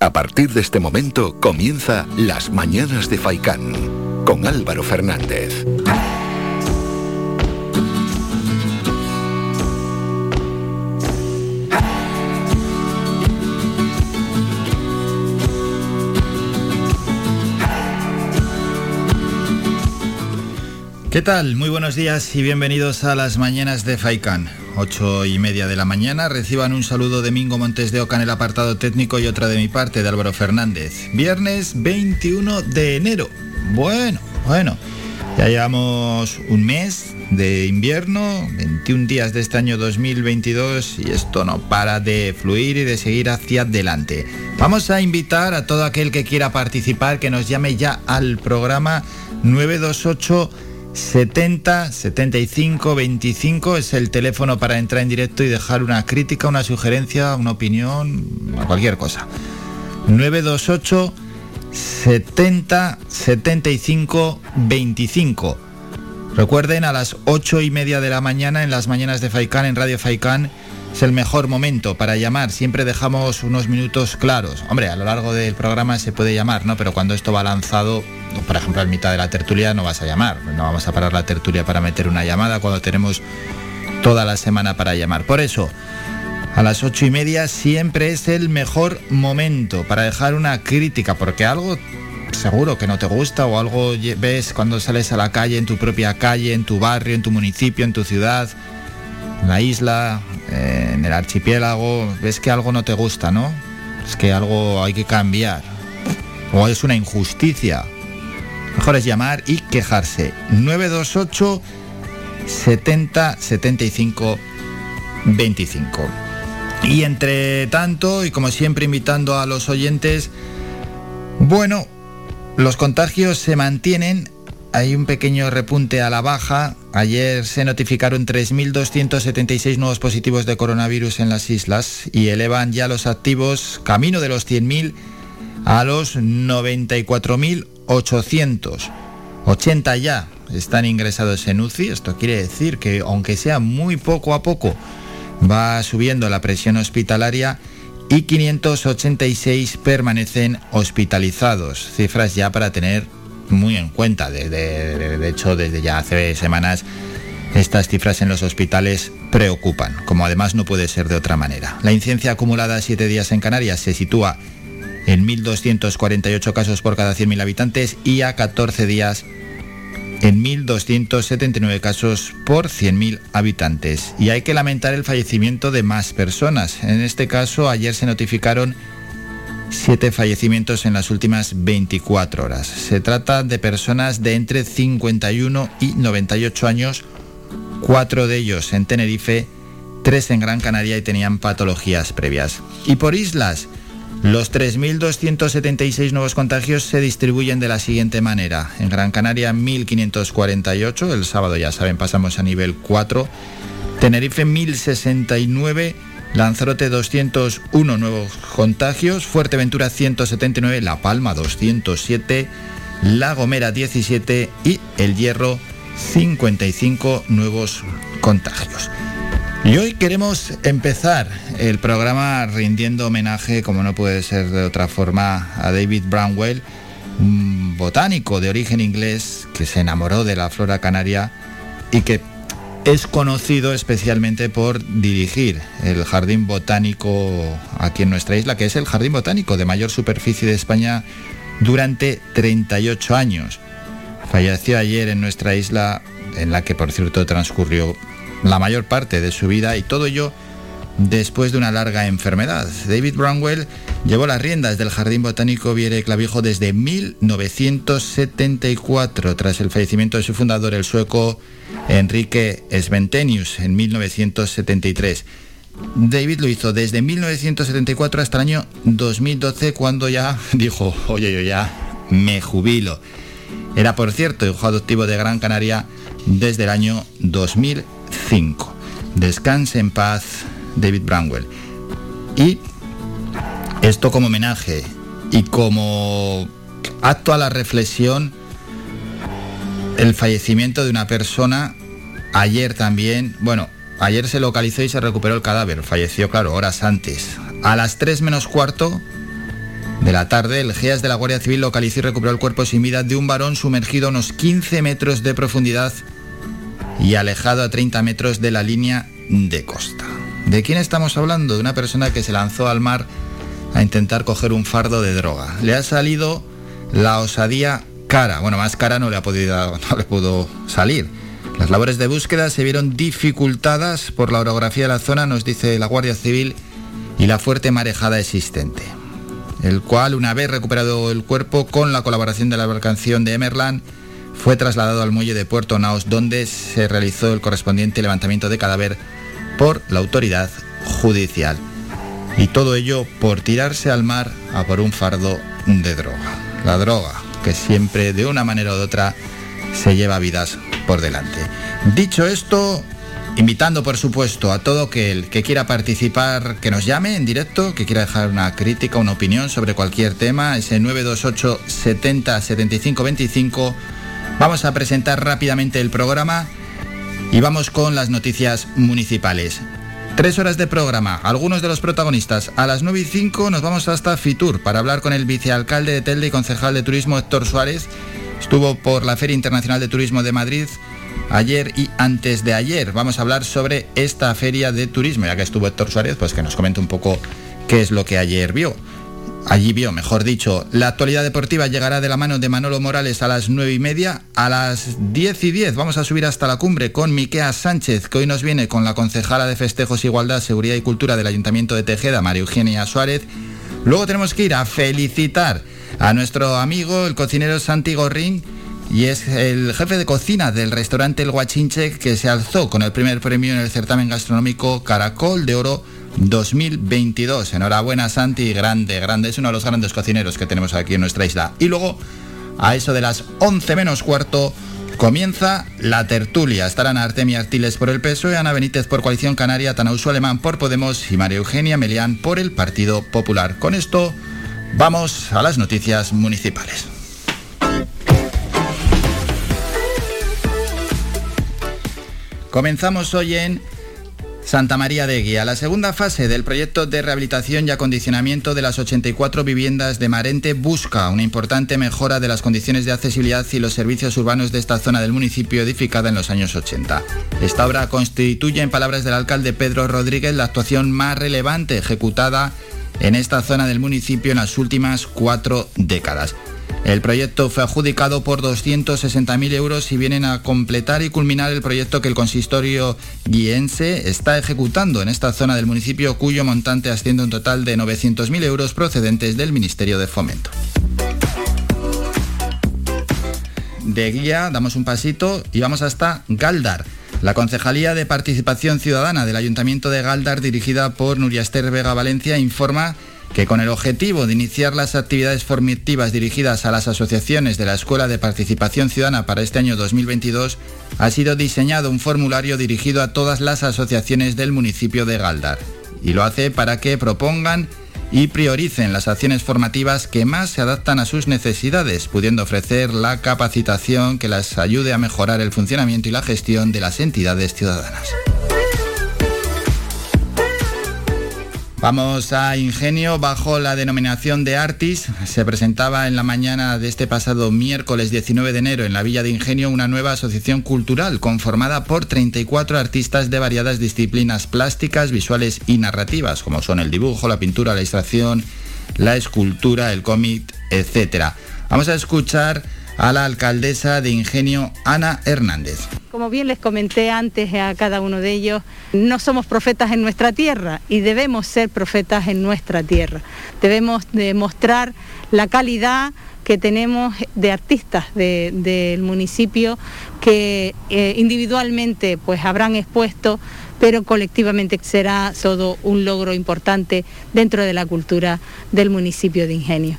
A partir de este momento comienza Las Mañanas de Faicán con Álvaro Fernández. ¿Qué tal? Muy buenos días y bienvenidos a las mañanas de Faicán. 8 y media de la mañana. Reciban un saludo de Mingo Montes de Oca en el apartado técnico y otra de mi parte de Álvaro Fernández. Viernes 21 de enero. Bueno, bueno. Ya llevamos un mes de invierno, 21 días de este año 2022 y esto no para de fluir y de seguir hacia adelante. Vamos a invitar a todo aquel que quiera participar que nos llame ya al programa 928 70 75 25 es el teléfono para entrar en directo y dejar una crítica, una sugerencia, una opinión, cualquier cosa. 928 70 75 25. Recuerden a las 8 y media de la mañana en las mañanas de Faicán en Radio Faicán es el mejor momento para llamar. Siempre dejamos unos minutos claros. Hombre, a lo largo del programa se puede llamar, ¿no? Pero cuando esto va lanzado, por ejemplo, en mitad de la tertulia no vas a llamar. No vamos a parar la tertulia para meter una llamada cuando tenemos toda la semana para llamar. Por eso, a las ocho y media siempre es el mejor momento para dejar una crítica, porque algo seguro que no te gusta o algo ves cuando sales a la calle, en tu propia calle, en tu barrio, en tu municipio, en tu ciudad, la isla, eh, en el archipiélago, ves que algo no te gusta, ¿no? Es que algo hay que cambiar. O es una injusticia. Mejor es llamar y quejarse. 928 70 75 25. Y entre tanto, y como siempre invitando a los oyentes, bueno, los contagios se mantienen hay un pequeño repunte a la baja. Ayer se notificaron 3.276 nuevos positivos de coronavirus en las islas y elevan ya los activos camino de los 100.000 a los 94.800. 80 ya están ingresados en UCI. Esto quiere decir que aunque sea muy poco a poco, va subiendo la presión hospitalaria y 586 permanecen hospitalizados. Cifras ya para tener muy en cuenta. De, de, hecho, desde ya hace semanas estas cifras en los hospitales preocupan, como además no puede ser de otra manera. La incidencia acumulada a siete días en Canarias se sitúa en 1.248 casos por cada 100.000 habitantes y a 14 días en 1.279 casos por 100.000 habitantes. Y hay que lamentar el fallecimiento de más personas. En este caso, ayer se notificaron siete fallecimientos en las últimas 24 horas. Se trata de personas de entre 51 y 98 años, cuatro de ellos en Tenerife, tres en Gran Canaria y tenían patologías previas. Y por islas, los 3.276 nuevos contagios se distribuyen de la siguiente manera. En Gran Canaria 1.548, el sábado ya saben pasamos a nivel 4, Tenerife 1.069, Lanzarote 201 nuevos contagios, Fuerteventura 179, La Palma 207, La Gomera 17 y El Hierro 55 nuevos contagios. Y hoy queremos empezar el programa rindiendo homenaje, como no puede ser de otra forma, a David Brownwell, botánico de origen inglés que se enamoró de la flora canaria y que es conocido especialmente por dirigir el jardín botánico aquí en nuestra isla, que es el jardín botánico de mayor superficie de España durante 38 años. Falleció ayer en nuestra isla, en la que por cierto transcurrió la mayor parte de su vida y todo ello después de una larga enfermedad. David Brownwell llevó las riendas del Jardín Botánico Viere Clavijo desde 1974, tras el fallecimiento de su fundador, el sueco Enrique Sventenius, en 1973. David lo hizo desde 1974 hasta el año 2012, cuando ya dijo, oye, yo ya me jubilo. Era, por cierto, hijo adoptivo de Gran Canaria desde el año 2005. Descanse en paz, David Brownwell. Y esto como homenaje y como acto a la reflexión, el fallecimiento de una persona ayer también, bueno, ayer se localizó y se recuperó el cadáver, falleció, claro, horas antes. A las 3 menos cuarto de la tarde, el GEAS de la Guardia Civil localizó y recuperó el cuerpo sin vida de un varón sumergido a unos 15 metros de profundidad y alejado a 30 metros de la línea de costa. ¿De quién estamos hablando? De una persona que se lanzó al mar a intentar coger un fardo de droga. Le ha salido la osadía cara. Bueno, más cara no le ha podido, no le pudo salir. Las labores de búsqueda se vieron dificultadas por la orografía de la zona, nos dice la Guardia Civil, y la fuerte marejada existente. El cual, una vez recuperado el cuerpo con la colaboración de la embarcación de Emerland, fue trasladado al muelle de Puerto Naos, donde se realizó el correspondiente levantamiento de cadáver por la autoridad judicial. Y todo ello por tirarse al mar a por un fardo de droga. La droga, que siempre de una manera u otra se lleva vidas por delante. Dicho esto, invitando por supuesto a todo aquel que quiera participar, que nos llame en directo, que quiera dejar una crítica, una opinión sobre cualquier tema, ese 928 70 75 25. Vamos a presentar rápidamente el programa y vamos con las noticias municipales. Tres horas de programa, algunos de los protagonistas. A las 9 y 5 nos vamos hasta Fitur para hablar con el vicealcalde de Telde y concejal de turismo Héctor Suárez. Estuvo por la Feria Internacional de Turismo de Madrid ayer y antes de ayer. Vamos a hablar sobre esta feria de turismo, ya que estuvo Héctor Suárez, pues que nos comente un poco qué es lo que ayer vio. Allí vio, mejor dicho, la actualidad deportiva llegará de la mano de Manolo Morales a las 9 y media. A las 10 y 10 vamos a subir hasta la cumbre con Miquea Sánchez, que hoy nos viene con la concejala de Festejos, Igualdad, Seguridad y Cultura del Ayuntamiento de Tejeda, María Eugenia Suárez. Luego tenemos que ir a felicitar a nuestro amigo, el cocinero Santi Gorrín, y es el jefe de cocina del restaurante El Guachinche que se alzó con el primer premio en el certamen gastronómico Caracol de Oro 2022. Enhorabuena Santi, grande, grande, es uno de los grandes cocineros que tenemos aquí en nuestra isla. Y luego, a eso de las 11 menos cuarto, comienza la tertulia. Estarán Artemia Artiles por el PSOE, Ana Benítez por Coalición Canaria, Tanausu Alemán por Podemos y María Eugenia Melián por el Partido Popular. Con esto, vamos a las noticias municipales. Comenzamos hoy en Santa María de Guía, la segunda fase del proyecto de rehabilitación y acondicionamiento de las 84 viviendas de Marente busca una importante mejora de las condiciones de accesibilidad y los servicios urbanos de esta zona del municipio edificada en los años 80. Esta obra constituye, en palabras del alcalde Pedro Rodríguez, la actuación más relevante ejecutada en esta zona del municipio en las últimas cuatro décadas. El proyecto fue adjudicado por 260.000 euros y vienen a completar y culminar el proyecto que el consistorio guiense está ejecutando en esta zona del municipio cuyo montante asciende a un total de 900.000 euros procedentes del Ministerio de Fomento. De guía damos un pasito y vamos hasta Galdar. La Concejalía de Participación Ciudadana del Ayuntamiento de Galdar, dirigida por Nuria Esther Vega Valencia, informa que con el objetivo de iniciar las actividades formativas dirigidas a las asociaciones de la Escuela de Participación Ciudadana para este año 2022, ha sido diseñado un formulario dirigido a todas las asociaciones del municipio de Galdar. Y lo hace para que propongan y prioricen las acciones formativas que más se adaptan a sus necesidades, pudiendo ofrecer la capacitación que las ayude a mejorar el funcionamiento y la gestión de las entidades ciudadanas. Vamos a Ingenio bajo la denominación de Artis. Se presentaba en la mañana de este pasado miércoles 19 de enero en la Villa de Ingenio una nueva asociación cultural conformada por 34 artistas de variadas disciplinas plásticas, visuales y narrativas, como son el dibujo, la pintura, la ilustración, la escultura, el cómic, etc. Vamos a escuchar a la alcaldesa de Ingenio, Ana Hernández. Como bien les comenté antes a cada uno de ellos, no somos profetas en nuestra tierra y debemos ser profetas en nuestra tierra. Debemos demostrar la calidad que tenemos de artistas del municipio que eh, individualmente pues habrán expuesto pero colectivamente será todo un logro importante dentro de la cultura del municipio de Ingenio.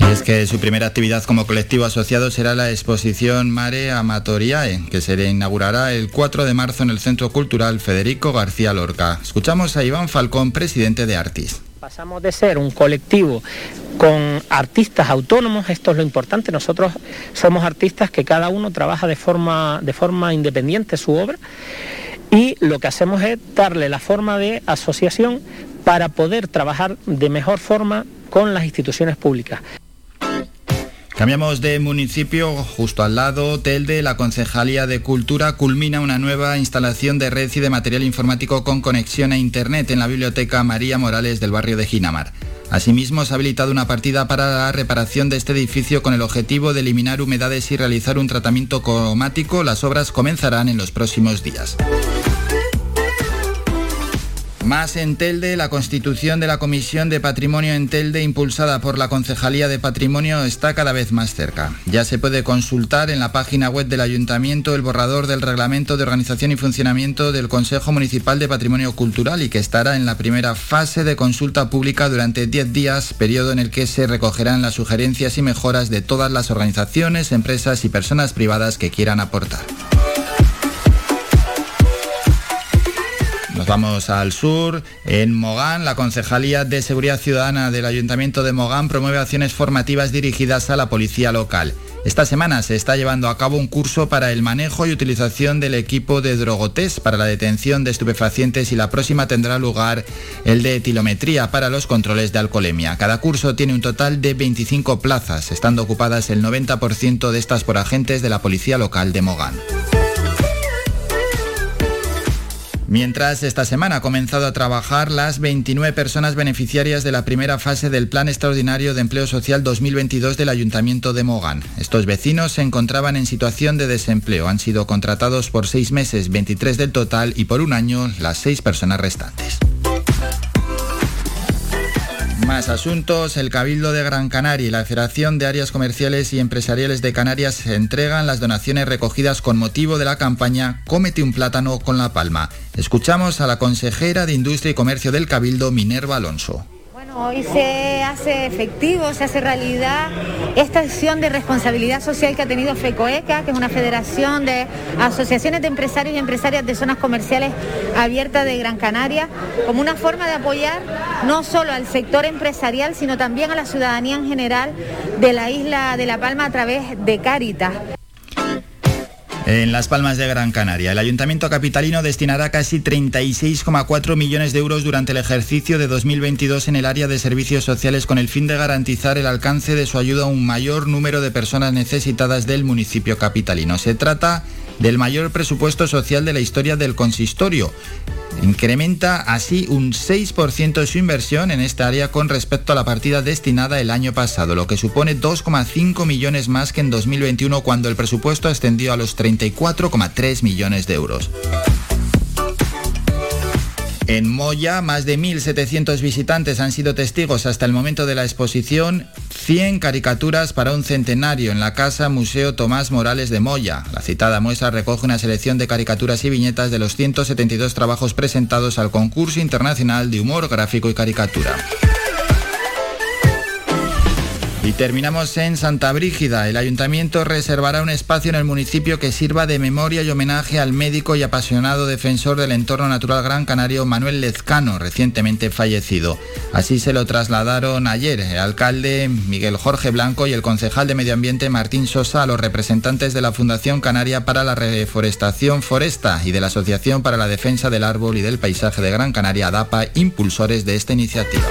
Y es que su primera actividad como colectivo asociado será la exposición Mare Amatoriae, que se inaugurará el 4 de marzo en el Centro Cultural Federico García Lorca. Escuchamos a Iván Falcón, presidente de Artis. Pasamos de ser un colectivo con artistas autónomos, esto es lo importante, nosotros somos artistas que cada uno trabaja de forma, de forma independiente su obra y lo que hacemos es darle la forma de asociación para poder trabajar de mejor forma con las instituciones públicas. Cambiamos de municipio, justo al lado, Telde, la Concejalía de Cultura culmina una nueva instalación de red y de material informático con conexión a Internet en la Biblioteca María Morales del barrio de Ginamar. Asimismo, se ha habilitado una partida para la reparación de este edificio con el objetivo de eliminar humedades y realizar un tratamiento cromático. Las obras comenzarán en los próximos días. Más en Telde, la constitución de la Comisión de Patrimonio en Telde, impulsada por la Concejalía de Patrimonio, está cada vez más cerca. Ya se puede consultar en la página web del Ayuntamiento el borrador del Reglamento de Organización y Funcionamiento del Consejo Municipal de Patrimonio Cultural y que estará en la primera fase de consulta pública durante 10 días, periodo en el que se recogerán las sugerencias y mejoras de todas las organizaciones, empresas y personas privadas que quieran aportar. Nos vamos al sur. En Mogán, la Concejalía de Seguridad Ciudadana del Ayuntamiento de Mogán promueve acciones formativas dirigidas a la policía local. Esta semana se está llevando a cabo un curso para el manejo y utilización del equipo de drogotest para la detención de estupefacientes y la próxima tendrá lugar el de etilometría para los controles de alcoholemia. Cada curso tiene un total de 25 plazas, estando ocupadas el 90% de estas por agentes de la policía local de Mogán. Mientras esta semana ha comenzado a trabajar las 29 personas beneficiarias de la primera fase del Plan Extraordinario de Empleo Social 2022 del Ayuntamiento de Mogán. Estos vecinos se encontraban en situación de desempleo. Han sido contratados por seis meses, 23 del total, y por un año las seis personas restantes. Más asuntos. El Cabildo de Gran Canaria y la Federación de Áreas Comerciales y Empresariales de Canarias entregan las donaciones recogidas con motivo de la campaña Cómete un plátano con la palma. Escuchamos a la consejera de Industria y Comercio del Cabildo, Minerva Alonso. Hoy se hace efectivo, se hace realidad esta acción de responsabilidad social que ha tenido FECOECA, que es una federación de asociaciones de empresarios y empresarias de zonas comerciales abiertas de Gran Canaria, como una forma de apoyar no solo al sector empresarial, sino también a la ciudadanía en general de la isla de La Palma a través de Cáritas. En Las Palmas de Gran Canaria, el Ayuntamiento Capitalino destinará casi 36,4 millones de euros durante el ejercicio de 2022 en el área de servicios sociales con el fin de garantizar el alcance de su ayuda a un mayor número de personas necesitadas del municipio capitalino. Se trata del mayor presupuesto social de la historia del consistorio. Incrementa así un 6% su inversión en esta área con respecto a la partida destinada el año pasado, lo que supone 2,5 millones más que en 2021 cuando el presupuesto ascendió a los 34,3 millones de euros. En Moya, más de 1.700 visitantes han sido testigos hasta el momento de la exposición 100 caricaturas para un centenario en la Casa Museo Tomás Morales de Moya. La citada muestra recoge una selección de caricaturas y viñetas de los 172 trabajos presentados al concurso internacional de humor gráfico y caricatura. Y terminamos en Santa Brígida. El ayuntamiento reservará un espacio en el municipio que sirva de memoria y homenaje al médico y apasionado defensor del entorno natural gran canario Manuel Lezcano, recientemente fallecido. Así se lo trasladaron ayer el alcalde Miguel Jorge Blanco y el concejal de Medio Ambiente Martín Sosa a los representantes de la Fundación Canaria para la Reforestación Foresta y de la Asociación para la Defensa del Árbol y del Paisaje de Gran Canaria, ADAPA, impulsores de esta iniciativa.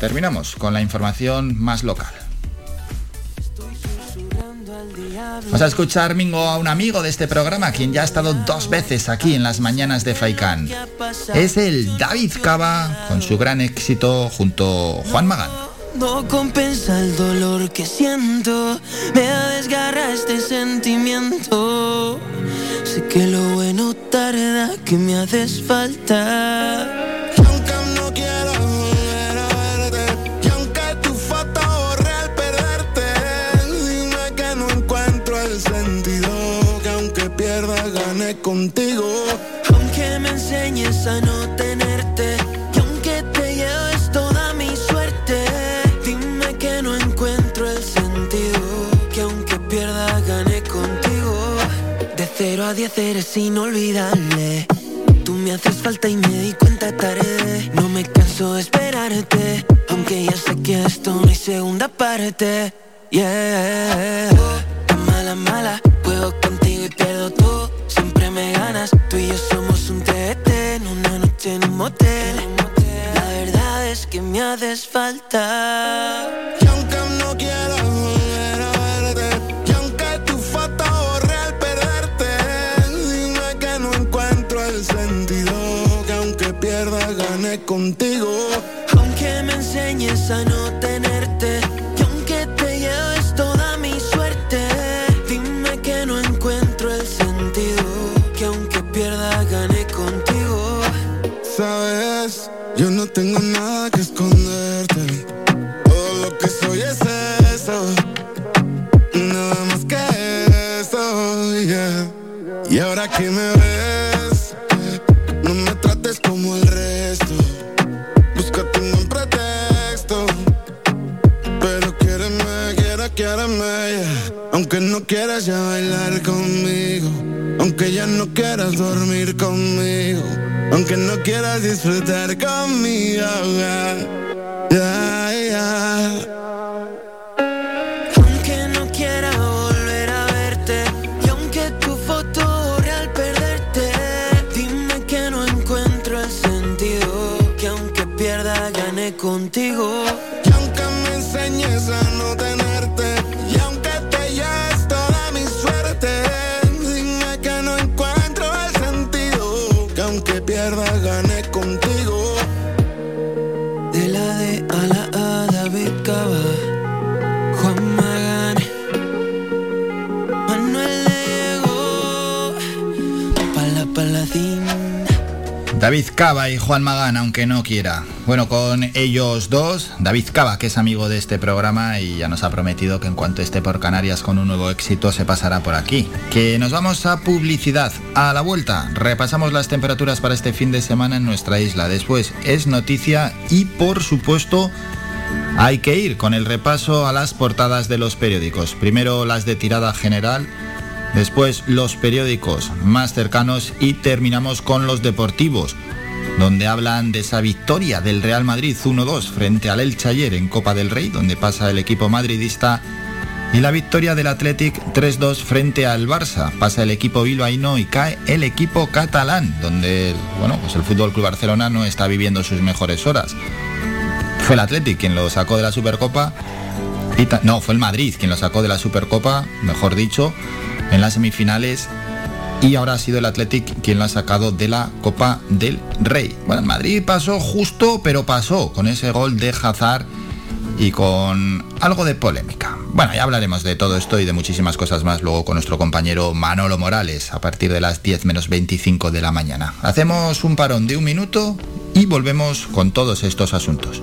Terminamos con la información más local. Vamos a escuchar, Mingo, a un amigo de este programa, quien ya ha estado dos veces aquí en las mañanas de Faikán. Es el David Cava, con su gran éxito junto a Juan Magán. Contigo. Aunque me enseñes a no tenerte, y aunque te lleves toda mi suerte, dime que no encuentro el sentido. Que aunque pierda, gane contigo. De cero a diez eres inolvidable. Tú me haces falta y me di cuenta tarde. No me canso de esperarte, aunque ya sé que esto no hay segunda parte. Yeah, mala, mala, y pierdo todo Tú y yo somos un TT en una noche en un motel. sabes que me haces falta. Y aunque no quiero volver a verte, y aunque tu foto borré al perderte, dime que no encuentro el sentido, que aunque pierda gane contigo. Aunque me enseñes a no tengo nada que esconderte. Todo lo que soy es eso. Nada más que eso, yeah. Y ahora que me ves, no me trates como el resto. Búscate un buen pretexto. Pero quiéreme, quiera, quiéreme, yeah. Aunque no quieras ya bailar conmigo. Aunque ya no quieras dormir conmigo. Aunque no quieras disfrutar conmigo. yeah. Yeah, yeah. Aunque David Cava y Juan Magán, aunque no quiera. Bueno, con ellos dos, David Cava, que es amigo de este programa y ya nos ha prometido que en cuanto esté por Canarias con un nuevo éxito se pasará por aquí. Que nos vamos a publicidad. A la vuelta, repasamos las temperaturas para este fin de semana en nuestra isla. Después es noticia y por supuesto hay que ir con el repaso a las portadas de los periódicos. Primero las de tirada general, después los periódicos más cercanos y terminamos con los deportivos, donde hablan de esa victoria del Real Madrid 1-2 frente al Elche ayer en Copa del Rey, donde pasa el equipo madridista, y la victoria del Athletic 3-2 frente al Barça. Pasa el equipo bilbaíno y cae el equipo catalán, donde bueno, pues el Fútbol Club Barcelona no está viviendo sus mejores horas. Fue el Athletic quien lo sacó de la Supercopa. No, fue el Madrid quien lo sacó de la Supercopa, mejor dicho, en las semifinales. Y ahora ha sido el Athletic quien lo ha sacado de la Copa del Rey. Bueno, Madrid pasó justo, pero pasó con ese gol de Hazard y con algo de polémica. Bueno, ya hablaremos de todo esto y de muchísimas cosas más luego con nuestro compañero Manolo Morales a partir de las 10 menos 25 de la mañana. Hacemos un parón de un minuto y volvemos con todos estos asuntos.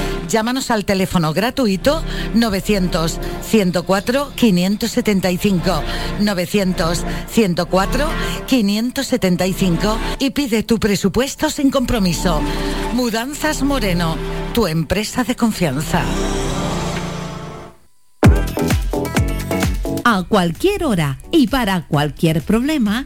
Llámanos al teléfono gratuito 900 104 575 900 104 575 y pide tu presupuesto sin compromiso. Mudanzas Moreno, tu empresa de confianza. A cualquier hora y para cualquier problema,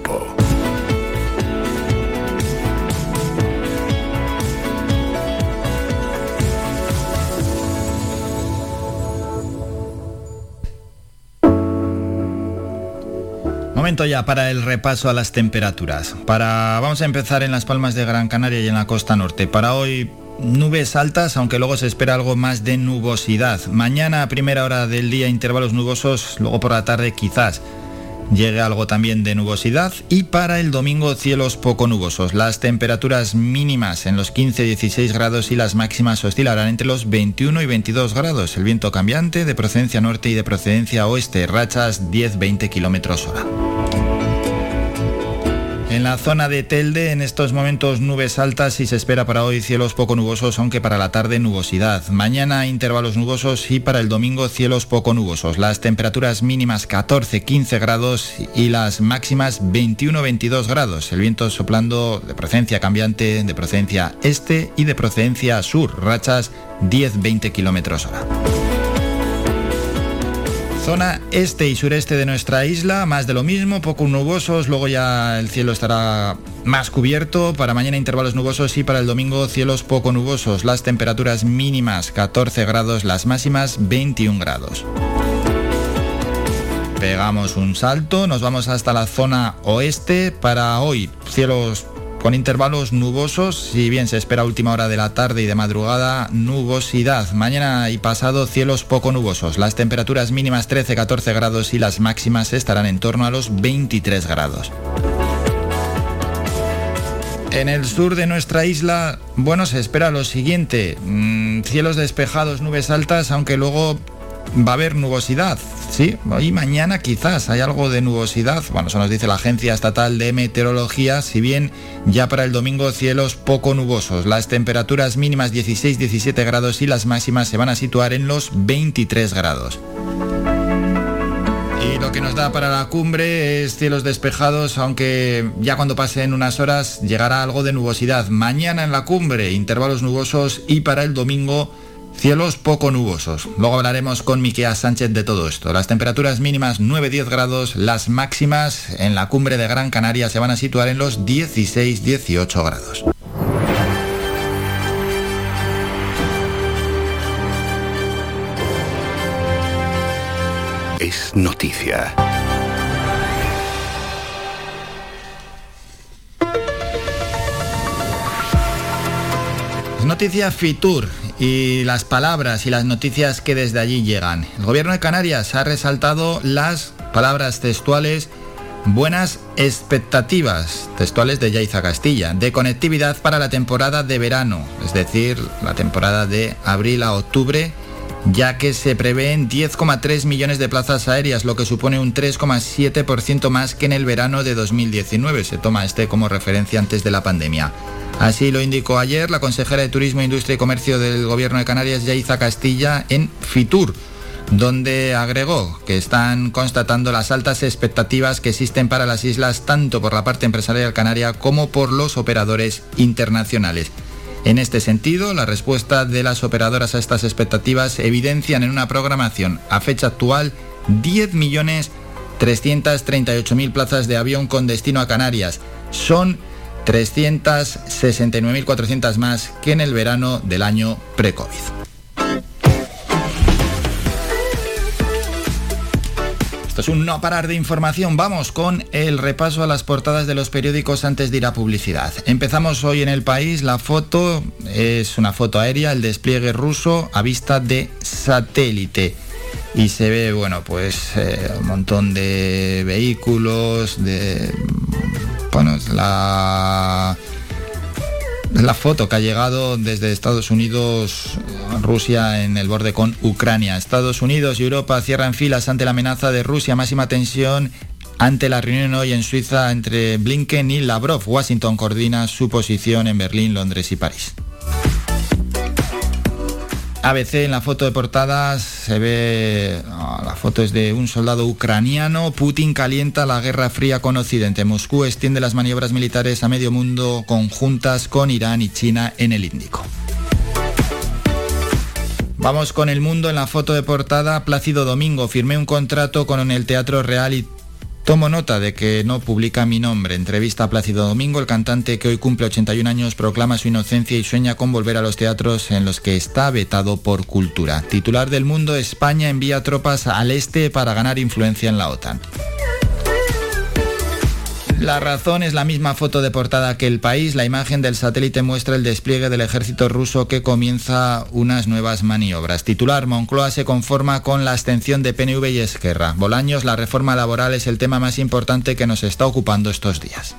Momento ya para el repaso a las temperaturas. Para vamos a empezar en las Palmas de Gran Canaria y en la costa norte. Para hoy nubes altas, aunque luego se espera algo más de nubosidad. Mañana a primera hora del día intervalos nubosos, luego por la tarde quizás llegue algo también de nubosidad y para el domingo cielos poco nubosos. Las temperaturas mínimas en los 15-16 grados y las máximas oscilarán entre los 21 y 22 grados. El viento cambiante de procedencia norte y de procedencia oeste, rachas 10-20 kilómetros hora. En la zona de Telde, en estos momentos nubes altas y se espera para hoy cielos poco nubosos, aunque para la tarde nubosidad. Mañana intervalos nubosos y para el domingo cielos poco nubosos. Las temperaturas mínimas 14-15 grados y las máximas 21-22 grados. El viento soplando de procedencia cambiante, de procedencia este y de procedencia sur, rachas 10-20 kilómetros hora. Zona este y sureste de nuestra isla, más de lo mismo, poco nubosos, luego ya el cielo estará más cubierto, para mañana intervalos nubosos y para el domingo cielos poco nubosos, las temperaturas mínimas 14 grados, las máximas 21 grados. Pegamos un salto, nos vamos hasta la zona oeste para hoy, cielos con intervalos nubosos, si bien se espera última hora de la tarde y de madrugada, nubosidad. Mañana y pasado cielos poco nubosos. Las temperaturas mínimas 13-14 grados y las máximas estarán en torno a los 23 grados. En el sur de nuestra isla, bueno, se espera lo siguiente. Mm, cielos despejados, nubes altas, aunque luego va a haber nubosidad. Sí, hoy mañana quizás hay algo de nubosidad. Bueno, eso nos dice la Agencia Estatal de Meteorología, si bien ya para el domingo cielos poco nubosos. Las temperaturas mínimas 16-17 grados y las máximas se van a situar en los 23 grados. Y lo que nos da para la cumbre es cielos despejados, aunque ya cuando pasen unas horas llegará algo de nubosidad. Mañana en la cumbre, intervalos nubosos y para el domingo Cielos poco nubosos. Luego hablaremos con Miquea Sánchez de todo esto. Las temperaturas mínimas 9-10 grados, las máximas en la cumbre de Gran Canaria se van a situar en los 16-18 grados. Es noticia. Noticia Fitur y las palabras y las noticias que desde allí llegan. El gobierno de Canarias ha resaltado las palabras textuales buenas expectativas, textuales de Yaiza Castilla, de conectividad para la temporada de verano, es decir, la temporada de abril a octubre, ya que se prevén 10,3 millones de plazas aéreas, lo que supone un 3,7% más que en el verano de 2019. Se toma este como referencia antes de la pandemia. Así lo indicó ayer la consejera de Turismo, Industria y Comercio del Gobierno de Canarias, Yaiza Castilla, en Fitur, donde agregó que están constatando las altas expectativas que existen para las islas tanto por la parte empresarial canaria como por los operadores internacionales. En este sentido, la respuesta de las operadoras a estas expectativas evidencian en una programación a fecha actual 10.338.000 plazas de avión con destino a Canarias. Son 369.400 más que en el verano del año pre-COVID. Es un no parar de información. Vamos con el repaso a las portadas de los periódicos antes de ir a publicidad. Empezamos hoy en el país. La foto es una foto aérea, el despliegue ruso a vista de satélite. Y se ve, bueno, pues eh, un montón de vehículos, de... Bueno, la la foto que ha llegado desde Estados Unidos, Rusia en el borde con Ucrania. Estados Unidos y Europa cierran filas ante la amenaza de Rusia, máxima tensión ante la reunión hoy en Suiza entre Blinken y Lavrov. Washington coordina su posición en Berlín, Londres y París. ABC en la foto de portada se ve, la foto es de un soldado ucraniano, Putin calienta la guerra fría con Occidente, Moscú extiende las maniobras militares a medio mundo conjuntas con Irán y China en el Índico. Vamos con el mundo. En la foto de portada, Plácido Domingo, firmé un contrato con el Teatro Real y Tomo nota de que no publica mi nombre. Entrevista a Plácido Domingo, el cantante que hoy cumple 81 años proclama su inocencia y sueña con volver a los teatros en los que está vetado por cultura. Titular del mundo, España envía tropas al este para ganar influencia en la OTAN. La razón es la misma foto de portada que el país. La imagen del satélite muestra el despliegue del ejército ruso que comienza unas nuevas maniobras. Titular, Moncloa se conforma con la abstención de PNV y Esquerra. Bolaños, la reforma laboral es el tema más importante que nos está ocupando estos días.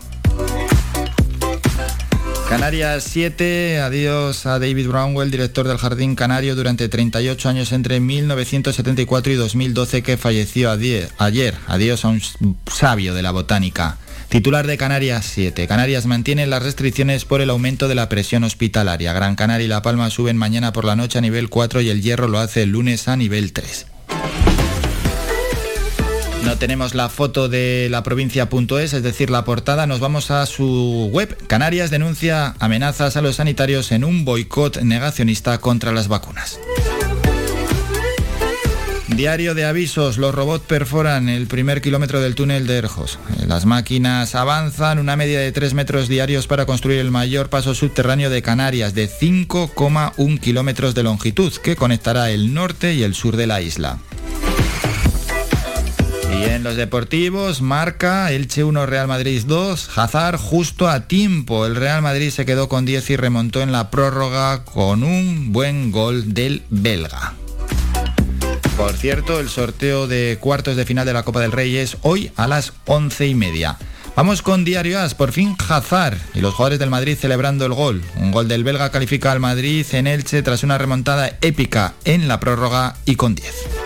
Canarias 7, adiós a David Brownwell, director del Jardín Canario durante 38 años entre 1974 y 2012 que falleció ayer. Adiós a un sabio de la botánica. Titular de Canarias 7. Canarias mantiene las restricciones por el aumento de la presión hospitalaria. Gran Canaria y La Palma suben mañana por la noche a nivel 4 y el Hierro lo hace el lunes a nivel 3. No tenemos la foto de la provincia.es, es decir, la portada. Nos vamos a su web. Canarias denuncia amenazas a los sanitarios en un boicot negacionista contra las vacunas. Diario de avisos, los robots perforan el primer kilómetro del túnel de Erjos. Las máquinas avanzan una media de 3 metros diarios para construir el mayor paso subterráneo de Canarias de 5,1 kilómetros de longitud que conectará el norte y el sur de la isla. Y en los deportivos, marca Elche 1 Real Madrid 2, Hazard justo a tiempo. El Real Madrid se quedó con 10 y remontó en la prórroga con un buen gol del belga. Por cierto, el sorteo de cuartos de final de la Copa del Rey es hoy a las once y media. Vamos con Diario As, por fin Hazard y los jugadores del Madrid celebrando el gol. Un gol del belga califica al Madrid en Elche tras una remontada épica en la prórroga y con 10.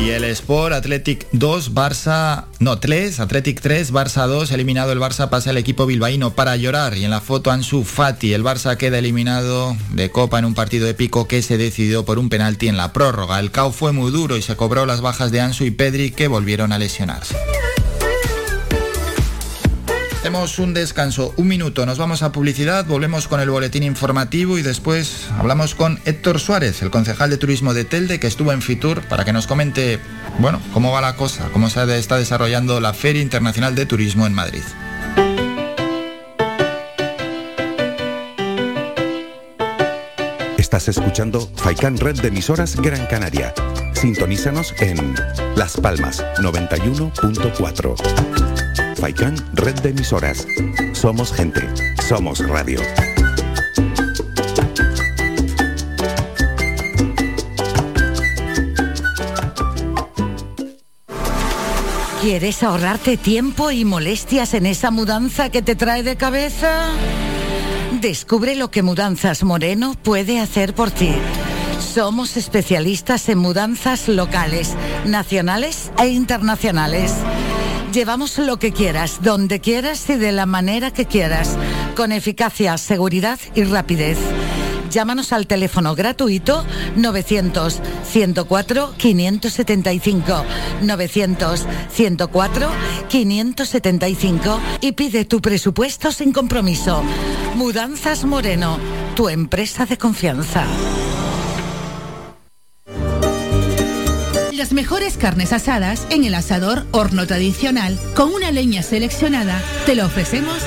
Y el Sport Athletic 2, Barça, no 3, Athletic 3, Barça 2, eliminado el Barça pasa el equipo bilbaíno para llorar y en la foto Ansu Fati, el Barça queda eliminado de Copa en un partido épico que se decidió por un penalti en la prórroga. El CAO fue muy duro y se cobró las bajas de Ansu y Pedri que volvieron a lesionarse. Hacemos un descanso, un minuto, nos vamos a publicidad, volvemos con el boletín informativo y después hablamos con Héctor Suárez, el concejal de turismo de Telde, que estuvo en Fitur, para que nos comente, bueno, cómo va la cosa, cómo se está desarrollando la Feria Internacional de Turismo en Madrid. Estás escuchando Faikan Red de emisoras Gran Canaria. Sintonízanos en Las Palmas 91.4. Faikan, red de emisoras. Somos gente, somos radio. ¿Quieres ahorrarte tiempo y molestias en esa mudanza que te trae de cabeza? Descubre lo que Mudanzas Moreno puede hacer por ti. Somos especialistas en mudanzas locales, nacionales e internacionales Llevamos lo que quieras, donde quieras y de la manera que quieras, con eficacia, seguridad y rapidez. Llámanos al teléfono gratuito 900 104 575 900 104 575 y pide tu presupuesto sin compromiso. Mudanzas Moreno, tu empresa de confianza. Las mejores carnes asadas en el asador horno tradicional con una leña seleccionada. Te lo ofrecemos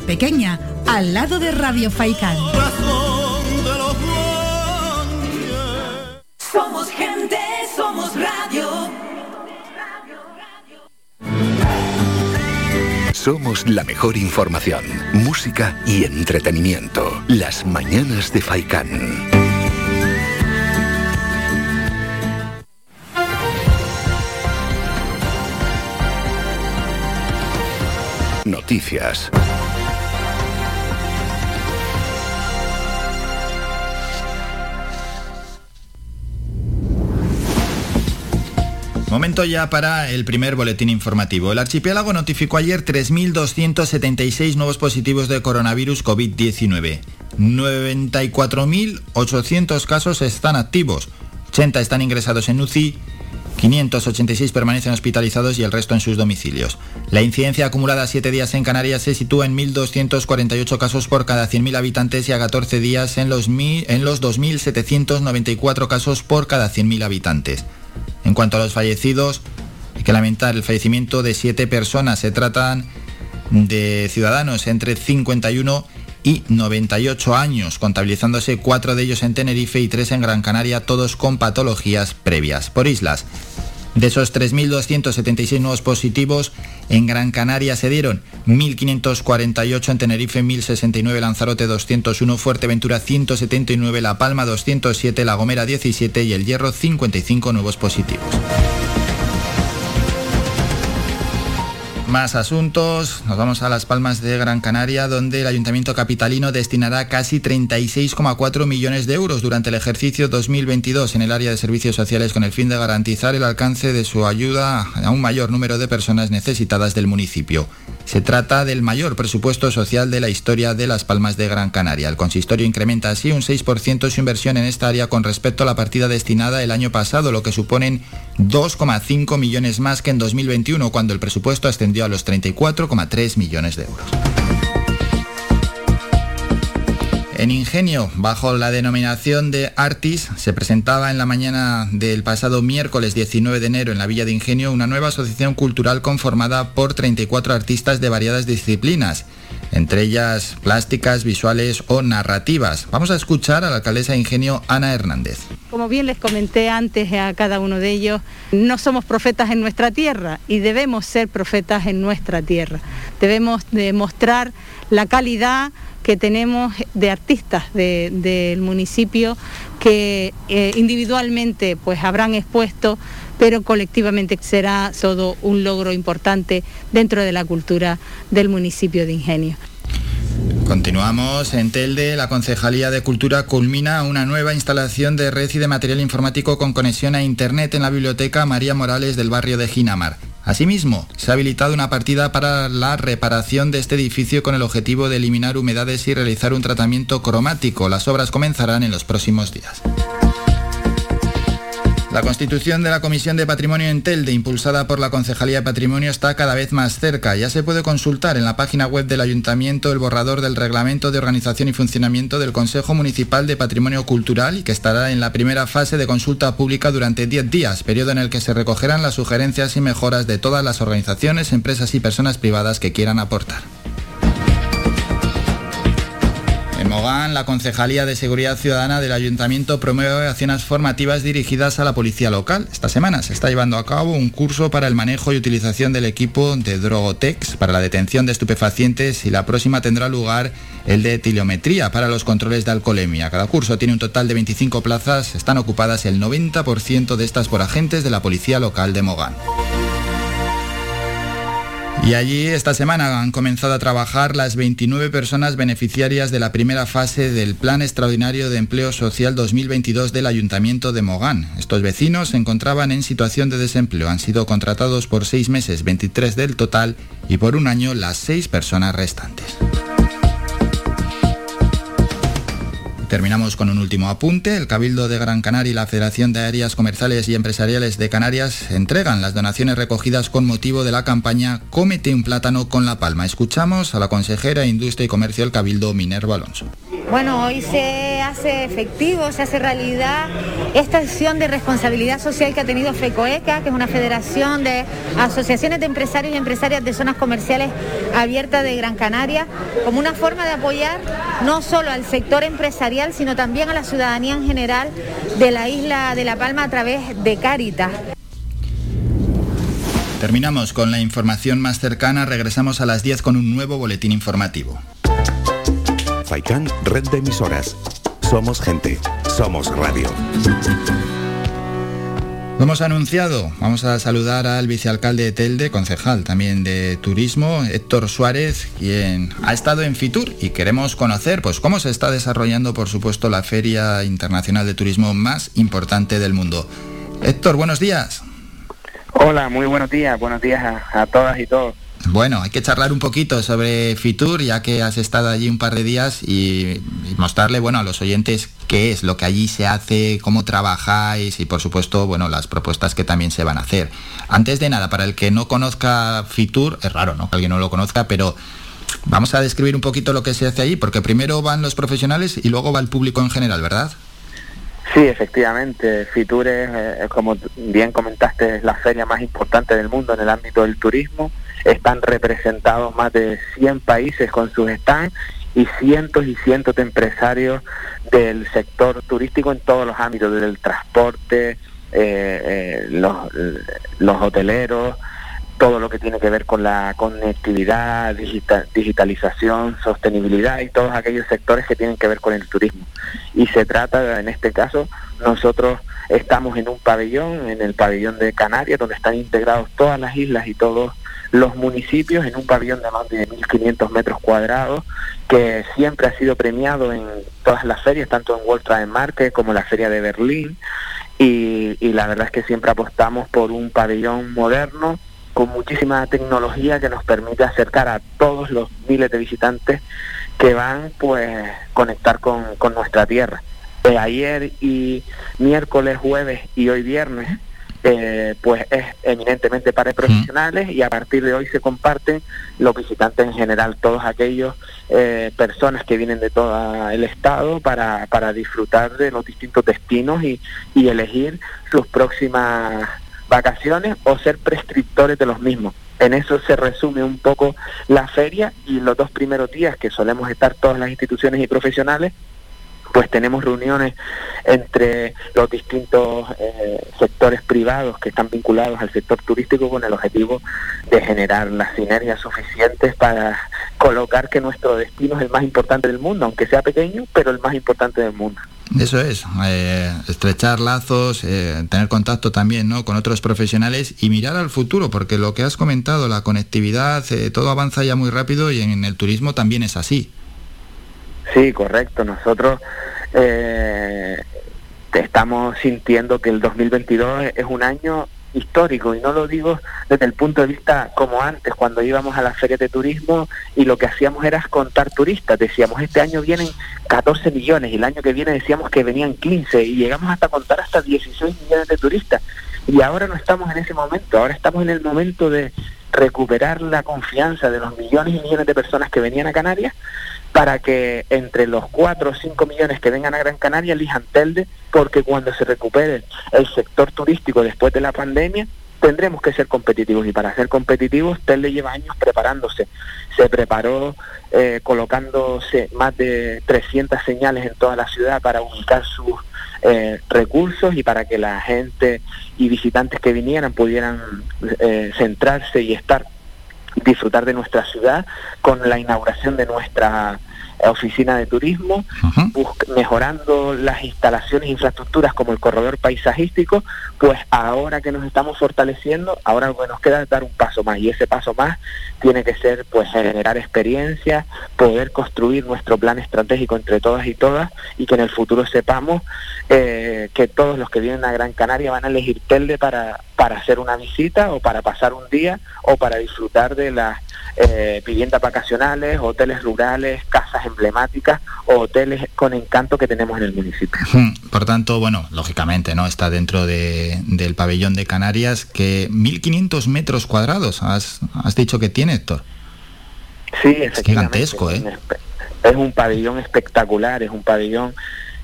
Pequeña, al lado de Radio Faicán. Somos gente, somos radio. Somos la mejor información, música y entretenimiento. Las mañanas de Faikán. Noticias. Momento ya para el primer boletín informativo. El archipiélago notificó ayer 3.276 nuevos positivos de coronavirus COVID-19. 94.800 casos están activos, 80 están ingresados en UCI 586 permanecen hospitalizados y el resto en sus domicilios. La incidencia acumulada a 7 días en Canarias se sitúa en 1.248 casos por cada 100.000 habitantes y a 14 días en los, en los 2.794 casos por cada 100.000 habitantes. En cuanto a los fallecidos, hay que lamentar el fallecimiento de 7 personas. Se tratan de ciudadanos entre 51 y 98 años, contabilizándose 4 de ellos en Tenerife y 3 en Gran Canaria, todos con patologías previas. Por islas, de esos 3.276 nuevos positivos, en Gran Canaria se dieron 1.548, en Tenerife 1.069, Lanzarote 201, Fuerteventura 179, La Palma 207, La Gomera 17 y El Hierro 55 nuevos positivos. Más asuntos, nos vamos a Las Palmas de Gran Canaria, donde el Ayuntamiento Capitalino destinará casi 36,4 millones de euros durante el ejercicio 2022 en el área de servicios sociales con el fin de garantizar el alcance de su ayuda a un mayor número de personas necesitadas del municipio. Se trata del mayor presupuesto social de la historia de Las Palmas de Gran Canaria. El consistorio incrementa así un 6% su inversión en esta área con respecto a la partida destinada el año pasado, lo que suponen 2,5 millones más que en 2021, cuando el presupuesto ascendió a los 34,3 millones de euros. En Ingenio, bajo la denominación de Artis, se presentaba en la mañana del pasado miércoles 19 de enero en la Villa de Ingenio una nueva asociación cultural conformada por 34 artistas de variadas disciplinas, entre ellas plásticas, visuales o narrativas. Vamos a escuchar a la alcaldesa de Ingenio, Ana Hernández. Como bien les comenté antes a cada uno de ellos, no somos profetas en nuestra tierra y debemos ser profetas en nuestra tierra. Debemos demostrar la calidad que tenemos de artistas del municipio que eh, individualmente pues habrán expuesto, pero colectivamente será todo un logro importante dentro de la cultura del municipio de Ingenio. Continuamos. En Telde, la Concejalía de Cultura culmina una nueva instalación de red y de material informático con conexión a Internet en la Biblioteca María Morales del barrio de Ginamar. Asimismo, se ha habilitado una partida para la reparación de este edificio con el objetivo de eliminar humedades y realizar un tratamiento cromático. Las obras comenzarán en los próximos días. La constitución de la Comisión de Patrimonio en Telde, impulsada por la Concejalía de Patrimonio, está cada vez más cerca. Ya se puede consultar en la página web del Ayuntamiento el borrador del Reglamento de Organización y Funcionamiento del Consejo Municipal de Patrimonio Cultural y que estará en la primera fase de consulta pública durante 10 días, periodo en el que se recogerán las sugerencias y mejoras de todas las organizaciones, empresas y personas privadas que quieran aportar. En Mogán, la Concejalía de Seguridad Ciudadana del Ayuntamiento promueve acciones formativas dirigidas a la policía local. Esta semana se está llevando a cabo un curso para el manejo y utilización del equipo de Drogotex para la detención de estupefacientes y la próxima tendrá lugar el de etiometría para los controles de alcoholemia. Cada curso tiene un total de 25 plazas, están ocupadas el 90% de estas por agentes de la policía local de Mogán. Y allí esta semana han comenzado a trabajar las 29 personas beneficiarias de la primera fase del Plan Extraordinario de Empleo Social 2022 del Ayuntamiento de Mogán. Estos vecinos se encontraban en situación de desempleo. Han sido contratados por seis meses, 23 del total, y por un año las seis personas restantes. Terminamos con un último apunte. El Cabildo de Gran Canaria y la Federación de Áreas Comerciales y Empresariales de Canarias entregan las donaciones recogidas con motivo de la campaña Cómete un plátano con la palma. Escuchamos a la consejera de Industria y Comercio del Cabildo, Minerva Alonso. Bueno, hoy se hace efectivo, se hace realidad esta acción de responsabilidad social que ha tenido FECOECA, que es una federación de asociaciones de empresarios y empresarias de zonas comerciales abiertas de Gran Canaria, como una forma de apoyar no solo al sector empresarial, sino también a la ciudadanía en general de la isla de La Palma a través de Cáritas. Terminamos con la información más cercana, regresamos a las 10 con un nuevo boletín informativo. Faikán, red de emisoras. Somos gente, somos radio. Lo hemos anunciado, vamos a saludar al vicealcalde de Telde, concejal también de turismo, Héctor Suárez, quien ha estado en Fitur y queremos conocer pues cómo se está desarrollando, por supuesto, la feria internacional de turismo más importante del mundo. Héctor, buenos días. Hola, muy buenos días, buenos días a, a todas y todos. Bueno, hay que charlar un poquito sobre Fitur, ya que has estado allí un par de días y, mostrarle, bueno, a los oyentes qué es lo que allí se hace, cómo trabajáis y, por supuesto, bueno, las propuestas que también se van a hacer. Antes de nada, para el que no conozca Fitur, es raro, ¿no? Que alguien no lo conozca, pero vamos a describir un poquito lo que se hace allí, porque primero van los profesionales y luego va el público en general, ¿verdad? Sí, efectivamente. Fitur es, eh, como bien comentaste, es la feria más importante del mundo en el ámbito del turismo están representados más de 100 países con sus stands y cientos y cientos de empresarios del sector turístico en todos los ámbitos, desde el transporte, eh, eh, los, los hoteleros, todo lo que tiene que ver con la conectividad, digital, digitalización, sostenibilidad y todos aquellos sectores que tienen que ver con el turismo. Y se trata, en este caso, nosotros estamos en un pabellón, en el pabellón de Canarias, donde están integrados todas las islas y todos los municipios en un pabellón de más de 1.500 metros cuadrados que siempre ha sido premiado en todas las ferias, tanto en World Trade Market como la Feria de Berlín. Y, y la verdad es que siempre apostamos por un pabellón moderno con muchísima tecnología que nos permite acercar a todos los miles de visitantes que van pues conectar con, con nuestra tierra. Eh, ayer y miércoles, jueves y hoy viernes eh, pues es eminentemente para profesionales y a partir de hoy se comparten los visitantes en general, todos aquellos eh, personas que vienen de todo el estado para, para disfrutar de los distintos destinos y, y elegir sus próximas vacaciones o ser prescriptores de los mismos. En eso se resume un poco la feria y los dos primeros días que solemos estar todas las instituciones y profesionales pues tenemos reuniones entre los distintos eh, sectores privados que están vinculados al sector turístico con el objetivo de generar las sinergias suficientes para colocar que nuestro destino es el más importante del mundo, aunque sea pequeño, pero el más importante del mundo. Eso es, eh, estrechar lazos, eh, tener contacto también ¿no? con otros profesionales y mirar al futuro, porque lo que has comentado, la conectividad, eh, todo avanza ya muy rápido y en el turismo también es así. Sí, correcto. Nosotros eh, estamos sintiendo que el 2022 es un año histórico y no lo digo desde el punto de vista como antes cuando íbamos a las ferias de turismo y lo que hacíamos era contar turistas decíamos este año vienen 14 millones y el año que viene decíamos que venían 15 y llegamos hasta contar hasta 16 millones de turistas y ahora no estamos en ese momento ahora estamos en el momento de recuperar la confianza de los millones y millones de personas que venían a Canarias para que entre los 4 o 5 millones que vengan a Gran Canaria elijan Telde, porque cuando se recupere el sector turístico después de la pandemia, tendremos que ser competitivos y para ser competitivos Telde lleva años preparándose. Se preparó eh, colocándose más de 300 señales en toda la ciudad para ubicar sus eh, recursos y para que la gente y visitantes que vinieran pudieran eh, centrarse y estar disfrutar de nuestra ciudad con la inauguración de nuestra oficina de turismo, mejorando las instalaciones e infraestructuras como el corredor paisajístico, pues ahora que nos estamos fortaleciendo, ahora lo que nos queda es dar un paso más y ese paso más tiene que ser pues generar experiencia, poder construir nuestro plan estratégico entre todas y todas y que en el futuro sepamos eh, que todos los que vienen a Gran Canaria van a elegir Telde para para hacer una visita o para pasar un día o para disfrutar de las eh, viviendas vacacionales, hoteles rurales, casas emblemáticas o hoteles con encanto que tenemos en el municipio. Por tanto, bueno, lógicamente, ¿no? Está dentro de, del pabellón de Canarias que 1.500 metros cuadrados has, has dicho que tiene, Héctor. Sí, es gigantesco, ¿eh? Es un pabellón espectacular, es un pabellón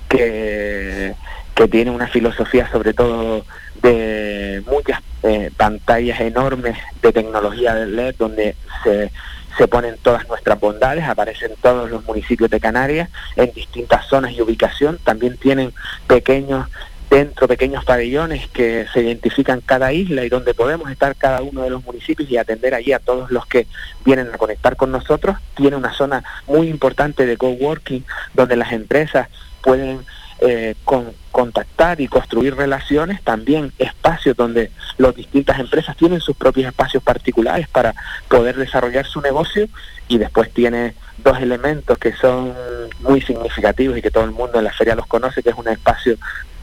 que, que tiene una filosofía sobre todo de muchas eh, pantallas enormes de tecnología de LED donde se, se ponen todas nuestras bondades, aparecen todos los municipios de Canarias en distintas zonas y ubicación, también tienen pequeños dentro pequeños pabellones que se identifican cada isla y donde podemos estar cada uno de los municipios y atender allí a todos los que vienen a conectar con nosotros. Tiene una zona muy importante de coworking donde las empresas pueden eh, con, contactar y construir relaciones, también espacios donde las distintas empresas tienen sus propios espacios particulares para poder desarrollar su negocio y después tiene dos elementos que son muy significativos y que todo el mundo en la feria los conoce, que es un espacio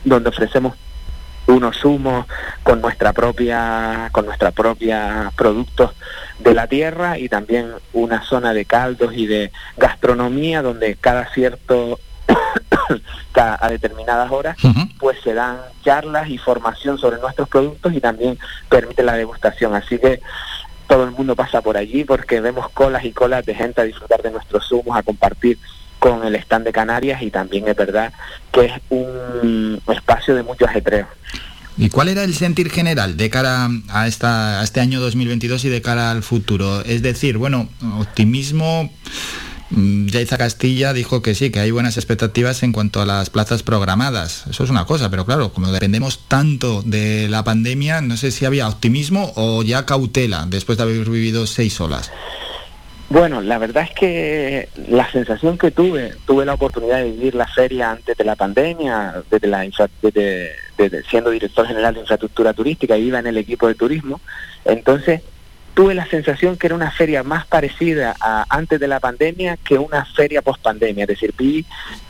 donde ofrecemos unos humos con nuestra propia con nuestra propia productos de la tierra y también una zona de caldos y de gastronomía donde cada cierto a determinadas horas, pues se dan charlas y formación sobre nuestros productos y también permite la degustación. Así que todo el mundo pasa por allí porque vemos colas y colas de gente a disfrutar de nuestros zumos, a compartir con el stand de Canarias y también es verdad que es un espacio de mucho ajetreo. ¿Y cuál era el sentir general de cara a, esta, a este año 2022 y de cara al futuro? Es decir, bueno, optimismo Yaiza mm, Castilla dijo que sí, que hay buenas expectativas en cuanto a las plazas programadas. Eso es una cosa, pero claro, como dependemos tanto de la pandemia, no sé si había optimismo o ya cautela después de haber vivido seis olas. Bueno, la verdad es que la sensación que tuve, tuve la oportunidad de vivir la feria antes de la pandemia, desde la siendo director general de infraestructura turística, iba en el equipo de turismo, entonces tuve la sensación que era una feria más parecida a antes de la pandemia que una feria post pandemia, es decir, vi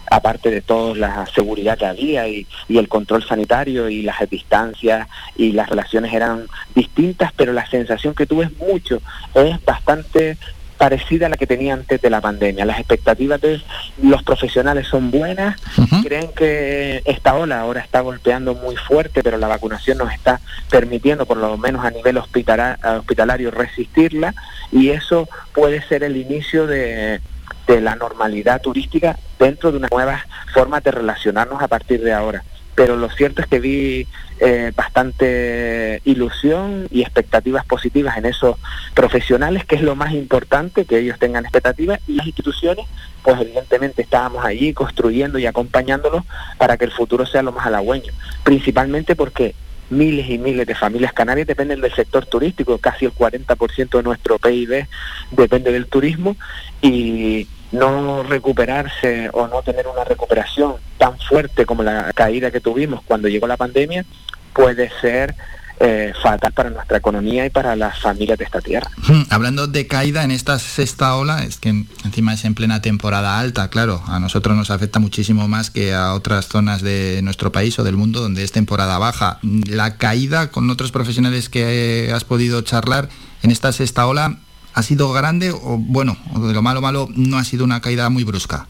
aparte de toda la seguridad que había y, y, el control sanitario y las distancias y las relaciones eran distintas, pero la sensación que tuve es mucho, es bastante parecida a la que tenía antes de la pandemia. Las expectativas de los profesionales son buenas, creen que esta ola ahora está golpeando muy fuerte, pero la vacunación nos está permitiendo, por lo menos a nivel hospitalario, resistirla y eso puede ser el inicio de, de la normalidad turística dentro de una nueva forma de relacionarnos a partir de ahora pero lo cierto es que vi eh, bastante ilusión y expectativas positivas en esos profesionales, que es lo más importante, que ellos tengan expectativas, y las instituciones, pues evidentemente estábamos allí construyendo y acompañándolos para que el futuro sea lo más halagüeño, principalmente porque miles y miles de familias canarias dependen del sector turístico, casi el 40% de nuestro PIB depende del turismo. Y no recuperarse o no tener una recuperación tan fuerte como la caída que tuvimos cuando llegó la pandemia puede ser eh, fatal para nuestra economía y para las familias de esta tierra. Hablando de caída en esta sexta ola, es que encima es en plena temporada alta, claro, a nosotros nos afecta muchísimo más que a otras zonas de nuestro país o del mundo donde es temporada baja. La caída con otros profesionales que has podido charlar en esta sexta ola ha sido grande o bueno, de lo malo malo no ha sido una caída muy brusca?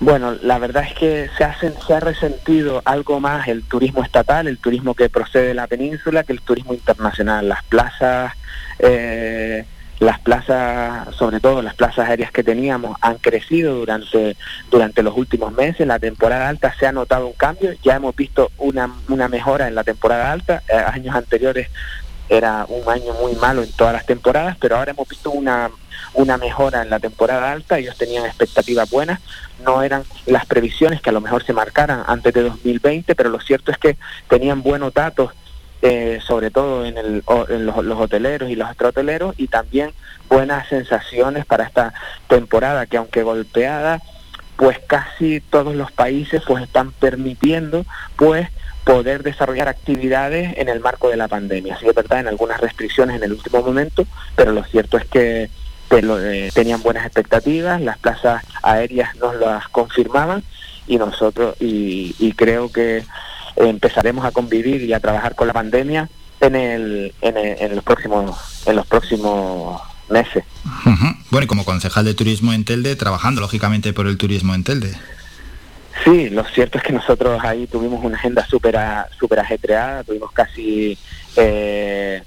Bueno, la verdad es que se ha, se ha resentido algo más el turismo estatal, el turismo que procede de la península, que el turismo internacional. Las plazas, eh, las plazas, sobre todo las plazas aéreas que teníamos, han crecido durante, durante los últimos meses. La temporada alta se ha notado un cambio, ya hemos visto una, una mejora en la temporada alta. Eh, años anteriores era un año muy malo en todas las temporadas, pero ahora hemos visto una, una mejora en la temporada alta, ellos tenían expectativas buenas, no eran las previsiones que a lo mejor se marcaran antes de 2020, pero lo cierto es que tenían buenos datos, eh, sobre todo en, el, en los, hoteleros y los extrahoteleros, y también buenas sensaciones para esta temporada, que aunque golpeada, pues casi todos los países pues están permitiendo pues poder desarrollar actividades en el marco de la pandemia. Sí, es verdad, en algunas restricciones en el último momento, pero lo cierto es que eh, tenían buenas expectativas, las plazas aéreas nos las confirmaban y nosotros, y, creo que empezaremos a convivir y a trabajar con la pandemia en el, en, el- en los próximos en los próximos meses. Bueno, y como concejal de turismo en Telde, trabajando lógicamente por el turismo en Telde. Sí, lo cierto es que nosotros ahí tuvimos una agenda súper súper ajetreada, tuvimos casi eh,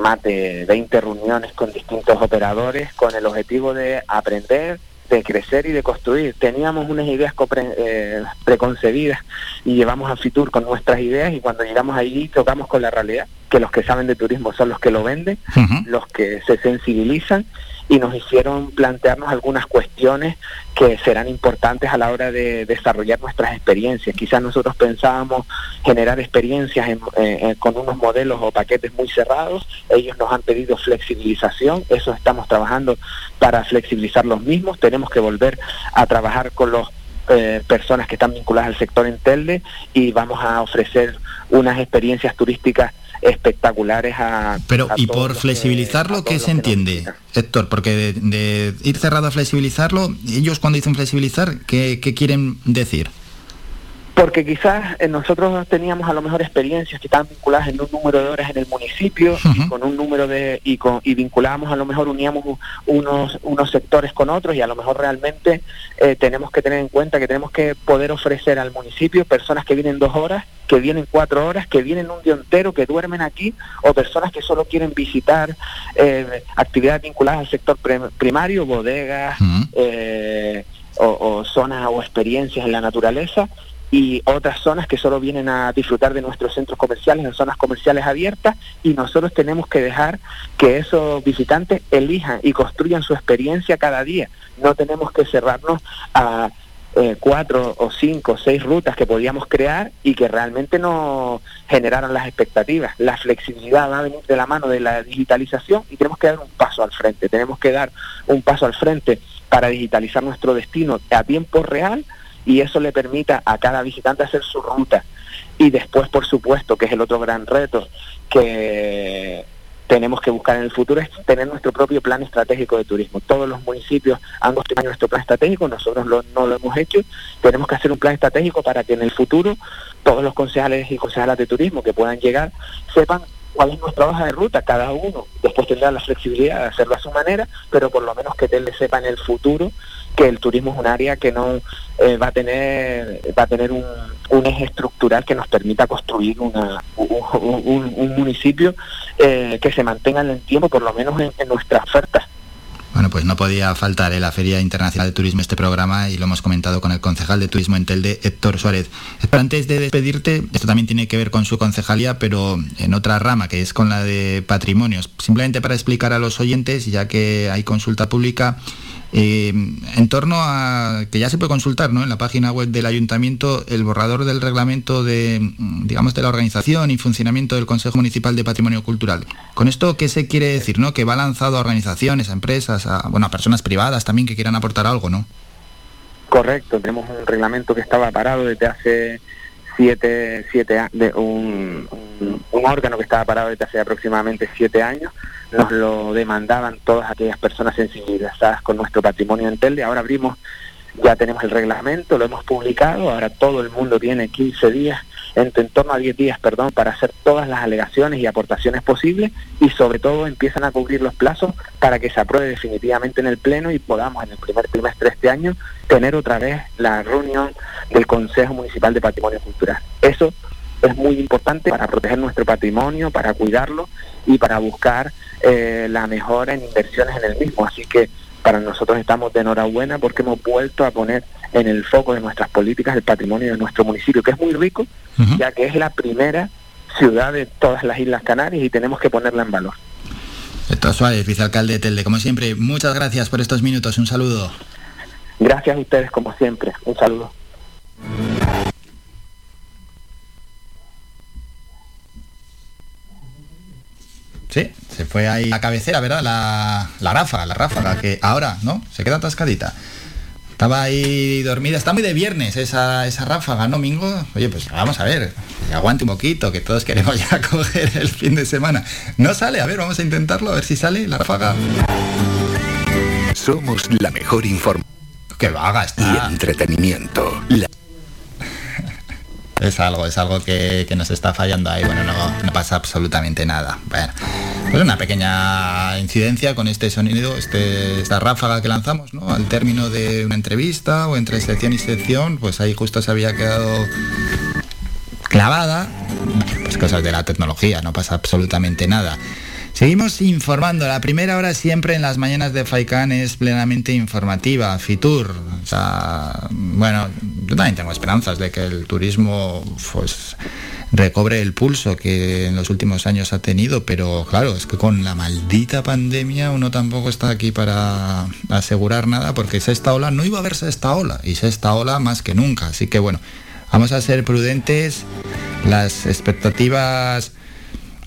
más de 20 reuniones con distintos operadores con el objetivo de aprender, de crecer y de construir. Teníamos unas ideas eh, preconcebidas y llevamos a Fitur con nuestras ideas y cuando llegamos allí tocamos con la realidad, que los que saben de turismo son los que lo venden, los que se sensibilizan y nos hicieron plantearnos algunas cuestiones que serán importantes a la hora de desarrollar nuestras experiencias. Quizás nosotros pensábamos generar experiencias en- eh, eh, con unos modelos o paquetes muy cerrados, ellos nos han pedido flexibilización, eso estamos trabajando para flexibilizar los mismos, tenemos que volver a trabajar con los eh, personas que están vinculadas al sector en y vamos a ofrecer unas experiencias turísticas espectaculares a Pero, a y por los que- flexibilizarlo, ¿qué se entiende, Héctor? Porque de, de ir cerrado a flexibilizarlo, ellos cuando dicen flexibilizar, ¿qué, qué quieren decir? Porque quizás eh, nosotros teníamos a lo mejor experiencias que estaban vinculadas en un número de horas en el municipio y con un número de y, con, y vinculábamos a lo mejor uníamos unos unos sectores con otros y a lo mejor realmente eh, tenemos que tener en cuenta que tenemos que poder ofrecer al municipio personas que vienen dos horas, que vienen cuatro horas, que vienen un día entero, que duermen aquí o personas que solo quieren visitar eh, actividades vinculadas al sector prim- primario, bodegas, eh, o, o zonas o experiencias en la naturaleza y otras zonas que solo vienen a disfrutar de nuestros centros comerciales, en zonas comerciales abiertas, y nosotros tenemos que dejar que esos visitantes elijan y construyan su experiencia cada día. No tenemos que cerrarnos a eh, cuatro o cinco o seis rutas que podíamos crear y que realmente no generaron las expectativas. La flexibilidad va a venir de la mano de la digitalización y tenemos que dar un paso al frente. Tenemos que dar un paso al frente para digitalizar nuestro destino a tiempo real y eso le permita a cada visitante hacer su ruta. Y después, por supuesto, que es el otro gran reto que tenemos que buscar en el futuro, es tener nuestro propio plan estratégico de turismo. Todos los municipios han construido nuestro plan estratégico, nosotros no lo hemos hecho. Tenemos que hacer un plan estratégico para que en el futuro todos los concejales y concejalas de turismo que puedan llegar sepan cuál es nuestra hoja de ruta, cada uno. Después tendrá la flexibilidad de hacerlo a su manera, pero por lo menos que él le sepa en el futuro que el turismo es un área que no eh, va a tener va a tener un, eje estructural que nos permita construir una, un, un- un municipio eh, que se mantenga en el tiempo, por lo menos en, en nuestra oferta. Bueno, pues no podía faltar en la Feria Internacional de Turismo este programa y lo hemos comentado con el concejal de Turismo en Telde, Héctor Suárez. Pero antes de despedirte, esto también tiene que ver con su concejalía, pero en otra rama, que es con la de patrimonios. Simplemente para explicar a los oyentes, ya que hay consulta pública, eh, en torno a que ya se puede consultar ¿no? en la página web del ayuntamiento el borrador del reglamento de mm, digamos de la organización y funcionamiento del Consejo Municipal de Patrimonio Cultural. Con esto qué se quiere decir, ¿no? Que va lanzado a organizaciones, a empresas, a bueno a personas privadas también que quieran aportar algo, ¿no? Correcto, tenemos un reglamento que estaba parado desde hace siete, siete de un, un órgano que estaba parado desde hace aproximadamente siete años. Nos lo demandaban todas aquellas personas sensibilizadas con nuestro patrimonio en Telde. Ahora abrimos, ya tenemos el reglamento, lo hemos publicado, ahora todo el mundo tiene 15 días, en, en torno a 10 días, perdón, para hacer todas las alegaciones y aportaciones posibles y sobre todo empiezan a cubrir los plazos para que se apruebe definitivamente en el Pleno y podamos en el primer trimestre de este año tener otra vez la reunión del Consejo Municipal de Patrimonio Cultural. Eso es muy importante para proteger nuestro patrimonio, para cuidarlo y para buscar eh, la mejora en inversiones en el mismo. Así que para nosotros estamos de enhorabuena porque hemos vuelto a poner en el foco de nuestras políticas el patrimonio de nuestro municipio, que es muy rico, ya que es la primera ciudad de todas las Islas Canarias y tenemos que ponerla en valor. Héctor Suárez, vicealcalde de Telde, como siempre, muchas gracias por estos minutos, un saludo. Gracias a ustedes como siempre. Un saludo. Sí, se fue ahí la cabecera, ¿verdad? La, la ráfaga, la ráfaga, que ahora, ¿no? Se queda atascadita. Estaba ahí dormida, está muy de viernes esa, esa ráfaga, ¿no, Mingo? Oye, pues vamos a ver, aguante un poquito, que todos queremos ya coger el fin de semana. No sale, a ver, vamos a intentarlo, a ver si sale la ráfaga. Somos la mejor información. Que vaga Y entretenimiento. La- es algo, es algo que, nos está fallando ahí. Bueno, no, pasa absolutamente nada. Bueno, pues una pequeña incidencia con este sonido, este, esta ráfaga que lanzamos, ¿no? Al término de una entrevista o entre sección y sección, pues ahí justo se había quedado clavada. Pues cosas de la tecnología, no pasa absolutamente nada. Seguimos informando. La primera hora siempre en las mañanas de FAICAN es plenamente informativa. Fitur. O sea, bueno, yo también tengo esperanzas de que el turismo pues, recobre el pulso que en los últimos años ha tenido, pero claro, es que con la maldita pandemia uno tampoco está aquí para asegurar nada porque esta ola no iba a verse esta ola y esta ola más que nunca. Así que bueno, vamos a ser prudentes. Las expectativas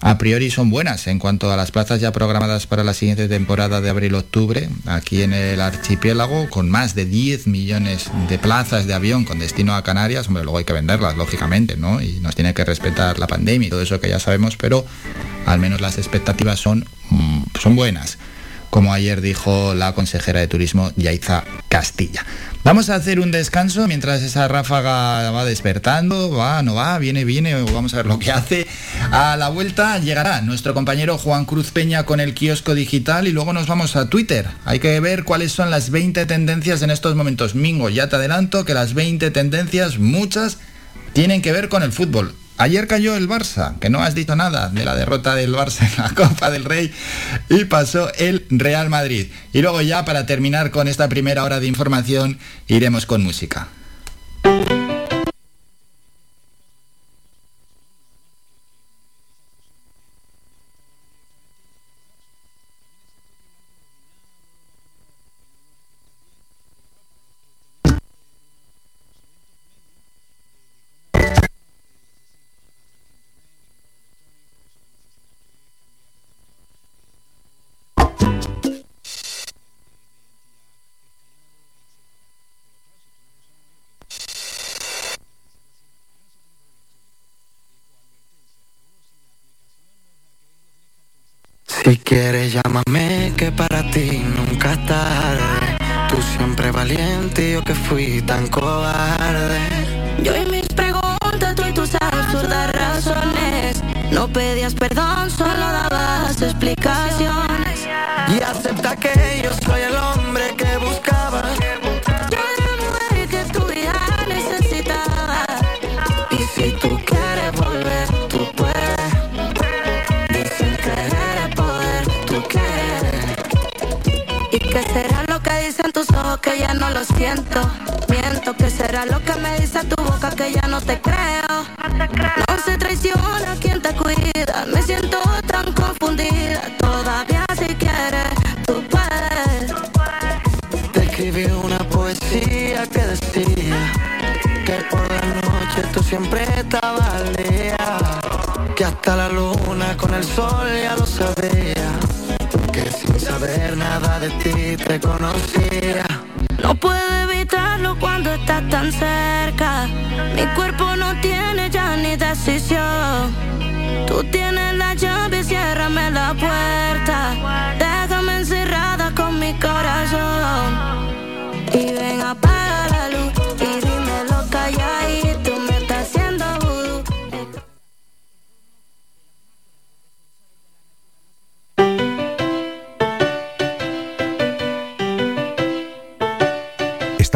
a priori son buenas en cuanto a las plazas ya programadas para la siguiente temporada de abril-octubre, aquí en el archipiélago, con más de 10 millones de plazas de avión con destino a Canarias. Hombre, luego hay que venderlas, lógicamente, ¿no? Y nos tiene que respetar la pandemia y todo eso que ya sabemos, pero al menos las expectativas son, mm, son buenas como ayer dijo la consejera de Turismo Yaiza Castilla. Vamos a hacer un descanso mientras esa ráfaga va despertando, va, no va, viene, viene, vamos a ver lo que hace. A la vuelta llegará nuestro compañero Juan Cruz Peña con el kiosco digital y luego nos vamos a Twitter. Hay que ver cuáles son las 20 tendencias en estos momentos. Mingo, ya te adelanto que las 20 tendencias, muchas, tienen que ver con el fútbol. Ayer cayó el Barça, que no has dicho nada de la derrota del Barça en la Copa del Rey, y pasó el Real Madrid. Y luego ya, para terminar con esta primera hora de información, iremos con música. Si quieres llámame que para ti nunca es tarde. Tú siempre valiente yo que fui tan cobarde. Yo y mis preguntas, tú y tus absurdas razones. No pedías perdón, solo dabas explicaciones. Y acepta que ¿Qué será lo que dicen tus ojos que ya no lo siento? Miento, ¿qué será lo que me dice tu boca que ya no te creo? No se traiciona quien te cuida, me siento tan confundida. Todavía si quieres, tú puedes. Te escribí una poesía que decía que por la noche tú siempre estabas día, que hasta la luna con el sol ya lo sabía nada de ti te conocía. No puedo evitarlo cuando estás tan cerca. Mi cuerpo no tiene ya ni decisión. Tú tienes la llave, ciérrame la puerta. Déjame encerrada con mi corazón. Y ven, apaga la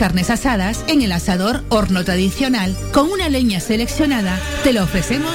Carnes asadas en el asador horno tradicional con una leña seleccionada. Te lo ofrecemos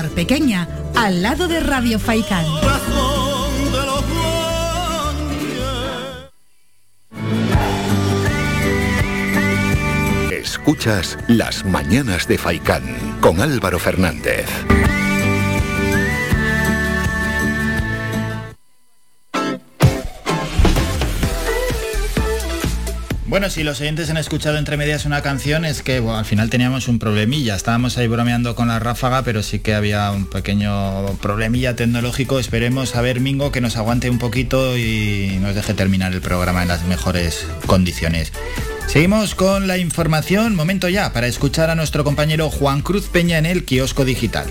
Pequeña, al lado de Radio Faikán. Escuchas Las Mañanas de Faikán con Álvaro Fernández. Bueno, si los oyentes han escuchado entre medias una canción es que al final teníamos un problemilla. Estábamos ahí bromeando con la ráfaga, pero sí que había un pequeño problemilla tecnológico. Esperemos a ver Mingo que nos aguante un poquito y nos deje terminar el programa en las mejores condiciones. Seguimos con la información. Momento ya para escuchar a nuestro compañero Juan Cruz Peña en el kiosco digital.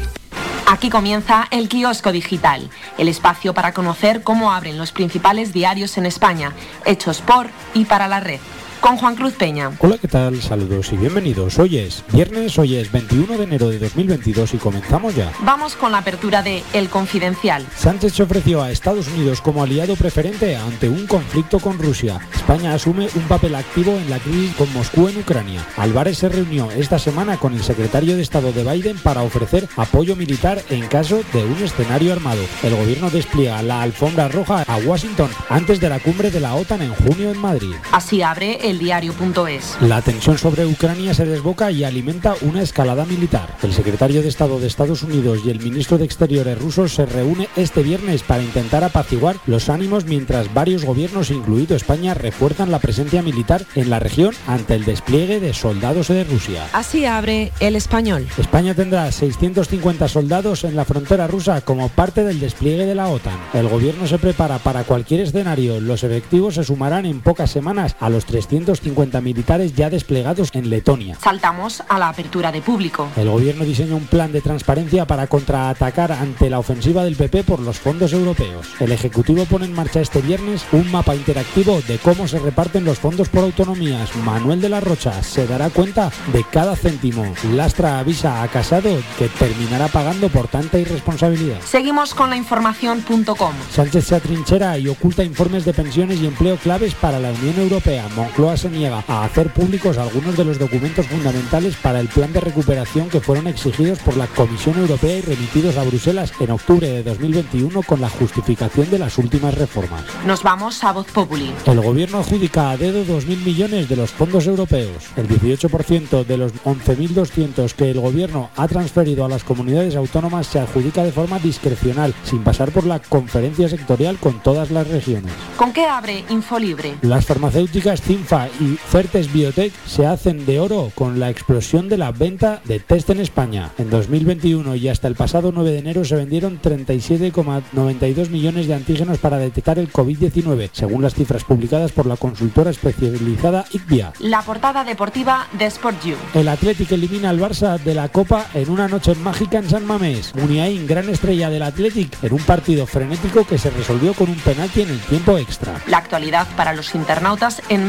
Aquí comienza el kiosco digital, el espacio para conocer cómo abren los principales diarios en España, hechos por y para la red con Juan Cruz Peña. Hola, ¿qué tal? Saludos y bienvenidos. Hoy es viernes, hoy es 21 de enero de 2022 y comenzamos ya. Vamos con la apertura de El Confidencial. Sánchez se ofreció a Estados Unidos como aliado preferente ante un conflicto con Rusia. España asume un papel activo en la crisis con Moscú en Ucrania. Álvarez se reunió esta semana con el secretario de Estado de Biden para ofrecer apoyo militar en caso de un escenario armado. El gobierno despliega la alfombra roja a Washington antes de la cumbre de la OTAN en junio en Madrid. Así abre eldiario.es. La tensión sobre Ucrania se desboca y alimenta una escalada militar. El secretario de Estado de Estados Unidos y el ministro de Exteriores rusos se reúne este viernes para intentar apaciguar los ánimos mientras varios gobiernos, incluido España, refuerzan la presencia militar en la región ante el despliegue de soldados de Rusia. Así abre el español. España tendrá 650 soldados en la frontera rusa como parte del despliegue de la OTAN. El gobierno se prepara para cualquier escenario. Los efectivos se sumarán en pocas semanas a los 300 250 militares ya desplegados en Letonia. Saltamos a la apertura de público. El gobierno diseña un plan de transparencia para contraatacar ante la ofensiva del PP por los fondos europeos. El Ejecutivo pone en marcha este viernes un mapa interactivo de cómo se reparten los fondos por autonomías. Manuel de la Rocha se dará cuenta de cada céntimo. Lastra avisa a Casado que terminará pagando por tanta irresponsabilidad. Seguimos con la información.com. Sánchez se atrinchera y oculta informes de pensiones y empleo claves para la Unión Europea. Moncloa se niega a hacer públicos algunos de los documentos fundamentales para el plan de recuperación que fueron exigidos por la Comisión Europea y remitidos a Bruselas en octubre de 2021 con la justificación de las últimas reformas. Nos vamos a Voz Populi. El gobierno adjudica a dedo 2.000 millones de los fondos europeos. El 18% de los 11.200 que el gobierno ha transferido a las comunidades autónomas se adjudica de forma discrecional, sin pasar por la conferencia sectorial con todas las regiones. ¿Con qué abre Infolibre? Las farmacéuticas CINFA y Certes Biotech se hacen de oro con la explosión de la venta de test en España. En 2021 y hasta el pasado 9 de enero se vendieron 37,92 millones de antígenos para detectar el COVID-19, según las cifras publicadas por la consultora especializada ICVIA. La portada deportiva de Sport You. El Athletic elimina al Barça de la Copa en una noche mágica en San Mamés. Muniain, gran estrella del Athletic, en un partido frenético que se resolvió con un penalti en el tiempo extra. La actualidad para los internautas en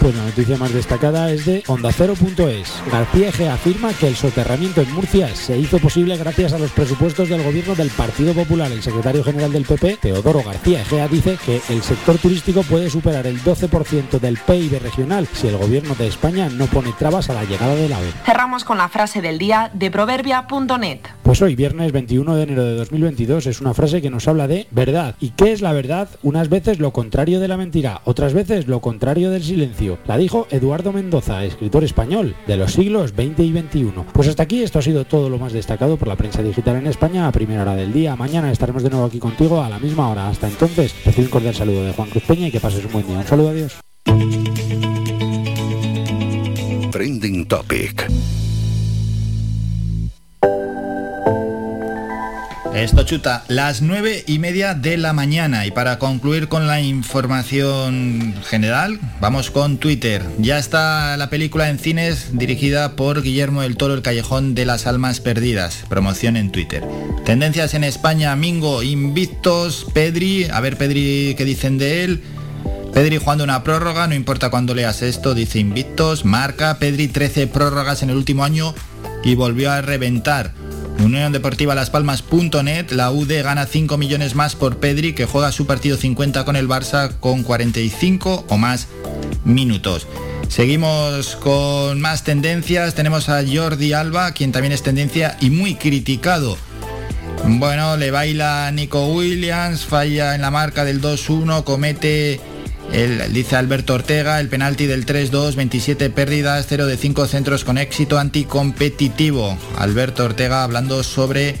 Pues la noticia más destacada es de OndaCero.es. García Egea afirma que el soterramiento en Murcia se hizo posible gracias a los presupuestos del gobierno del Partido Popular. El secretario general del PP, Teodoro García Egea, dice que el sector turístico puede superar el 12% del PIB regional si el gobierno de España no pone trabas a la llegada del AVE. Cerramos con la frase del día de proverbia.net. Pues hoy, viernes 21 de enero de 2022, es una frase que nos habla de verdad. ¿Y qué es la verdad? Unas veces lo contrario de la mentira, otras veces lo contrario del silencio la dijo Eduardo Mendoza, escritor español de los siglos XX y XXI. Pues hasta aquí esto ha sido todo lo más destacado por la prensa digital en España a primera hora del día. Mañana estaremos de nuevo aquí contigo a la misma hora. Hasta entonces, recibe un cordial saludo de Juan Cruz Peña y que pases un buen día. Un saludo, adiós. Trending Topic. Esto chuta las nueve y media de la mañana y para concluir con la información general vamos con Twitter. Ya está la película en cines dirigida por Guillermo del Toro, El Callejón de las Almas Perdidas. Promoción en Twitter. Tendencias en España, Mingo, Invictos, Pedri, a ver Pedri qué dicen de él. Pedri jugando una prórroga, no importa cuándo leas esto, dice Invictos, marca, Pedri 13 prórrogas en el último año y volvió a reventar. Unión Deportiva Las Palmas.net, la UD gana 5 millones más por Pedri que juega su partido 50 con el Barça con 45 o más minutos. Seguimos con más tendencias, tenemos a Jordi Alba, quien también es tendencia y muy criticado Bueno, le baila Nico Williams, falla en la marca del 2-1, comete el, dice Alberto Ortega, el penalti del 3-2, 27 pérdidas, 0 de 5 centros con éxito anticompetitivo. Alberto Ortega hablando sobre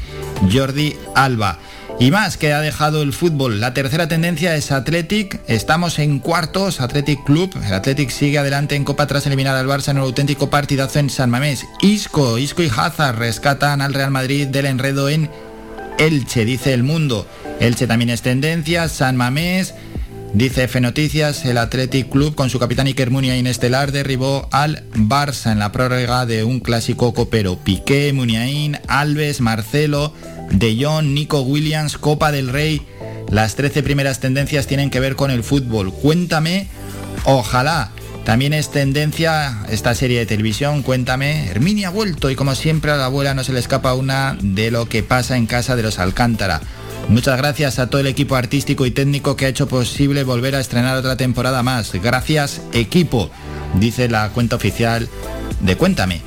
Jordi Alba. Y más que ha dejado el fútbol. La tercera tendencia es Athletic. Estamos en cuartos, Athletic Club. El Athletic sigue adelante en Copa tras eliminar al Barça en un auténtico partidazo en San Mamés. Isco, Isco y Hazard rescatan al Real Madrid del enredo en Elche, dice el mundo. Elche también es tendencia, San Mamés. Dice F Noticias, el Athletic Club con su capitán Iker Muniain estelar derribó al Barça en la prórroga de un clásico copero. Piqué, Muniain, Alves, Marcelo, De Jong, Nico Williams, Copa del Rey. Las 13 primeras tendencias tienen que ver con el fútbol. Cuéntame, ojalá. También es tendencia esta serie de televisión, cuéntame. Herminia ha vuelto y como siempre a la abuela no se le escapa una de lo que pasa en casa de los Alcántara. Muchas gracias a todo el equipo artístico y técnico que ha hecho posible volver a estrenar otra temporada más. Gracias equipo, dice la cuenta oficial de Cuéntame.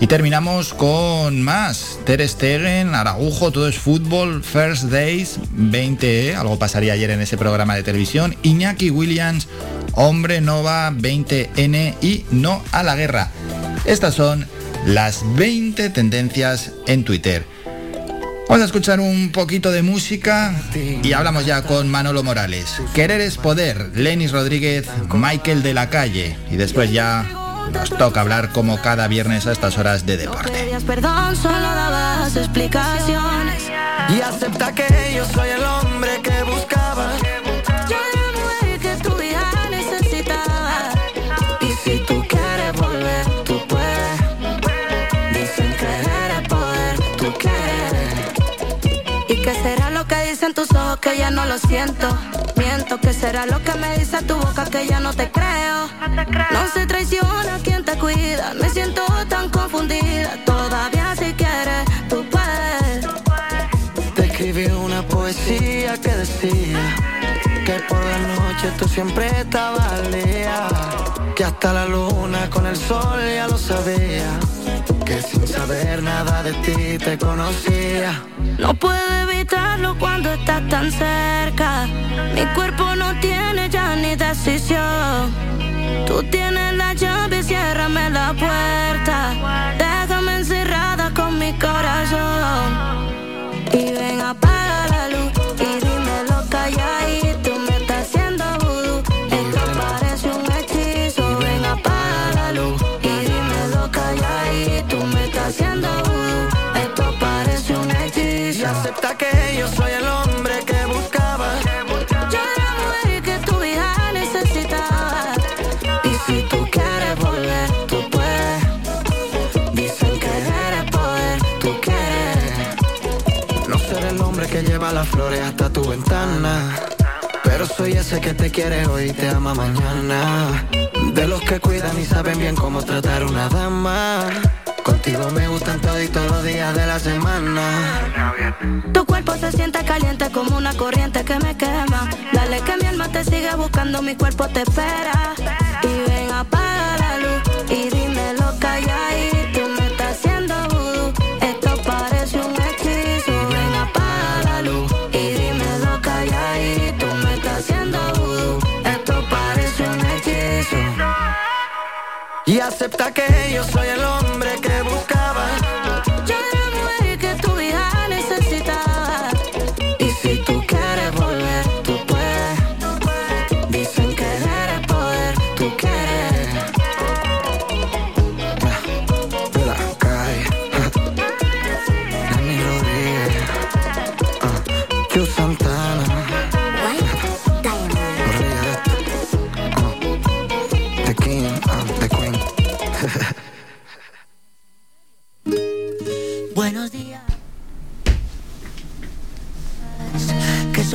Y terminamos con más. Ter Stegen, Araujo, todo es fútbol, First Days, 20E, algo pasaría ayer en ese programa de televisión. Iñaki Williams, Hombre Nova, 20N y No a la Guerra. Estas son las 20 tendencias en Twitter. Vamos a escuchar un poquito de música y hablamos ya con Manolo Morales. Querer es poder, Lenis Rodríguez, Michael de la Calle. Y después ya nos toca hablar como cada viernes a estas horas de deporte. Perdón, solo dabas explicaciones. Y acepta que yo soy el hombre que buscaba. Ya no lo siento? Miento, ¿qué será lo que me dice tu boca que ya no te creo? No se traiciona quien te cuida, me siento tan confundida. Todavía si quieres, tú puedes. Te escribí una poesía que decía que por la noche tú siempre estabas al día. Que hasta la luna con el sol ya lo sabía. Que sin saber nada de ti te conocía. No puedo evitarlo cuando estás tan cerca. Mi cuerpo no tiene ya ni decisión. Tú tienes la llave, ciérrame la puerta. Déjame encerrada con mi corazón. Y ven, apaga acepta que yo soy el hombre que buscaba. Yo la mujer que tu vida necesitaba. Y si tú quieres volver, tú puedes. Dicen que eres poder, tú quieres. No ser el hombre que lleva las flores hasta tu ventana. Pero soy ese que te quiere hoy y te ama mañana. De los que cuidan y saben bien cómo tratar una dama. Contigo me gustan toditos los días de la semana. Tu cuerpo se siente caliente como una corriente que me quema. Dale que mi alma te sigue buscando, mi cuerpo te espera. Y ven, apaga la luz y dímelo calladito. Me acepta que yo soy el hombre que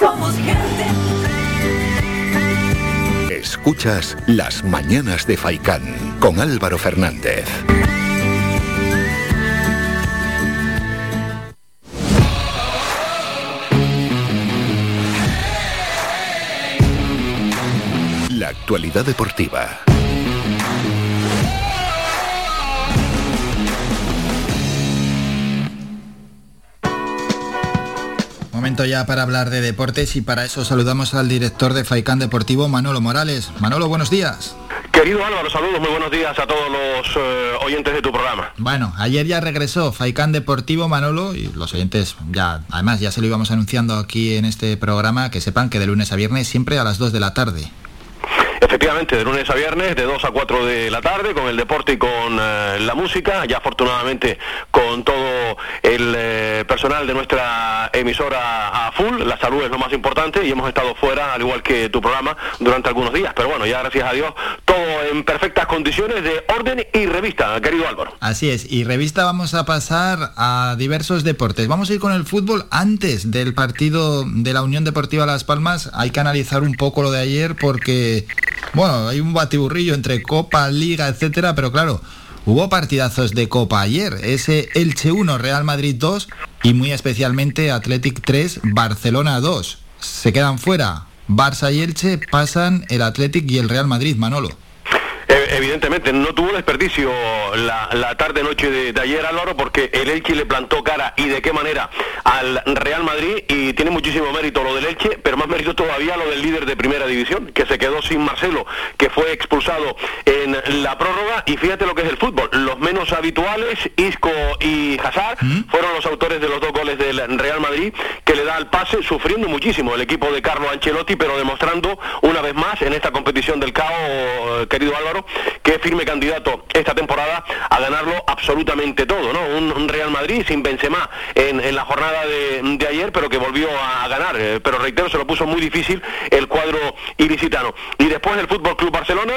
Somos gente. Escuchas Las Mañanas de Faicán con Álvaro Fernández. La actualidad deportiva. Momento ya para hablar de deportes y para eso saludamos al director de Faicán Deportivo, Manolo Morales. Manolo, buenos días. Querido Álvaro, saludos, muy buenos días a todos los eh, oyentes de tu programa. Bueno, ayer ya regresó Faicán Deportivo Manolo y los oyentes ya, además ya se lo íbamos anunciando aquí en este programa, que sepan que de lunes a viernes siempre a las 2 de la tarde. Efectivamente, de lunes a viernes, de 2 a 4 de la tarde, con el deporte y con eh, la música, ya afortunadamente con todo el eh, personal de nuestra emisora a full, la salud es lo más importante y hemos estado fuera, al igual que tu programa, durante algunos días, pero bueno, ya gracias a Dios, todo en perfectas condiciones de orden y revista, querido Álvaro. Así es, y revista vamos a pasar a diversos deportes. Vamos a ir con el fútbol antes del partido de la Unión Deportiva Las Palmas. Hay que analizar un poco lo de ayer porque, bueno, hay un batiburrillo entre Copa, Liga, etcétera, pero claro, hubo partidazos de Copa ayer. Ese Elche 1, Real Madrid 2 y muy especialmente Athletic 3, Barcelona 2. Se quedan fuera. Barça y Elche pasan el Athletic y el Real Madrid, Manolo. Eh, Evidentemente, no tuvo desperdicio la, la tarde-noche de, de ayer, Álvaro, porque el Elche le plantó cara. Y de qué manera al Real Madrid y tiene muchísimo mérito lo del Elche, pero más mérito todavía lo del líder de primera división, que se quedó sin Marcelo, que fue expulsado en la prórroga. Y fíjate lo que es el fútbol. Los menos habituales, Isco y Hazard, fueron los autores de los dos goles del Real Madrid, que le da el pase, sufriendo muchísimo el equipo de Carlo Ancelotti, pero demostrando una vez más en esta competición del CAO, querido Álvaro, que es firme candidato esta temporada a ganarlo absolutamente todo, ¿no? Un, Real Madrid sin Benzema en, en la jornada de, de ayer, pero que volvió a, ganar. eh, pero reitero, se lo puso muy difícil el cuadro ilicitano. Y después el Fútbol Club Barcelona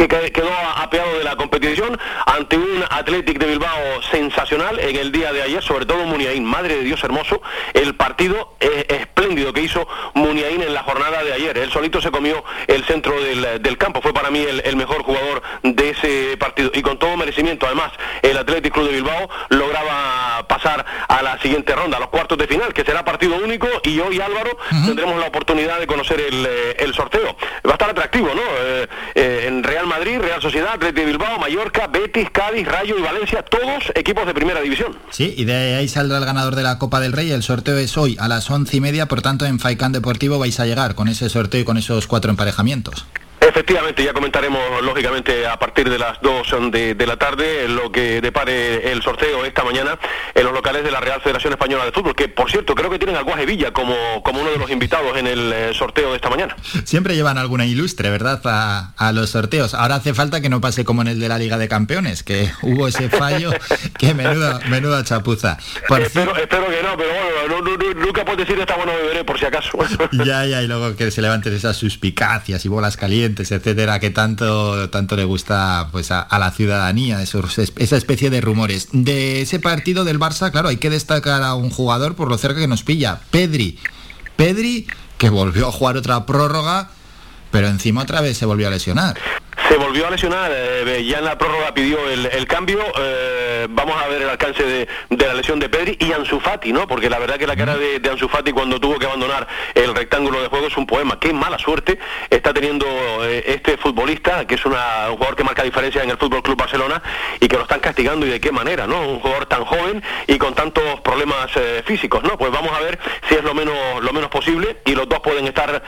que que- quedó apeado de la competición ante un Athletic de Bilbao sensacional en el día de ayer, sobre todo Muniain, madre de Dios hermoso, el partido eh, espléndido que hizo Muniain en la jornada de ayer. Él solito se comió el centro del, del campo, fue para mí el, el mejor jugador de ese partido y con todo merecimiento. Además, el Athletic Club de Bilbao lograba pasar a la siguiente ronda, a los cuartos de final, que será partido único y hoy Álvaro tendremos la oportunidad de conocer el, eh, el sorteo. Va a estar atractivo, ¿no? Eh, eh, en Real Madrid, Real Sociedad, de Bilbao, Mallorca, Betis, Cádiz, Rayo y Valencia, todos equipos de primera división. Sí, y de ahí saldrá el ganador de la Copa del Rey. El sorteo es hoy a las once y media, por tanto en Faicán Deportivo vais a llegar con ese sorteo y con esos cuatro emparejamientos. Efectivamente, ya comentaremos lógicamente a partir de las 2 de, de, la tarde lo que depare el sorteo esta mañana en los locales de la Real Federación Española de Fútbol, que por cierto creo que tienen a Guaje Villa como, como uno de los invitados en el eh, sorteo de esta mañana. Siempre llevan alguna ilustre, ¿verdad? A, a, los sorteos. Ahora hace falta que no pase como en el de la Liga de Campeones, que hubo ese fallo, que menuda, menuda chapuza. Por espero, espero, que no, pero bueno, no, no, nunca puedes decir esta bueno beberé por si acaso. ya, ya, y luego que se levanten esas suspicacias y bolas calientes, etcétera, que tanto, tanto le gusta pues a, la ciudadanía, esa especie de rumores. De ese partido del Barça, claro, hay que destacar a un jugador por lo cerca que nos pilla, Pedri. Pedri, que volvió a jugar otra prórroga, pero encima otra vez se volvió a lesionar se volvió a lesionar, eh, ya en la prórroga pidió el, cambio, eh, vamos a ver el alcance de, la lesión de Pedri y Ansu Fati, ¿no? Porque la verdad que la cara de, de, Ansu Fati cuando tuvo que abandonar el rectángulo de juego es un poema. Qué mala suerte está teniendo eh, este futbolista, que es un jugador que marca diferencia en el Fútbol Club Barcelona y que lo están castigando y de qué manera, ¿no? Un jugador tan joven y con tantos problemas físicos, ¿no? Pues vamos a ver si es lo menos lo menos posible y los dos pueden estar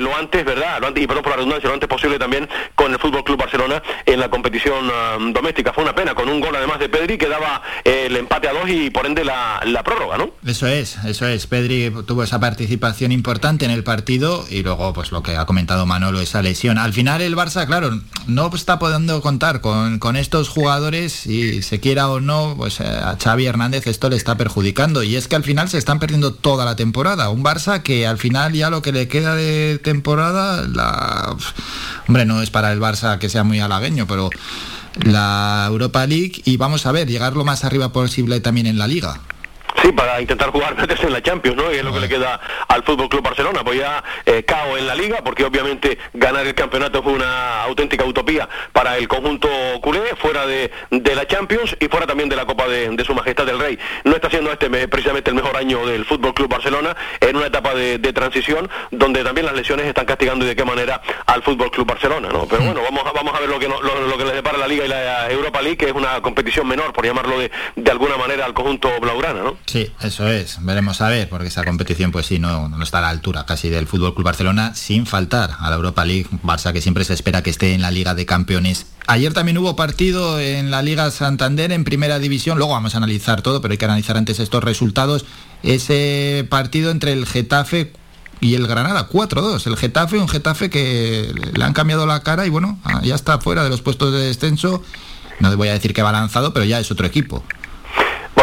lo antes, ¿verdad? Lo antes, y perdón por la redundancia, lo antes posible también con el Fútbol Club Barcelona en la competición um, doméstica. Fue una pena, con un gol además de Pedri que daba eh, el empate a dos y por ende la, prórroga, ¿no? Eso es, eso es. Pedri tuvo esa participación importante en el partido y luego, pues lo que ha comentado Manolo, esa lesión. Al final el Barça, claro, no está pudiendo contar con, con estos jugadores y se quiera o no, pues eh, a Xavi Hernández esto le está perjudicando y es que al final se están perdiendo toda la temporada. Un Barça que al final ya lo que le queda de temporada, la... hombre, no es para el Barça que sea muy halagueño, pero la Europa League y vamos a ver, llegar lo más arriba posible también en la liga. Sí, para intentar jugar meterse en la Champions, ¿no? Y es lo que le queda al Fútbol Club Barcelona, pues ya eh, cao en la liga, porque obviamente ganar el campeonato fue una auténtica utopía para el conjunto culé, fuera de, de la Champions y fuera también de la Copa de, de, Su Majestad del Rey. No está siendo este precisamente el mejor año del Fútbol Club Barcelona, en una etapa de, de, transición donde también las lesiones están castigando y de qué manera al Fútbol Club Barcelona, ¿no? Pero bueno, vamos a, vamos a ver lo que, no, lo, lo, que les depara la Liga y la Europa League, que es una competición menor, por llamarlo de, de alguna manera, al conjunto blaugrana, ¿no? Sí, eso es. Veremos a ver, porque esa competición, pues sí, no, no está a la altura casi del Fútbol Club Barcelona, sin faltar a la Europa League. Barça que siempre se espera que esté en la Liga de Campeones. Ayer también hubo partido en la Liga Santander en Primera División. Luego vamos a analizar todo, pero hay que analizar antes estos resultados. Ese partido entre el Getafe y el Granada 4-2. El Getafe, un Getafe que le han cambiado la cara y bueno, ya está fuera de los puestos de descenso. No voy a decir que va lanzado, pero ya es otro equipo.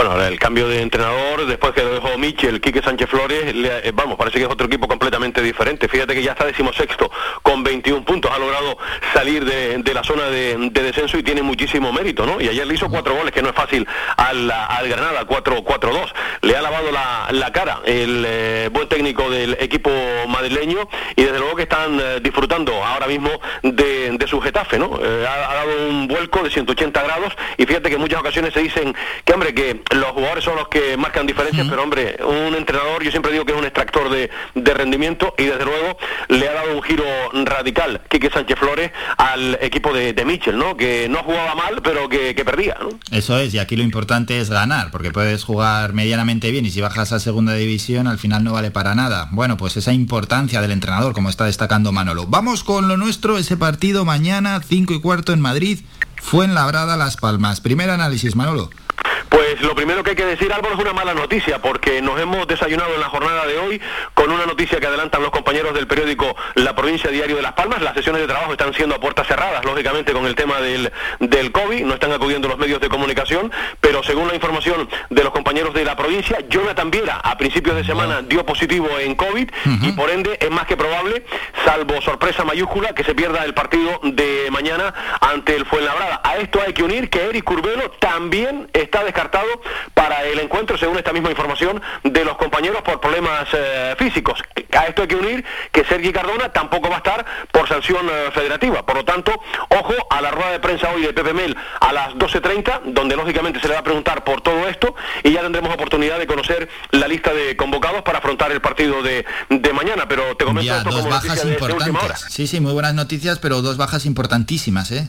Bueno, el cambio de entrenador, después que lo dejó Michel, Quique Sánchez Flores, le, eh, vamos, parece que es otro equipo completamente diferente. Fíjate que ya está decimosexto con 21 puntos, ha logrado salir de, la zona de, de, descenso y tiene muchísimo mérito, ¿no? Y ayer le hizo cuatro goles, que no es fácil al, al Granada, 4-4-2. Le ha lavado la, la cara el eh, buen técnico del equipo madrileño y desde luego que están eh, disfrutando ahora mismo de, de su Getafe, ¿no? Ha, ha dado un vuelco de 180 grados y fíjate que en muchas ocasiones se dicen que, hombre, que los jugadores son los que marcan diferencias, uh -huh. pero hombre, un entrenador yo siempre digo que es un extractor de, de, rendimiento y desde luego le ha dado un giro radical Quique Sánchez Flores al equipo de, de Michel, ¿no? Que no jugaba mal, pero que, que perdía, ¿no? Eso es, y aquí lo importante es ganar, porque puedes jugar medianamente bien y si bajas a segunda división al final no vale para nada. Bueno, pues esa importancia del entrenador, como está destacando Manolo. Vamos con lo nuestro, ese partido mañana, 5 y cuarto en Madrid, fue en Labrada Las Palmas. Primer análisis, Manolo. Pues lo primero que hay que decir, Álvaro, es una mala noticia, porque nos hemos desayunado en la jornada de hoy con una noticia que adelantan los compañeros del periódico La Provincia Diario de Las Palmas. Las sesiones de trabajo están siendo a puertas cerradas, lógicamente, con el tema del, del COVID. No están acudiendo los medios de comunicación, pero según la información de los compañeros de la provincia, Jonathan Viera, a principios de semana, dio positivo en COVID uh -huh. y por ende es más que probable, salvo sorpresa mayúscula, que se pierda el partido de mañana ante el Fuenlabrada. A esto hay que unir que Eric Curbelo también está descartado para el encuentro, según esta misma información de los compañeros por problemas eh, físicos. A esto hay que unir que Sergi Cardona tampoco va a estar por sanción eh, federativa. Por lo tanto, ojo a la rueda de prensa hoy de Pepe Mel a las 12.30, donde lógicamente se le va a preguntar por todo esto y ya tendremos oportunidad de conocer la lista de convocados para afrontar el partido de, de mañana. Pero te comento ya, esto dos como bajas de, importantes. de sí, sí, muy buenas noticias, pero dos bajas importantísimas, ¿eh?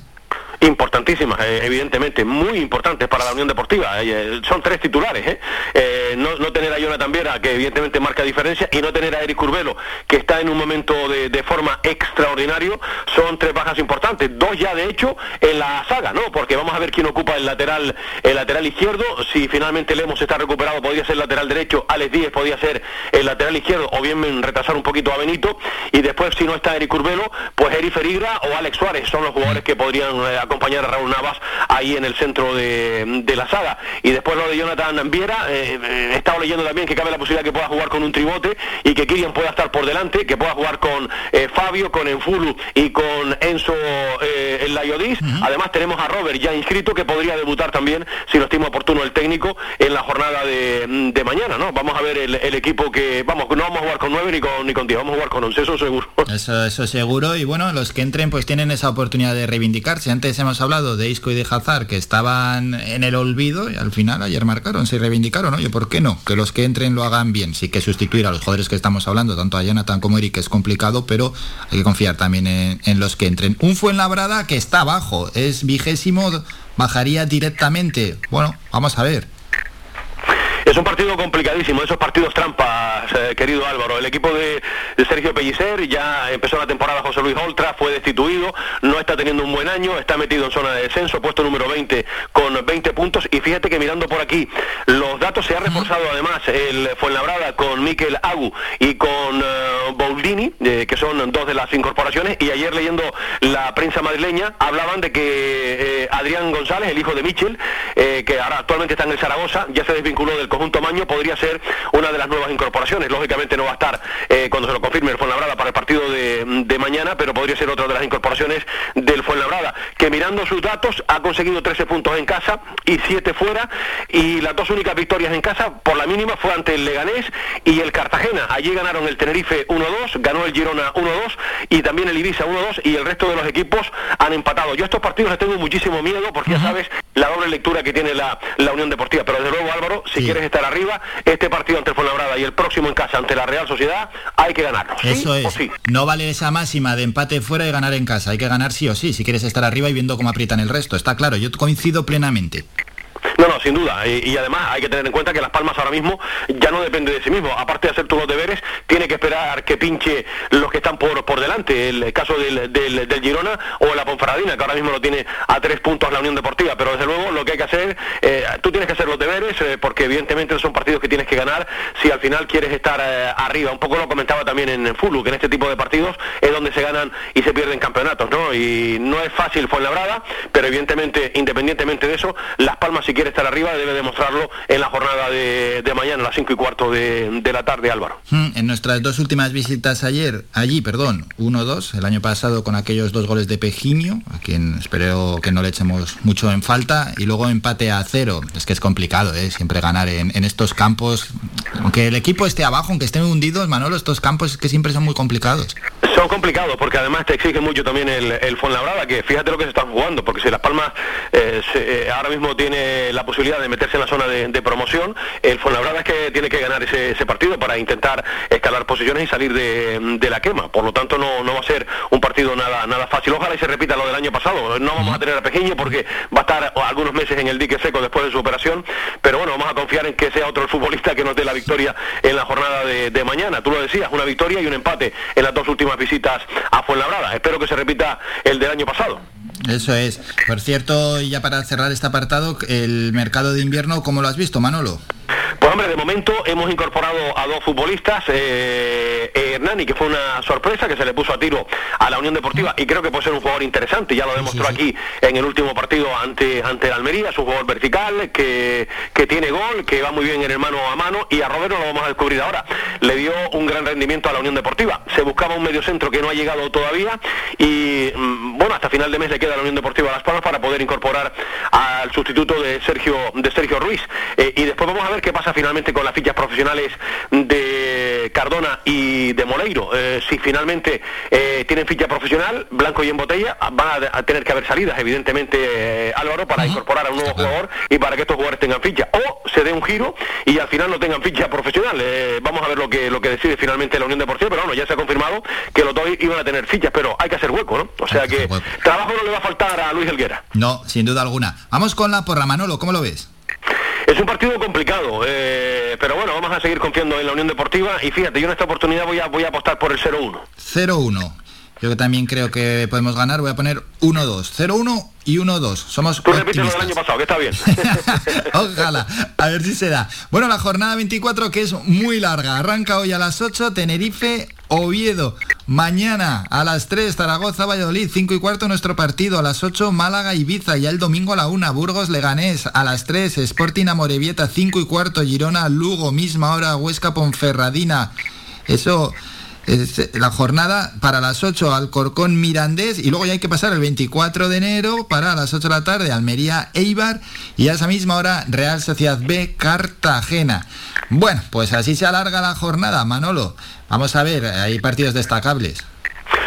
Importantísimas, eh, evidentemente, muy importantes para la Unión Deportiva. Eh, eh, son tres titulares, ¿eh? No, no tener a Jonathan Viera, que evidentemente marca diferencia, y no tener a Eric Curbelo, que está en un momento de, de forma extraordinario, son tres bajas importantes. Dos ya, de hecho, en la saga, ¿no? Porque vamos a ver quién ocupa el lateral, el lateral izquierdo. Si finalmente Lemos está recuperado, podría ser lateral derecho, Alex Díez podría ser el lateral izquierdo, o bien retrasar un poquito a Benito, y después, si no está Eric Curbelo, pues Eric Ferigra o Alex Suárez son los jugadores que podrían acompañar a Raúl Navas ahí en el centro de, de la saga. Y después lo de Jonathan Viera, eh, eh, he estado leyendo también que cabe la posibilidad que pueda jugar con un tribote y que Kirian pueda estar por delante, que pueda jugar con eh, Fabio, con Enfulu y con Enzo eh, Layodis. Además tenemos a Robert ya inscrito que podría debutar también, si lo estima oportuno el técnico, en la jornada de, de mañana, ¿no? Vamos a ver el, el equipo que, vamos, no vamos a jugar con nueve ni con, ni con diez, vamos a jugar con once, eso seguro. Eso, eso seguro. Y bueno, los que entren pues tienen esa oportunidad de reivindicarse. Antes hemos hablado de Isco y de Hazard que estaban en el olvido y al final ayer marcaron, se reivindicaron. Oye, ¿por qué no? Que los que entren lo hagan bien. Sí que sustituir a los jugadores que estamos hablando, tanto a Jonathan como a Eric, es complicado, pero hay que confiar también en, los que entren. Un Fuenlabrada que está abajo, es vigésimo, bajaría directamente. Bueno, vamos a ver. Es un partido complicadísimo, esos partidos trampas, eh, querido Álvaro. El equipo de, de Sergio Pellicer ya empezó la temporada José Luis Oltra, fue destituido, no está teniendo un buen año, está metido en zona de descenso, puesto número 20 con 20 puntos. Y fíjate que mirando por aquí los datos, se ha reforzado además el Fuenlabrada con Miquel Agu y con eh, Boldini, eh, que son dos de las incorporaciones. Y ayer leyendo la prensa madrileña, hablaban de que Adrián González, el hijo de Michel, que ahora actualmente está en el Zaragoza, ya se desvinculó del conjunto Maño, podría ser una de las nuevas incorporaciones. Lógicamente no va a estar eh, cuando se lo confirme el Fuenlabrada para el partido de, de mañana, pero podría ser otra de las incorporaciones del Fuenlabrada, que mirando sus datos ha conseguido 13 puntos en casa y 7 fuera, y las dos únicas victorias en casa, por la mínima, fue ante el Leganés y el Cartagena. Allí ganaron el Tenerife 1-2, ganó el Girona 1-2 y también el Ibiza 1-2 y el resto de los equipos han empatado. Yo a estos partidos les tengo muchísimo miedo porque ya sabes la doble lectura que tiene la, la Unión Deportiva, pero desde luego Álvaro, si quieres estar arriba, este partido ante Fuenlabrada y el próximo en casa ante la Real Sociedad, hay que ganarlo. ¿sí Eso es. sí? No vale esa máxima de empate fuera y ganar en casa. Hay que ganar sí o sí, si quieres estar arriba y viendo cómo aprietan el resto. Está claro, yo coincido plenamente. No, no, sin duda. Y, además hay que tener en cuenta que Las Palmas ahora mismo ya no depende de sí mismo. Aparte de hacer todos los deberes, tiene que esperar que pinche los que están por, por delante. El caso del, del, Girona o la Ponferradina, que ahora mismo lo tiene a tres puntos la Unión Deportiva. Pero desde luego lo que hay que hacer, eh, tú tienes que hacer los deberes, eh, porque evidentemente son partidos que tienes que ganar si al final quieres estar eh, arriba. Un poco lo comentaba también en, Fulu, que en este tipo de partidos es donde se ganan y se pierden campeonatos, ¿no? Y no es fácil fue labrada, pero evidentemente, independientemente de eso, Las Palmas si quiere estar arriba debe demostrarlo en la jornada de, de mañana, a las 5 y cuarto de, de la tarde, Álvaro. Mm, En nuestras dos últimas visitas ayer, allí, perdón, 1-2, el año pasado con aquellos dos goles de Pejinio, a quien espero que no le echemos mucho en falta, y luego empate a cero. Es que es complicado, ¿eh? siempre ganar en, en estos campos. Aunque el equipo esté abajo, aunque estén hundidos, Manolo, estos campos es que siempre son muy complicados. Son complicados porque además te exige mucho también el, el Fuenlabrada, que fíjate lo que se están jugando, porque si Las Palmas eh, se- eh, ahora mismo tiene la posibilidad de meterse en la zona de, de promoción, el Fuenlabrada es que tiene que ganar ese, ese partido para intentar escalar posiciones y salir de, de la quema. Por lo tanto, no, no va a ser un partido nada, nada fácil. Ojalá y se repita lo del año pasado. No vamos a tener a Pequeño porque va a estar algunos meses en el dique seco después de su operación, pero bueno, vamos a confiar en que sea otro el futbolista que nos dé la victoria en la jornada de, de mañana. Tú lo decías, una victoria y un empate en las dos últimas visitas a Fuenlabrada. Espero que se repita el del año pasado. Eso es. Por cierto, ya para cerrar este apartado, el mercado de invierno, ¿cómo lo has visto, Manolo? Pues hombre, de momento hemos incorporado a dos futbolistas, eh, eh, Hernani, que fue una sorpresa, que se le puso a tiro a la Unión Deportiva y creo que puede ser un jugador interesante, ya lo demostró aquí en el último partido ante, ante el Almería, es un jugador vertical, que, que tiene gol, que va muy bien en el mano a mano y a Roberto lo vamos a descubrir ahora. Le dio un gran rendimiento a la Unión Deportiva. Se buscaba un medio centro que no ha llegado todavía y mm, bueno, hasta final de mes le queda a la Unión Deportiva Las Palmas para poder incorporar al sustituto de Sergio, de Sergio Ruiz. Eh, y después vamos a ver qué pasa finalmente con las fichas profesionales de Cardona y de Moleiro. Eh, si finalmente eh, tienen ficha profesional, blanco y en botella, van a, tener que haber salidas, evidentemente, Álvaro, para incorporar a un nuevo jugador y para que estos jugadores tengan ficha. O se dé un giro y al final no tengan ficha profesional. vamos a ver lo que, lo que decide finalmente la Unión Deportiva, pero bueno, ya se ha confirmado que los dos iban a tener fichas, pero hay que hacer hueco, ¿no? O sea que trabajo no le va a faltar a Luis Helguera. No, sin duda alguna. Vamos con la porra, Manolo, ¿cómo lo ves? Es un partido complicado, eh, pero bueno, vamos a seguir confiando en la Unión Deportiva y fíjate, yo en esta oportunidad voy a, voy a apostar por el 0-1. 0-1. Yo que también creo que podemos ganar, voy a poner 1-2. 0-1 y 1-2. Somos Tú repites lo del año pasado, que está bien. Ojalá, a ver si se da. Bueno, la jornada 24 que es muy larga. Arranca hoy a las 8, Tenerife, Oviedo. Mañana a las 3, Zaragoza, Valladolid, 5 y cuarto nuestro partido. A las 8, Málaga, Ibiza. Ya el domingo a la 1, Burgos, Leganés. A las 3, Sporting Amorebieta, 5 y cuarto. Girona, Lugo, misma hora, Huesca, Ponferradina. Eso es la jornada para las 8 Alcorcón Mirandés y luego ya hay que pasar el 24 de enero para las 8 de la tarde Almería Eibar y a esa misma hora Real Sociedad B Cartagena. Bueno, pues así se alarga la jornada, Manolo. Vamos a ver, hay partidos destacables.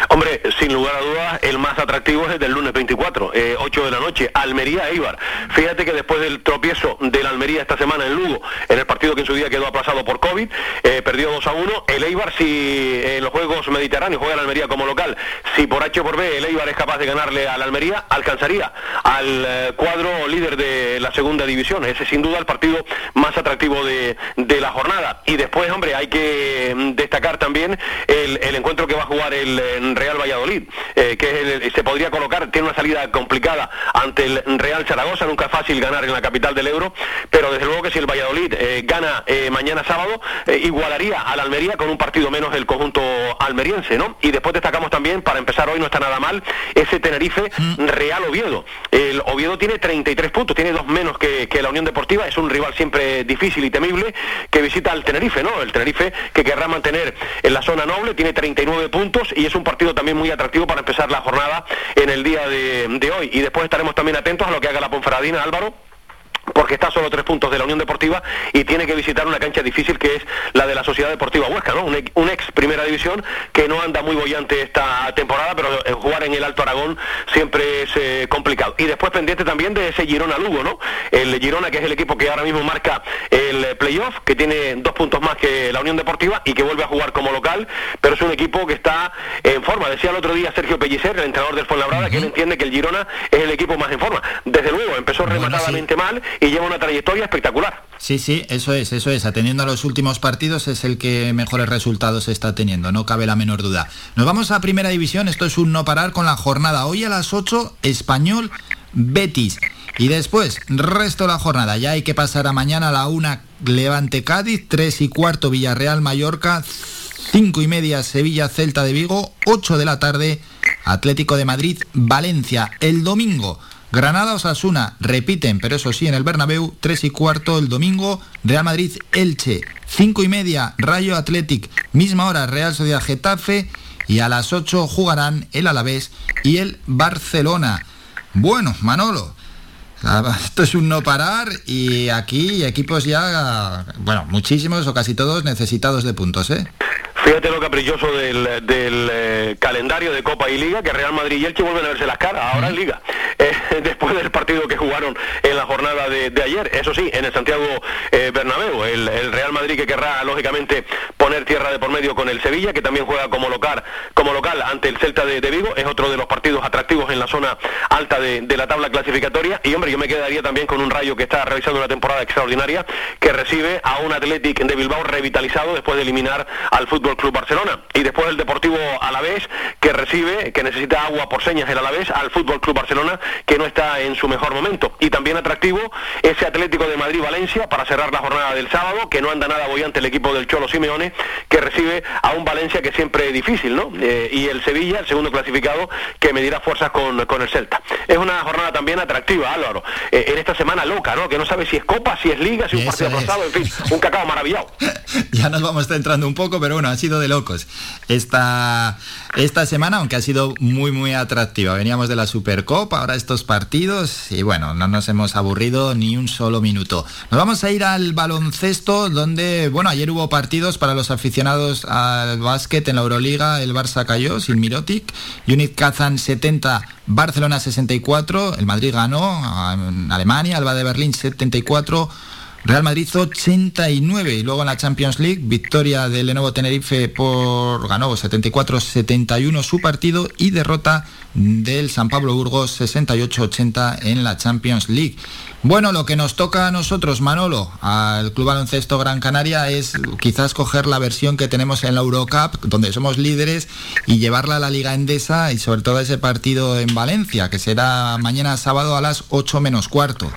Hombre, sin lugar a dudas, el más atractivo es el del lunes 24, 8 eh, de la noche, Almería-Eibar. Fíjate que después del tropiezo de la Almería esta semana en Lugo, en el partido que en su día quedó aplazado por COVID, eh, perdió 2 a 1. El Eibar, si eh, en los Juegos Mediterráneos juega la Almería como local, si por H o por B el Eibar es capaz de ganarle a la Almería, alcanzaría al cuadro líder de la segunda división. Ese sin duda el partido más atractivo de, la jornada. Y después, hombre, hay que mm, destacar también el, el encuentro que va a jugar el Real Valladolid, eh, que se podría colocar, tiene una salida complicada ante el Real Zaragoza, nunca es fácil ganar en la capital del Euro, pero desde luego que si el Valladolid eh, gana eh, mañana sábado, igualaría al Almería con un partido menos el conjunto almeriense, ¿no? Y después destacamos también, para empezar hoy no está nada mal, ese Tenerife mm. Real Oviedo. El Oviedo tiene 33 puntos, tiene dos menos que, que la Unión Deportiva, es un rival siempre difícil y temible que visita al Tenerife, ¿no? El Tenerife que querrá mantener en la zona noble, tiene 39 puntos y es un partido también muy atractivo para empezar la jornada en el día de, de hoy. Y después estaremos también atentos a lo que haga la Ponferradina, Álvaro porque está a solo tres puntos de la Unión Deportiva y tiene que visitar una cancha difícil que es la de la Sociedad Deportiva Huesca, ¿no? Un, ex primera división que no anda muy bollante esta temporada, pero jugar en el Alto Aragón siempre es eh, complicado. Y después pendiente también de ese Girona Lugo, ¿no? El Girona, que es el equipo que ahora mismo marca el playoff, que tiene dos puntos más que la Unión Deportiva y que vuelve a jugar como local, pero es un equipo que está en forma. Decía el otro día Sergio Pellicer, el entrenador del Fuenlabrada, que él entiende que el Girona es el equipo más en forma. Desde luego, empezó rematadamente mal y lleva una trayectoria espectacular. Sí, sí, eso es, eso es. Atendiendo a los últimos partidos es el que mejores resultados está teniendo, no cabe la menor duda. Nos vamos a Primera División, esto es un no parar con la jornada. Hoy a las 8, Español Betis. Y después, resto de la jornada. Ya hay que pasar a mañana a la 1 Levante Cádiz, 3 y cuarto Villarreal Mallorca, 5 y media Sevilla Celta de Vigo, 8 de la tarde Atlético de Madrid Valencia. El domingo Granada Osasuna repiten, pero eso sí, en el Bernabéu, 3 y cuarto el domingo, Real Madrid Elche, 5 y media Rayo Athletic, misma hora Real Sociedad Getafe y a las 8 jugarán el Alavés y el Barcelona. Bueno, Manolo, esto es un no parar y aquí equipos ya, bueno, muchísimos o casi todos necesitados de puntos, ¿eh? Fíjate lo caprichoso del, eh, calendario de Copa y Liga, que Real Madrid y Elche vuelven a verse las caras, ahora en Liga, eh, después del partido que jugaron en la jornada de, ayer, eso sí, en el Santiago eh, Bernabéu, el, Real Madrid que querrá, lógicamente, poner tierra de por medio con el Sevilla, que también juega como local, como local ante el Celta de, Vigo, es otro de los partidos atractivos en la zona alta de, la tabla clasificatoria, y hombre, yo me quedaría también con un Rayo que está realizando una temporada extraordinaria, que recibe a un Athletic de Bilbao revitalizado después de eliminar al fútbol Club Barcelona. Y después el Deportivo Alavés, que recibe, que necesita agua por señas el Alavés, al Fútbol Club Barcelona, que no está en su mejor momento. Y también atractivo ese Atlético de Madrid-Valencia para cerrar la jornada del sábado, que no anda nada bollante el equipo del Cholo Simeone, que recibe a un Valencia que siempre es difícil, ¿no? Eh, y el Sevilla, el segundo clasificado, que medirá fuerzas con, con el Celta. Es una jornada también atractiva, Álvaro. Eh, en esta semana loca, ¿no? Que no sabe si es Copa, si es Liga, si es un partido aplazado, en fin, un cacao maravillado. ya nos vamos centrando un poco, pero bueno, ha sido de locos esta, esta semana, aunque ha sido muy, muy atractiva. Veníamos de la Supercopa, ahora estos partidos, y bueno, no nos hemos aburrido aburrido ni un solo minuto. Nos vamos a ir al baloncesto, donde, bueno, ayer hubo partidos para los aficionados al básquet en la Euroliga. El Barça cayó sin Mirotic. Unit Kazan 70, Barcelona 64. El Madrid ganó Alemania, Alba de Berlín 74. Real Madrid 89 y luego en la Champions League victoria del Lenovo Tenerife por ganó 74-71 su partido y derrota del San Pablo Burgos 68-80 en la Champions League. Bueno, lo que nos toca a nosotros, Manolo, al Club Baloncesto Gran Canaria es quizás coger la versión que tenemos en la Eurocup, donde somos líderes, y llevarla a la Liga Endesa y sobre todo ese partido en Valencia, que será mañana sábado a las 8 menos cuarto.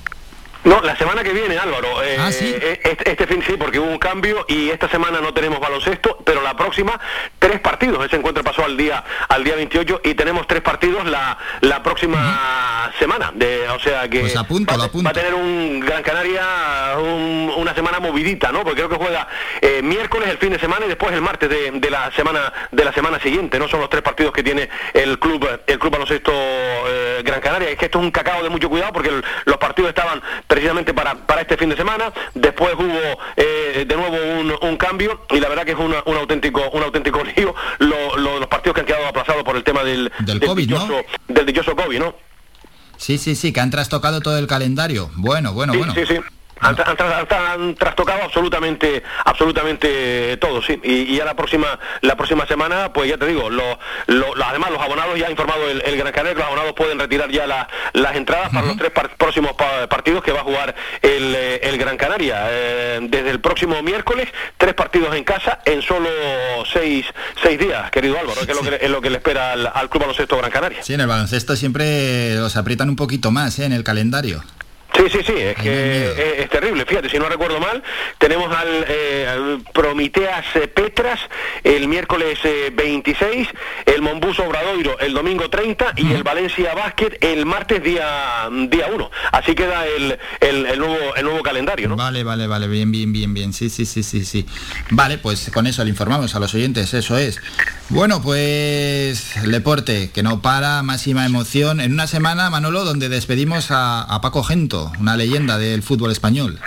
No, la semana que viene, Álvaro. Eh, Ah, ¿sí? eh, Este, este fin sí, porque hubo un cambio y esta semana no tenemos baloncesto, pero la próxima tres partidos. Ese encuentro pasó al día al día 28 y tenemos tres partidos la, la próxima semana. De, o sea que Pues apunto, va, va a tener un Gran Canaria un- una semana movidita, ¿no? Porque creo que juega eh, miércoles el fin de semana y después el martes de, de la semana de la semana siguiente. No son los tres partidos que tiene el club el club baloncesto eh, Gran Canaria. Es que esto es un cacao de mucho cuidado porque el- los partidos estaban precisamente para, para este fin de semana. Después hubo eh, de nuevo un, un cambio y la verdad que es una- un auténtico un auténtico lío lo- lo- los partidos que han quedado aplazados por el tema del, Del COVID, ¿no? dichoso, del dichoso COVID, ¿no? Sí, sí, sí, que han trastocado todo el calendario. Bueno, bueno, sí, bueno. sí, sí. Han, han han- trastocado absolutamente absolutamente todo, sí. Y, y ya la próxima la próxima semana, pues ya te digo, lo, lo- lo- además los abonados ya ha informado el, el Gran Canaria que los abonados pueden retirar ya la- las entradas para los tres par- próximos pa- partidos que va a jugar el, eh, el Gran Canaria. Eh, desde el próximo miércoles, tres partidos en casa en solo seis, seis días, querido Álvaro, que es lo que, es lo que le espera al, al Club Baloncesto Gran Canaria. Sí, en el baloncesto siempre los aprietan un poquito más ¿eh? en el calendario. Sí, sí, sí, es que es, es terrible. Fíjate, si no recuerdo mal, tenemos al, eh, al Promiteas eh, Petras el miércoles eh, 26, el Mombuso Obradoiro el domingo 30 y el Valencia Basket el martes día día 1. Así queda el, el, el nuevo el nuevo calendario, ¿no? Vale, vale, vale, bien, bien, bien, bien. Sí, sí, sí, sí, sí. Vale, pues con eso le informamos a los oyentes, eso es. Bueno, pues el deporte que no para, máxima emoción. En una semana, Manolo, donde despedimos a, a Paco Gento, una leyenda del fútbol español.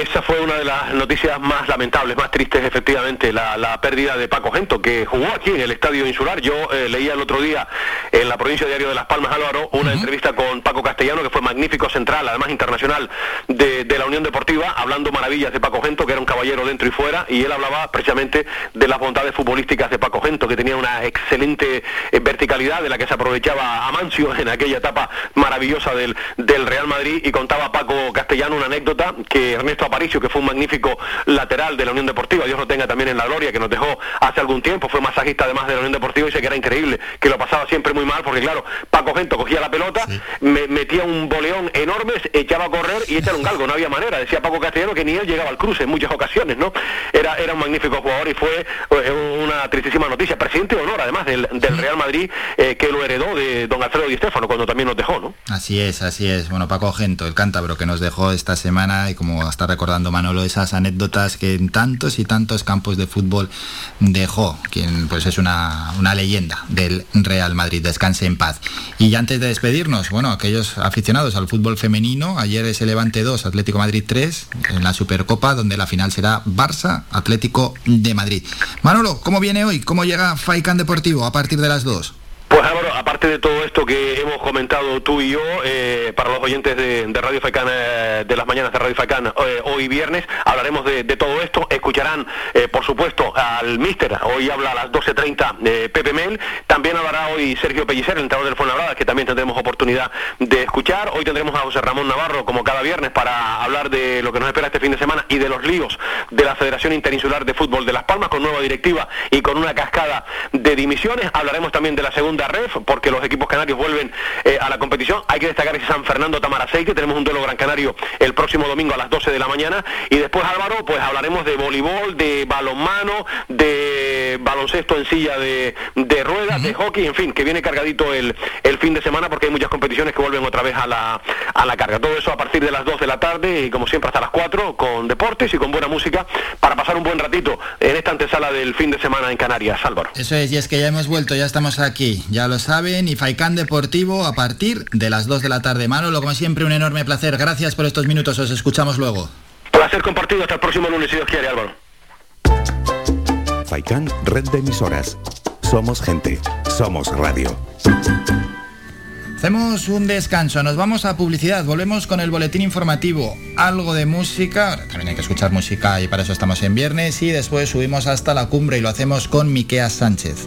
Esa fue una de las noticias más lamentables, más tristes, efectivamente, la, la pérdida de Paco Gento, que jugó aquí en el Estadio Insular. Yo eh, leía el otro día en la provincia Diario de Las Palmas, Álvaro, una entrevista con Paco Castellano, que fue magnífico central, además internacional de, de la Unión Deportiva, hablando maravillas de Paco Gento, que era un caballero dentro y fuera, y él hablaba precisamente de las bondades futbolísticas de Paco Gento, que tenía una excelente eh, verticalidad de la que se aprovechaba Amancio en aquella etapa maravillosa del, del Real Madrid, y contaba Paco Castellano una anécdota que Ernesto Aparicio, que fue un magnífico lateral de la Unión Deportiva, Dios lo tenga también en la gloria, que nos dejó hace algún tiempo, fue masajista además de la Unión Deportiva y sé que era increíble, que lo pasaba siempre muy mal, porque claro, Paco Gento cogía la pelota, me- metía un boleón enorme, echaba a correr y echaba un galgo, no había manera, decía Paco Castellano que ni él llegaba al cruce en muchas ocasiones, ¿no? Era, era un magnífico jugador y fue eh, una tristísima noticia, presidente de honor además del, del Real Madrid, eh, que lo heredó de don Alfredo Di Stéfano cuando también nos dejó, ¿no? Así es, así es. Bueno, Paco Gento, el cántabro que nos dejó esta semana y como está recordando Manolo, esas anécdotas que en tantos y tantos campos de fútbol dejó, quien pues es una, una leyenda del Real Madrid. Descanse en paz. Y antes de despedirnos, bueno, aquellos aficionados al fútbol femenino, ayer es el Levante 2, Atlético Madrid 3, en la Supercopa, donde la final será Barça, Atlético de Madrid. Manolo, ¿cómo viene hoy? ¿Cómo llega Faikan Deportivo a partir de las 2? Pues Álvaro, aparte de todo esto que hemos comentado tú y yo, eh, para los oyentes de, Radio Faicán, eh, de las mañanas de Radio Faicán, eh, hoy viernes, hablaremos de, todo esto. Escucharán, eh, por supuesto, al Míster, hoy habla a las 12.30 eh, Pepe Mel. También hablará hoy Sergio Pellicer, el entrenador del Fuenlabrada, que también tendremos oportunidad de escuchar. Hoy tendremos a José Ramón Navarro, como cada viernes, para hablar de lo que nos espera este fin de semana y de los líos de la Federación Interinsular de Fútbol de Las Palmas, con nueva directiva y con una cascada de dimisiones. Hablaremos también de la segunda ref, porque los equipos canarios vuelven eh, a la competición. Hay que destacar ese San Fernando Tamarasei, que tenemos un duelo gran canario el próximo domingo a las 12 de la mañana. Y después, Álvaro, pues hablaremos de voleibol, de balonmano, de baloncesto en silla de, de ruedas, de hockey, en fin, que viene cargadito el, el fin de semana porque hay muchas competiciones que vuelven otra vez a la, a la carga. Todo eso a partir de las 2 de la tarde y como siempre hasta las 4 con deportes y con buena música para pasar un buen ratito en esta antesala del fin de semana en Canarias, Álvaro. Eso es, y es que ya hemos vuelto, ya estamos aquí, ya lo saben, y Faicán Deportivo a partir de las 2 de la tarde. Manolo, como siempre, un enorme placer. Gracias por estos minutos, os escuchamos luego. Placer compartido, hasta el próximo lunes, si Dios quiere, Álvaro. Faikán, red de emisoras. Somos gente, somos radio. Hacemos un descanso, nos vamos a publicidad, volvemos con el boletín informativo, algo de música, también hay que escuchar música y para eso estamos en viernes y después subimos hasta la cumbre y lo hacemos con Miquea Sánchez.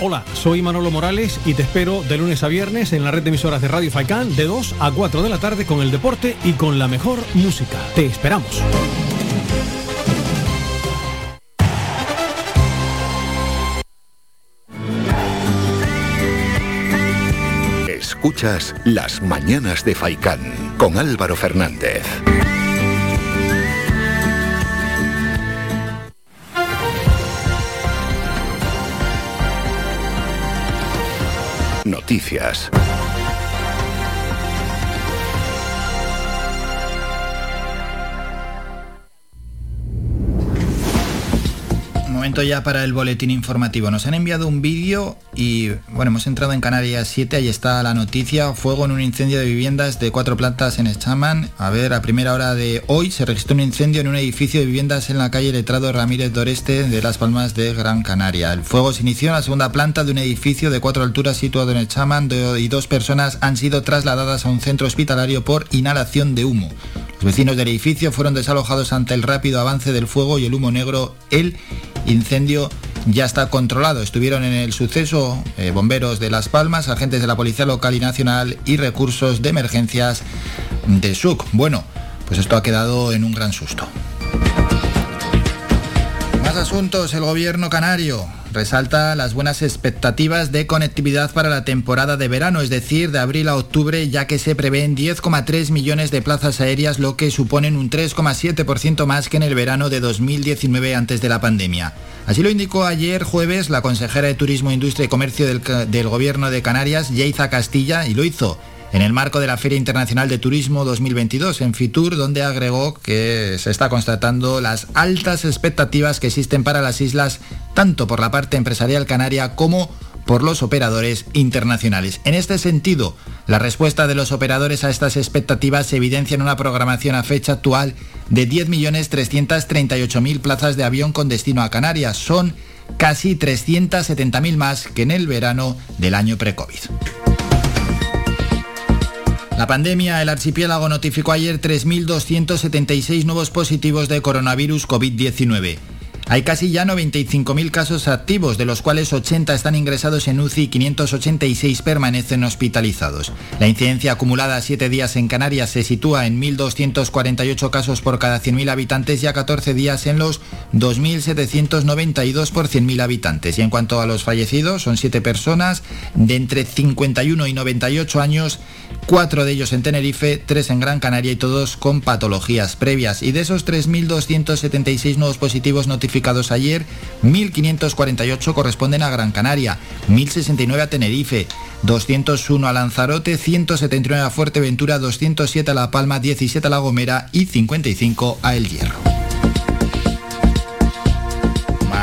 Hola, soy Manolo Morales y te espero de lunes a viernes en la red de emisoras de Radio Faicán de 2 a 4 de la tarde con el deporte y con la mejor música. Te esperamos. Escuchas Las Mañanas de Faicán con Álvaro Fernández. Noticias. Momento ya para el boletín informativo. Nos han enviado un vídeo y bueno, hemos entrado en Canarias 7, ahí está la noticia. Fuego en un incendio de viviendas de cuatro plantas en Echaman. A ver, a primera hora de hoy se registró un incendio en un edificio de viviendas en la calle Letrado Ramírez Doreste de Las Palmas de Gran Canaria. El fuego se inició en la segunda planta de un edificio de cuatro alturas situado en Echaman y dos personas han sido trasladadas a un centro hospitalario por inhalación de humo. Los vecinos del edificio fueron desalojados ante el rápido avance del fuego y el humo negro. El incendio ya está controlado. Estuvieron en el suceso eh, bomberos de Las Palmas, agentes de la Policía Local y Nacional y recursos de emergencias de SUC. Bueno, pues esto ha quedado en un gran susto. Más asuntos, el gobierno canario resalta las buenas expectativas de conectividad para la temporada de verano, es decir, de abril a octubre, ya que se prevén 10,3 millones de plazas aéreas, lo que suponen un 3,7% más que en el verano de 2019 antes de la pandemia. Así lo indicó ayer jueves la consejera de Turismo, Industria y Comercio del, Gobierno de Canarias, Yeiza Castilla, y lo hizo en el marco de la Feria Internacional de Turismo 2022 en Fitur, donde agregó que se está constatando las altas expectativas que existen para las islas, tanto por la parte empresarial canaria como por los operadores internacionales. En este sentido, la respuesta de los operadores a estas expectativas se evidencia en una programación a fecha actual de 10.338.000 plazas de avión con destino a Canarias. Son casi 370.000 más que en el verano del año pre-COVID. La pandemia, el archipiélago notificó ayer 3.276 nuevos positivos de coronavirus COVID-19. Hay casi ya 95.000 casos activos, de los cuales 80 están ingresados en UCI y 586 permanecen hospitalizados. La incidencia acumulada a 7 días en Canarias se sitúa en 1.248 casos por cada 100.000 habitantes y a 14 días en los 2.792 por 100.000 habitantes. Y en cuanto a los fallecidos, son 7 personas de entre 51 y 98 años, 4 de ellos en Tenerife, 3 en Gran Canaria y todos con patologías previas. Y de esos 3.276 nuevos positivos notificados ayer, 1.548 corresponden a Gran Canaria, 1.069 a Tenerife, 201 a Lanzarote, 179 a Fuerteventura, 207 a La Palma, 17 a La Gomera y 55 a El Hierro.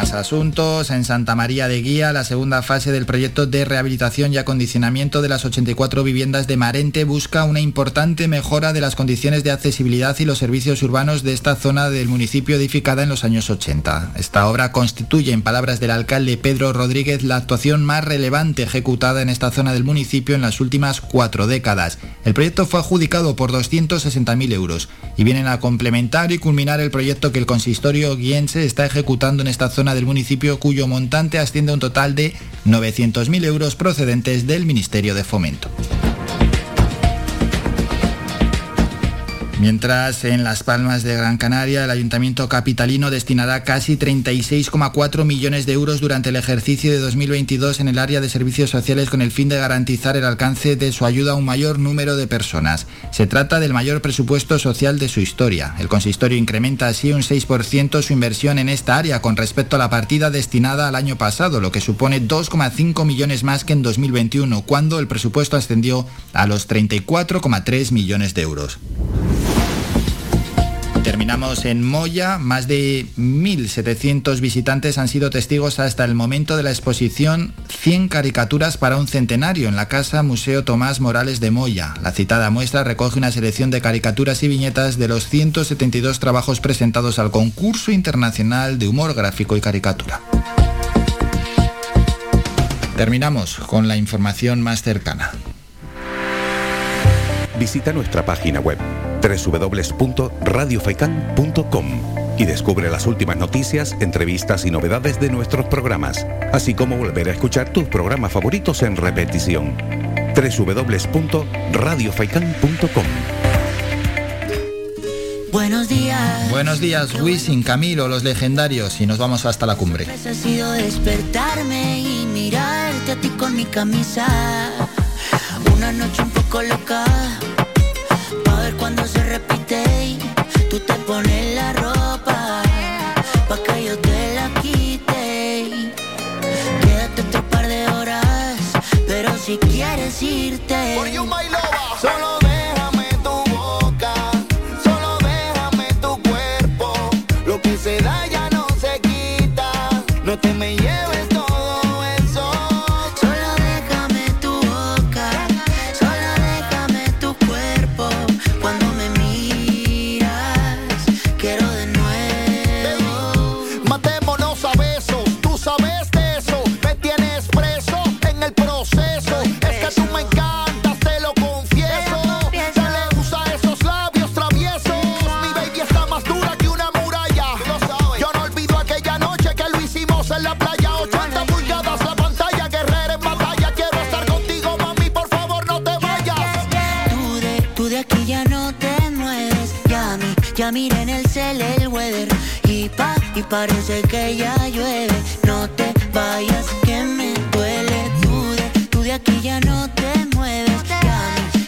Más asuntos. En Santa María de Guía, la segunda fase del proyecto de rehabilitación y acondicionamiento de las 84 viviendas de Marente busca una importante mejora de las condiciones de accesibilidad y los servicios urbanos de esta zona del municipio edificada en los años 80. Esta obra constituye, en palabras del alcalde Pedro Rodríguez, la actuación más relevante ejecutada en esta zona del municipio en las últimas cuatro décadas. El proyecto fue adjudicado por 260.000 euros y vienen a complementar y culminar el proyecto que el consistorio guiense está ejecutando en esta zona del municipio cuyo montante asciende a un total de 900.000 euros procedentes del Ministerio de Fomento. Mientras en Las Palmas de Gran Canaria el Ayuntamiento Capitalino destinará casi 36,4 millones de euros durante el ejercicio de 2022 en el área de servicios sociales con el fin de garantizar el alcance de su ayuda a un mayor número de personas. Se trata del mayor presupuesto social de su historia. El consistorio incrementa así un 6% su inversión en esta área con respecto a la partida destinada al año pasado, lo que supone 2,5 millones más que en 2021, cuando el presupuesto ascendió a los 34,3 millones de euros. Terminamos en Moya. Más de 1.700 visitantes han sido testigos hasta el momento de la exposición 100 caricaturas para un centenario en la Casa Museo Tomás Morales de Moya. La citada muestra recoge una selección de caricaturas y viñetas de los 172 trabajos presentados al concurso internacional de humor gráfico y caricatura. Terminamos con la información más cercana. Visita nuestra página web www.radiofaikan.com y descubre las últimas noticias, entrevistas y novedades de nuestros programas, así como volver a escuchar tus programas favoritos en repetición. www.radiofaikan.com Buenos días. Buenos días, Wisin, Camilo, los legendarios, y nos vamos hasta la cumbre. Ha sido despertarme y mirarte a ti con mi camisa. Una noche un poco loca cuando se repite y tú te pones la ropa Pa' que yo te la quite Quédate otro par de horas Pero si quieres irte Solo déjame tu boca, solo déjame tu cuerpo. Lo que se da ya no se quita. No te me lleves Ya mi, ya miré en el cel el weather Y pa, y parece que ya llueve. No te vayas que me duele. Tú de, tú de aquí ya no te mueves. Ya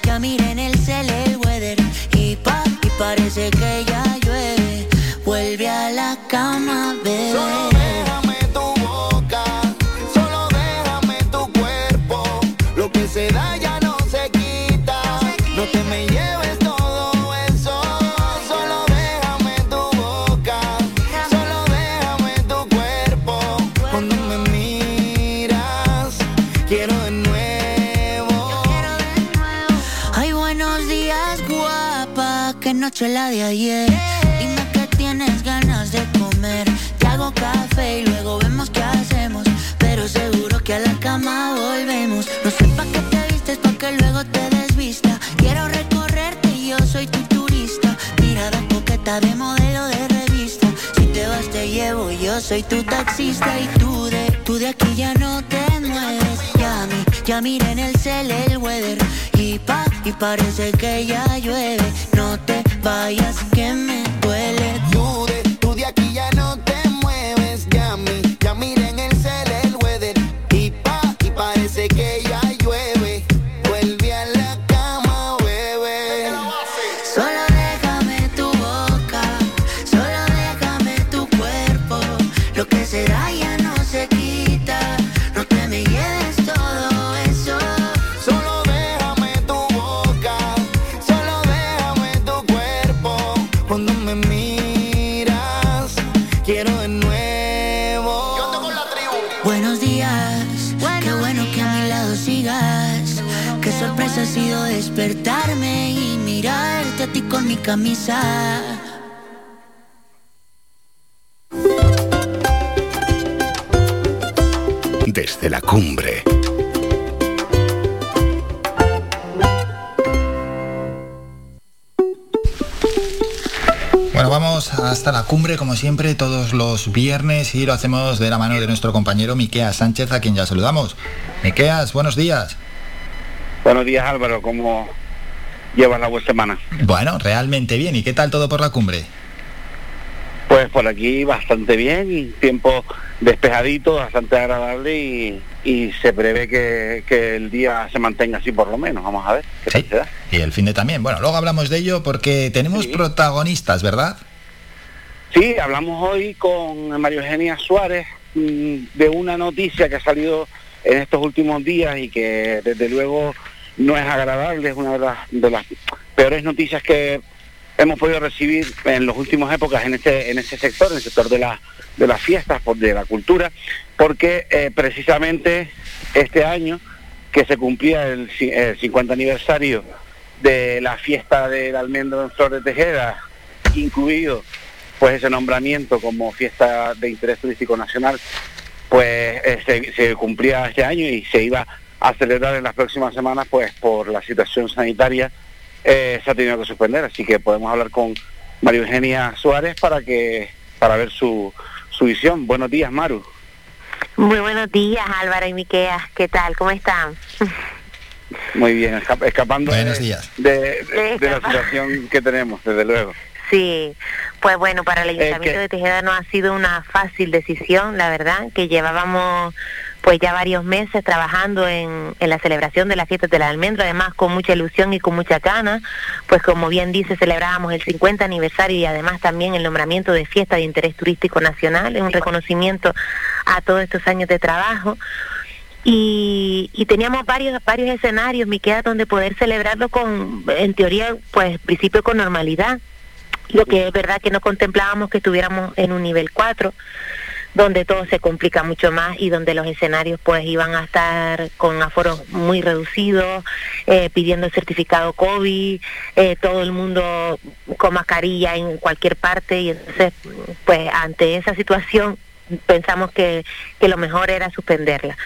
ya en el cel el weather Y pa, y parece que ya llueve. Vuelve a la cama, soy tu taxista y tú de, tú de aquí ya no te mueves. Ya mi, ya mira en el cel el weather y pa, y parece que ya llueve. No te vayas cumbre, como siempre, todos los viernes y lo hacemos de la mano de nuestro compañero Miqueas Sánchez, a quien ya saludamos. Miqueas, buenos días. Buenos días Álvaro, ¿cómo llevas la buena semana? Bueno, realmente bien. ¿Y qué tal todo por la cumbre? Pues por aquí bastante bien y tiempo despejadito, bastante agradable y, y se prevé que, que el día se mantenga así por lo menos. Vamos a ver qué tal se da. Y el fin de también. Bueno, luego hablamos de ello porque tenemos protagonistas, ¿verdad? Sí, hablamos hoy con María Eugenia Suárez mm, de una noticia que ha salido en estos últimos días y que desde luego no es agradable, es una de las, peores noticias que hemos podido recibir en las últimas épocas en este, en este sector, en el sector de, la, de las fiestas, de la cultura, porque eh, precisamente este año que se cumplía el 50 aniversario de la fiesta del almendro en Flor de Tejeda, incluido pues ese nombramiento como fiesta de interés turístico nacional, pues eh, se, se cumplía este año y se iba a celebrar en las próximas semanas, pues por la situación sanitaria eh, se ha tenido que suspender, así que podemos hablar con María Eugenia Suárez para que para ver su, su visión. Buenos días, Maru. Muy buenos días, Álvaro y Miqueas. ¿Qué tal? ¿Cómo están? Muy bien, esca- escapando Buenos de, días. de, de- de la situación que tenemos, desde luego. Sí, pues bueno, para el Eh, Ayuntamiento que- de Tejeda no ha sido una fácil decisión, la verdad, que llevábamos pues ya varios meses trabajando en, en la celebración de las fiestas del almendro, además con mucha ilusión y con mucha gana, pues como bien dice, celebrábamos el 50 aniversario y además también el nombramiento de fiesta de interés turístico nacional, es un reconocimiento a todos estos años de trabajo. Y, y teníamos varios varios escenarios, Miquea, donde poder celebrarlo con, en teoría, pues principio con normalidad. Lo que es verdad que no contemplábamos que estuviéramos en un nivel 4, donde todo se complica mucho más y donde los escenarios pues iban a estar con aforos muy reducidos, eh, pidiendo el certificado COVID, eh, todo el mundo con mascarilla en cualquier parte. Y entonces pues ante esa situación pensamos que, que lo mejor era suspenderla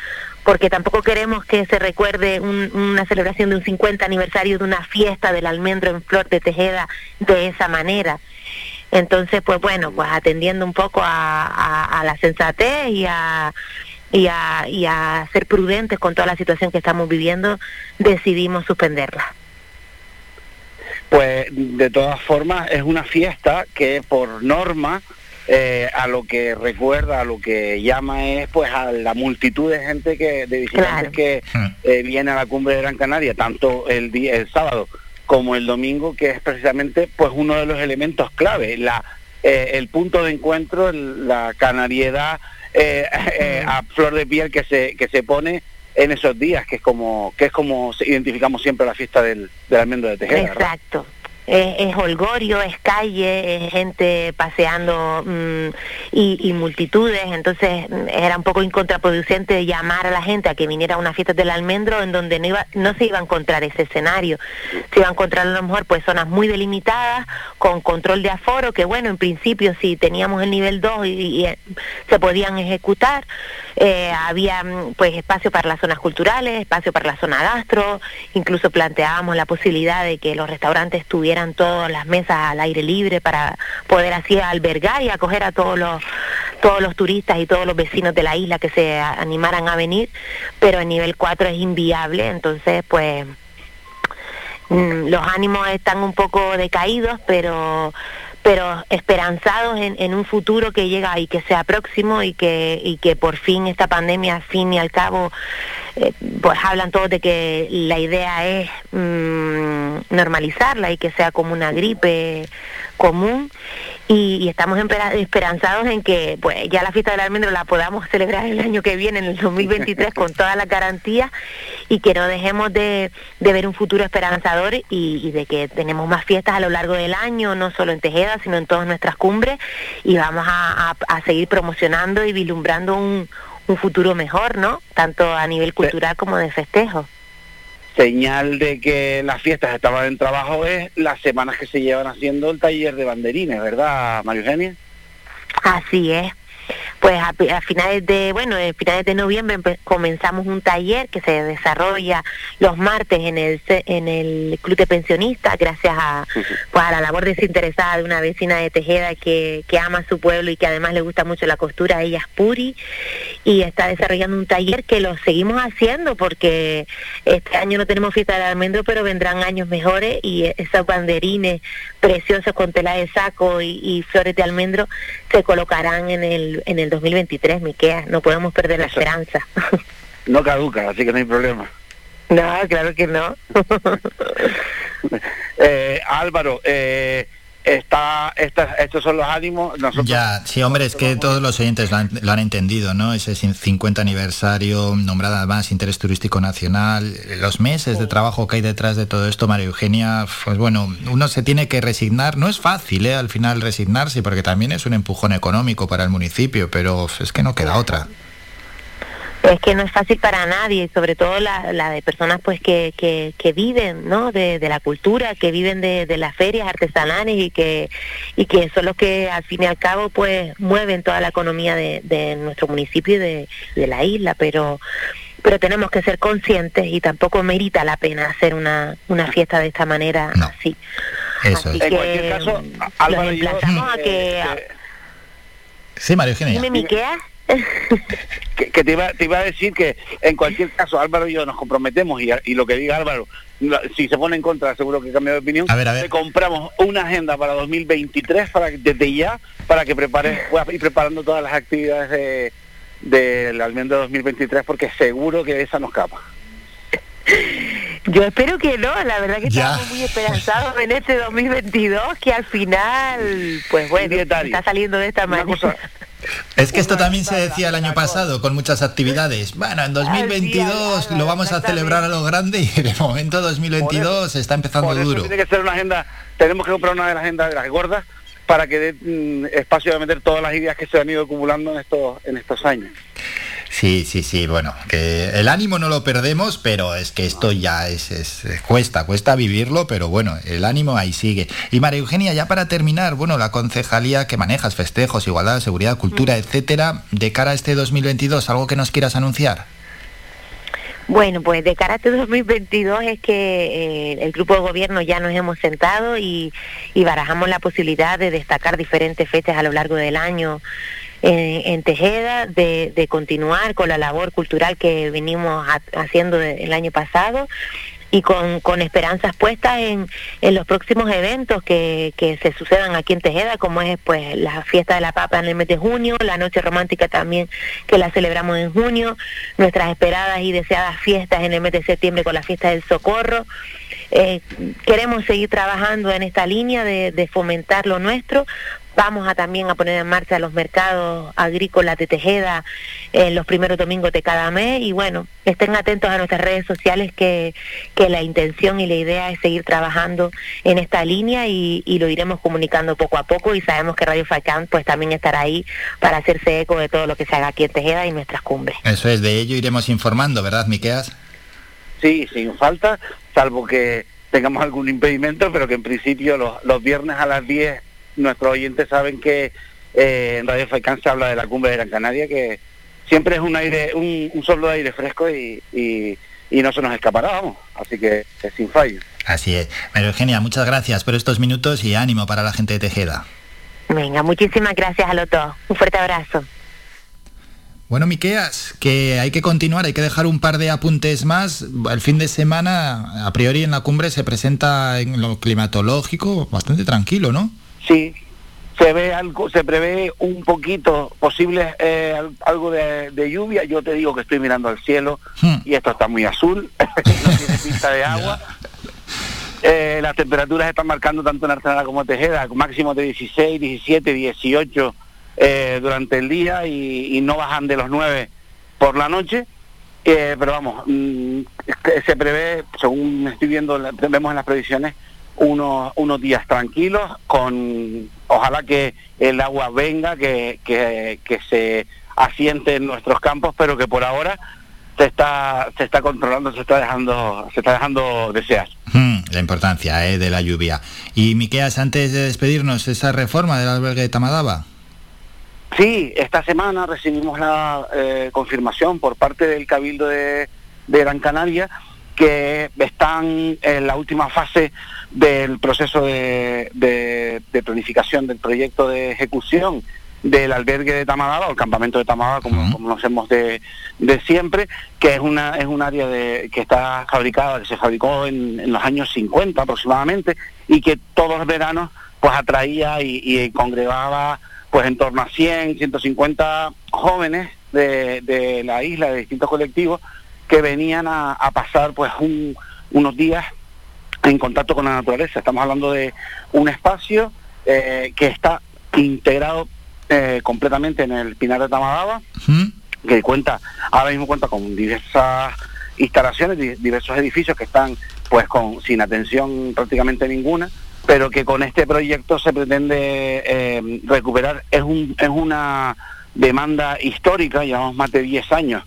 porque tampoco queremos que se recuerde un- una celebración de un 50 aniversario de una fiesta del almendro en Flor de Tejeda de esa manera. Entonces, pues bueno, pues atendiendo un poco a, la sensatez y, a, y a ser prudentes con toda la situación que estamos viviendo, decidimos suspenderla. Pues de todas formas es una fiesta que por norma eh, a lo que recuerda, a lo que llama es pues a la multitud de gente que de visitantes que eh, viene a la cumbre de Gran Canaria, tanto el día, el sábado como el domingo, que es precisamente pues uno de los elementos clave, la eh, el punto de encuentro, el- la canariedad eh, eh, a flor de piel que se que se pone en esos días, que es como que es como identificamos siempre la fiesta del, del almendro de Tejeda. ¿verdad? Es, holgorio, es calle, es gente paseando mm, y, multitudes, entonces mm, era un poco incontraproducente llamar a la gente a que viniera a una fiesta del almendro en donde no, iba, no se iba a encontrar ese escenario, se iba a encontrar a lo mejor pues zonas muy delimitadas, con control de aforo, que bueno, en principio si teníamos el nivel 2 y, y, eh, se podían ejecutar, eh, había mm, pues espacio para las zonas culturales, espacio para la zona gastro, incluso planteábamos la posibilidad de que los restaurantes tuvieran todas las mesas al aire libre para poder así albergar y acoger a todos los todos los turistas y todos los vecinos de la isla que se animaran a venir, pero el nivel 4 es inviable, entonces pues mm, los ánimos están un poco decaídos, pero pero esperanzados en, en, un futuro que llega y que sea próximo y que, y que por fin esta pandemia, al fin y al cabo, eh, pues hablan todos de que la idea es mm, normalizarla y que sea como una gripe común. Y, estamos esperanzados en que pues ya la fiesta del almendro la podamos celebrar el año que viene, en el 2023, con todas las garantías y que no dejemos de, ver un futuro esperanzador y, de que tenemos más fiestas a lo largo del año, no solo en Tejeda, sino en todas nuestras cumbres y vamos a, seguir promocionando y vislumbrando un, un futuro mejor, ¿no? Tanto a nivel cultural como de festejo señal de que las fiestas estaban en trabajo es las semanas que se llevan haciendo el taller de banderines, ¿verdad, María Eugenia? Así es pues a, finales de bueno a finales de noviembre comenzamos un taller que se desarrolla los martes en el en el club de pensionistas gracias a pues a la labor desinteresada de una vecina de Tejeda que, que ama su pueblo y que además le gusta mucho la costura ella es Puri y está desarrollando un taller que lo seguimos haciendo porque este año no tenemos fiesta del almendro pero vendrán años mejores y esos banderines preciosos con tela de saco y, y flores de almendro se colocarán en el en el 2023, Miquea. No podemos perder la esperanza. No caduca, así que no hay problema. No, claro que no. eh, Álvaro, eh, está, estos son los ánimos. Ya, sí, hombre, es que todos los oyentes lo han, entendido, ¿no? Ese 50 aniversario, nombrada además Interés Turístico Nacional, los meses de trabajo que hay detrás de todo esto, María Eugenia, pues bueno, uno se tiene que resignar, no es fácil, ¿eh? Al final resignarse, porque también es un empujón económico para el municipio, pero es que no queda otra es que no es fácil para nadie, sobre todo la, la de personas pues que, que, que viven ¿no? de, de, la cultura, que viven de, de, las ferias artesanales y que, y que son los que al fin y al cabo pues mueven toda la economía de, de nuestro municipio y de, de la isla, pero pero tenemos que ser conscientes y tampoco merita la pena hacer una, una fiesta de esta manera así. Eso en cualquier caso, Álvaro y a que... Sí, María Eugenia. Dime, que, te, iba, te iba a decir que en cualquier caso Álvaro y yo nos comprometemos y, lo que diga Álvaro, si se pone en contra seguro que cambia de opinión, a ver, a ver. compramos una agenda para 2023 para desde ya para que prepares, puedas ir preparando todas las actividades de del almendro 2023 porque seguro que esa nos capa. Yo espero que no, la verdad que estamos muy esperanzados en este 2022 que al final, pues bueno, está saliendo de esta manera. Es que esto también se decía el año pasado con muchas actividades. Bueno, en 2022 lo vamos a celebrar a lo grande y de momento 2022 está empezando duro. Tiene que ser una agenda, tenemos que comprar una de las agendas de las gordas para que dé mm, espacio a meter todas las ideas que se han ido acumulando en estos en estos años. Sí, sí, sí, bueno, que el ánimo no lo perdemos, pero es que esto ya es, es, cuesta, cuesta vivirlo, pero bueno, el ánimo ahí sigue. Y María Eugenia, ya para terminar, bueno, la concejalía que manejas, festejos, igualdad, seguridad, cultura, etcétera, de cara a este 2022, ¿algo que nos quieras anunciar? Bueno, pues de cara a este 2022 es que eh, el grupo de gobierno ya nos hemos sentado y, y barajamos la posibilidad de destacar diferentes fechas a lo largo del año en Tejeda, de, continuar con la labor cultural que venimos haciendo el año pasado y con, con esperanzas puestas en, en, los próximos eventos que, que se sucedan aquí en Tejeda, como es pues la fiesta de la papa en el mes de junio, la noche romántica también que la celebramos en junio, nuestras esperadas y deseadas fiestas en el mes de septiembre con la fiesta del socorro. Eh, queremos seguir trabajando en esta línea de fomentar lo nuestro Vamos a también a poner en marcha los mercados agrícolas de Tejeda en los primeros domingos de cada mes y bueno, estén atentos a nuestras redes sociales que, que la intención y la idea es seguir trabajando en esta línea y, y lo iremos comunicando poco a poco y sabemos que Radio Facán pues también estará ahí para hacerse eco de todo lo que se haga aquí en Tejeda y nuestras cumbres. Eso es, de ello iremos informando, ¿verdad, Miqueas? Sí, sin falta, salvo que tengamos algún impedimento, pero que en principio los, los viernes a las 10 nuestros oyentes saben que eh, en Radio Faicán se habla de la cumbre de Gran Canaria, que siempre es un aire, un, un soplo de aire fresco y, y, y no se nos escapará, vamos. Así que es sin fallo. Así es. María Eugenia, muchas gracias por estos minutos y ánimo para la gente de Tejeda. Venga, muchísimas gracias a los dos. Un fuerte abrazo. Bueno, Miqueas, que hay que continuar, hay que dejar un par de apuntes más. El fin de semana, a priori en la cumbre, se presenta en lo climatológico bastante tranquilo, ¿no? Sí, se ve algo, se prevé un poquito posible eh, al- algo de, de lluvia. Yo te digo que estoy mirando al cielo y esto está muy azul, no tiene pinta de agua. Eh, las temperaturas están marcando tanto en Arsenal como en Tejeda, máximos de 16, 17, 18 eh, durante el día y, y no bajan de los 9 por la noche. Eh, pero vamos, mm, que se prevé, según estoy viendo, vemos en las previsiones, unos, unos días tranquilos, con ojalá que el agua venga, que, que, que se asiente en nuestros campos, pero que por ahora se está, se está controlando, se está dejando, se está dejando desear. Hmm, la importancia eh, de la lluvia. Y Miqueas, antes de despedirnos, esa reforma del albergue de Tamadaba. Sí, esta semana recibimos la eh, confirmación por parte del Cabildo de, de Gran Canaria que están en la última fase del proceso de, de- de planificación del proyecto de ejecución del albergue de Tamadaba, o el campamento de Tamadaba, como como conocemos de, de siempre, que es una es un área de, que está fabricada, que se fabricó en, en los años 50 aproximadamente, y que todos los veranos pues atraía y, y congregaba pues en torno a 100, 150 jóvenes de, de la isla, de distintos colectivos, que venían a, a pasar pues un- unos días en contacto con la naturaleza. Estamos hablando de un espacio eh, que está integrado eh, completamente en el Pinar de Tamadaba, que cuenta, ahora mismo cuenta con diversas instalaciones, di- diversos edificios que están pues con sin atención prácticamente ninguna, pero que con este proyecto se pretende eh, recuperar. Es, un, es una demanda histórica, llevamos más de 10 años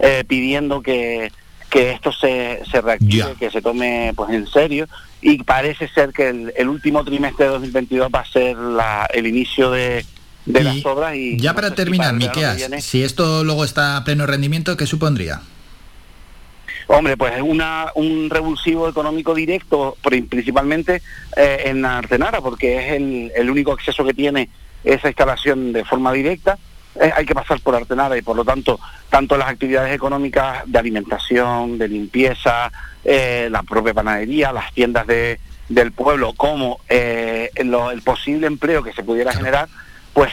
eh, pidiendo que, que esto se, se reactive, que se tome pues en serio y parece ser que el, el último trimestre de 2022 va a ser la, el inicio de, de las obras y Ya no para si terminar, Miqueas, viene- si esto luego está a pleno rendimiento, ¿qué supondría? Hombre, pues es una, un revulsivo económico directo, pri- principalmente eh, en Artenara, porque es el, el único acceso que tiene esa instalación de forma directa. Eh, hay que pasar por Artenara y por lo tanto, tanto las actividades económicas de alimentación, de limpieza, eh, la propia panadería, las tiendas de, del pueblo, como eh, lo- el posible empleo que se pudiera generar, pues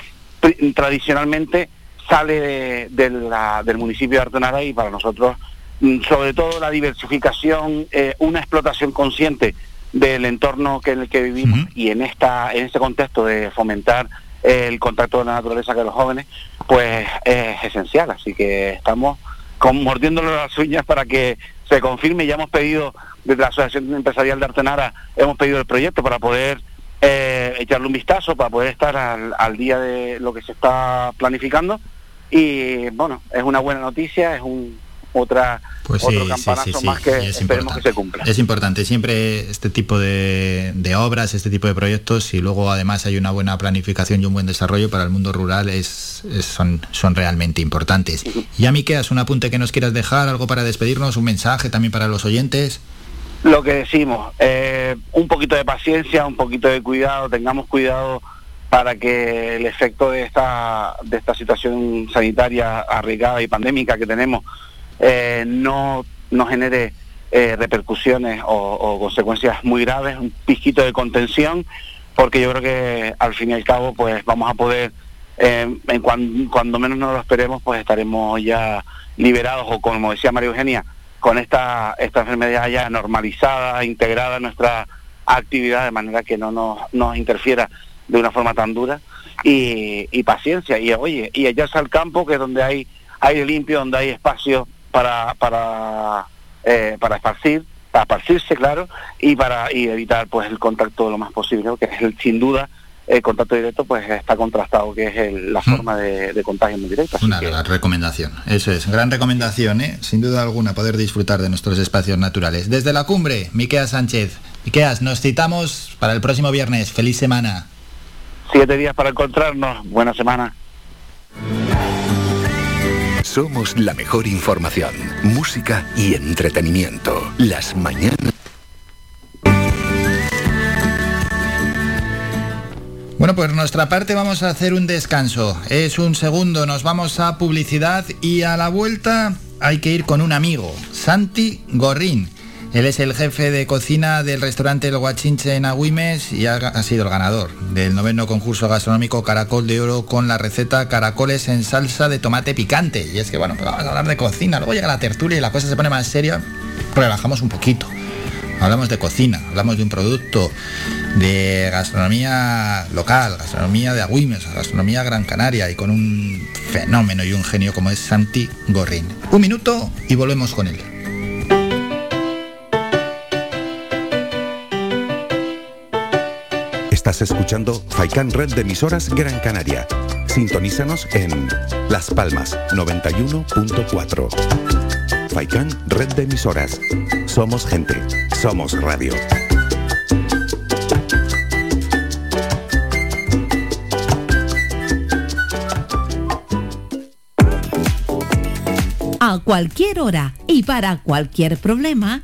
tradicionalmente sale de- de la- del municipio de Artenara y para nosotros mm, sobre todo la diversificación, eh, una explotación consciente del entorno que en el que vivimos y en esta en este contexto de fomentar el contacto con la naturaleza que los jóvenes, pues es esencial. Así que estamos con, mordiéndole las uñas para que se confirme. Ya hemos pedido desde la Asociación Empresarial de Artenara, hemos pedido el proyecto para poder eh, echarle un vistazo, para poder estar al, al día de lo que se está planificando. Y bueno, es una buena noticia, es un otra Pues sí, otro sí, campanazo sí, sí, más que es esperemos que se cumpla. Es importante siempre este tipo de, de obras, este tipo de proyectos, y luego además hay una buena planificación y un buen desarrollo para el mundo rural, es, es- son, son realmente importantes. Y a Miqueas, un apunte que nos quieras dejar, algo para despedirnos, un mensaje también para los oyentes. Lo que decimos, eh, un poquito de paciencia, un poquito de cuidado, tengamos cuidado para que el efecto de esta, de esta situación sanitaria arriesgada y pandémica que tenemos eh, no, no genere eh, repercusiones o, o consecuencias muy graves, un pizquito de contención, porque yo creo que al fin y al cabo pues vamos a poder, eh, en cuan- cuando menos nos lo esperemos, pues estaremos ya liberados o como decía María Eugenia, con esta, esta enfermedad ya normalizada, integrada en nuestra actividad, de manera que no nos, interfiera de una forma tan dura. Y, paciencia y oye y echarse al campo que es donde hay aire limpio donde hay espacio para para eh, para esparcir para esparcirse claro y para y evitar pues el contacto lo más posible que es el, sin duda el contacto directo pues está contrastado que es el- la forma de, de contagio muy directo así Una que- gran recomendación, eso es, gran recomendación, ¿eh? sin duda alguna, poder disfrutar de nuestros espacios naturales. Desde la cumbre, Miqueas Sánchez. Miqueas, nos citamos para el próximo viernes. Feliz semana. siete días para encontrarnos buena semana Somos la mejor información, música y entretenimiento. Las mañanas. Bueno, pues nuestra parte vamos a hacer un descanso. Es un segundo, nos vamos a publicidad y a la vuelta hay que ir con un amigo, Santi Gorrín. Él es el jefe de cocina del restaurante El Guachinche en Agüimes y ha, sido el ganador del noveno concurso gastronómico Caracol de Oro con la receta caracoles en salsa de tomate picante. Y es que, bueno, pues vamos a hablar de cocina, luego llega la tertulia y la cosa se pone más seria, relajamos un poquito. Hablamos de cocina, hablamos de un producto de gastronomía local, gastronomía de Agüimes, gastronomía Gran Canaria y con un fenómeno y un genio como es Santi Gorrin. Un minuto y volvemos con él. Estás escuchando Faikan Red de emisoras Gran Canaria. Sintonízanos en Las Palmas 91.4. Faikan Red de emisoras. Somos gente. Somos radio. A cualquier hora y para cualquier problema,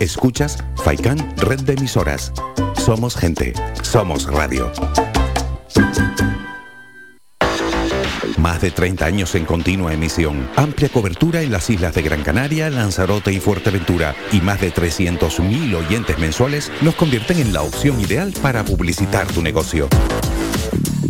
Escuchas Faikan Red de emisoras. Somos gente. Somos radio. Más de 30 años en continua emisión, amplia cobertura en las islas de Gran Canaria, Lanzarote y Fuerteventura y más de 300.000 oyentes mensuales nos convierten en la opción ideal para publicitar tu negocio.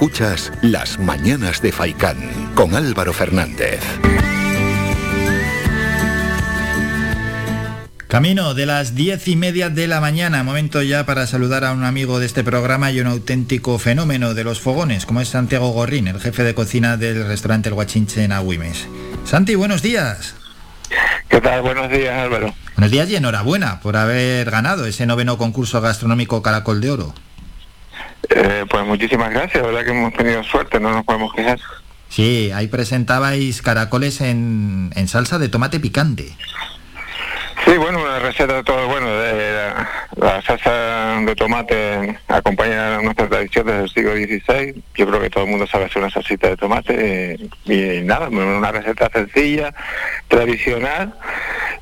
Escuchas Las Mañanas de Faicán con Álvaro Fernández. Camino de las diez y media de la mañana, momento ya para saludar a un amigo de este programa y un auténtico fenómeno de los fogones, como es Santiago Gorrín, el jefe de cocina del restaurante El Guachinche en Agüimes. Santi, buenos días. ¿Qué tal? Buenos días, Álvaro. Buenos días y enhorabuena por haber ganado ese noveno concurso gastronómico Caracol de Oro. Eh, pues muchísimas gracias, la verdad que hemos tenido suerte, no nos podemos quejar. Sí, ahí presentabais caracoles en, en salsa de tomate picante. Sí, bueno, una receta de todo bueno. De la, la salsa de tomate acompaña a nuestra tradición desde el siglo XVI. Yo creo que todo el mundo sabe hacer una salsita de tomate eh, y, nada, una receta sencilla, tradicional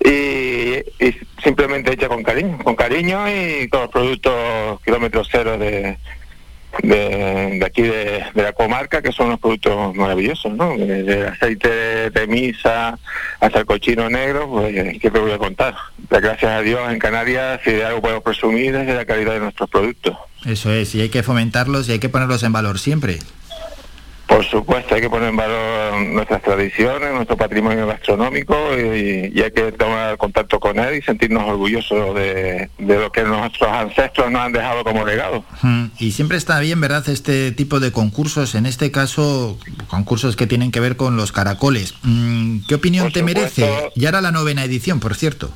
y, y, simplemente hecha con cariño, con cariño y con los productos kilómetros cero de, de, de aquí de, la comarca, que son unos productos maravillosos, ¿no? Desde aceite de, misa hasta el cochino negro, pues, ¿qué te voy a contar? Gracias a Dios en Canarias, si de algo podemos presumir es de la calidad de nuestros productos. Eso es, y hay que fomentarlos y hay que ponerlos en valor siempre. Por supuesto, hay que poner en valor nuestras tradiciones, nuestro patrimonio gastronómico y, y hay que tomar contacto con él y sentirnos orgullosos de, de, lo que nuestros ancestros nos han dejado como legado. Y siempre está bien, ¿verdad?, este tipo de concursos, en este caso, concursos que tienen que ver con los caracoles. Mm, ¿Qué opinión te merece? Ya era la novena edición, por cierto.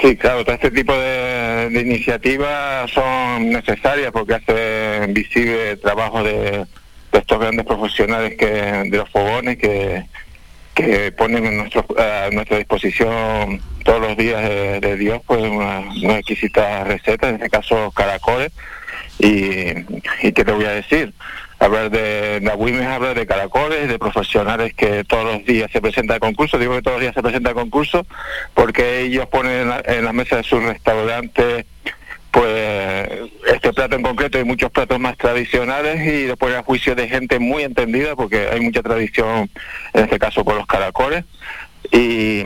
Sí, claro, todo este tipo de, de iniciativas son necesarias porque hacen visible el trabajo de de estos grandes profesionales que de los fogones que, que ponen a, nuestro, a nuestra disposición todos los días de, Dios pues una, una exquisita receta, en este caso caracoles. Y, qué te voy a decir, hablar de la WIMES, hablar de caracoles, de profesionales que todos los días se presentan a concurso, digo que todos los días se presentan a concurso, porque ellos ponen en la, en la mesa de sus restaurantes pues este plato en concreto y muchos platos más tradicionales y lo ponen a juicio de gente muy entendida porque hay mucha tradición en este caso con los caracoles. Y,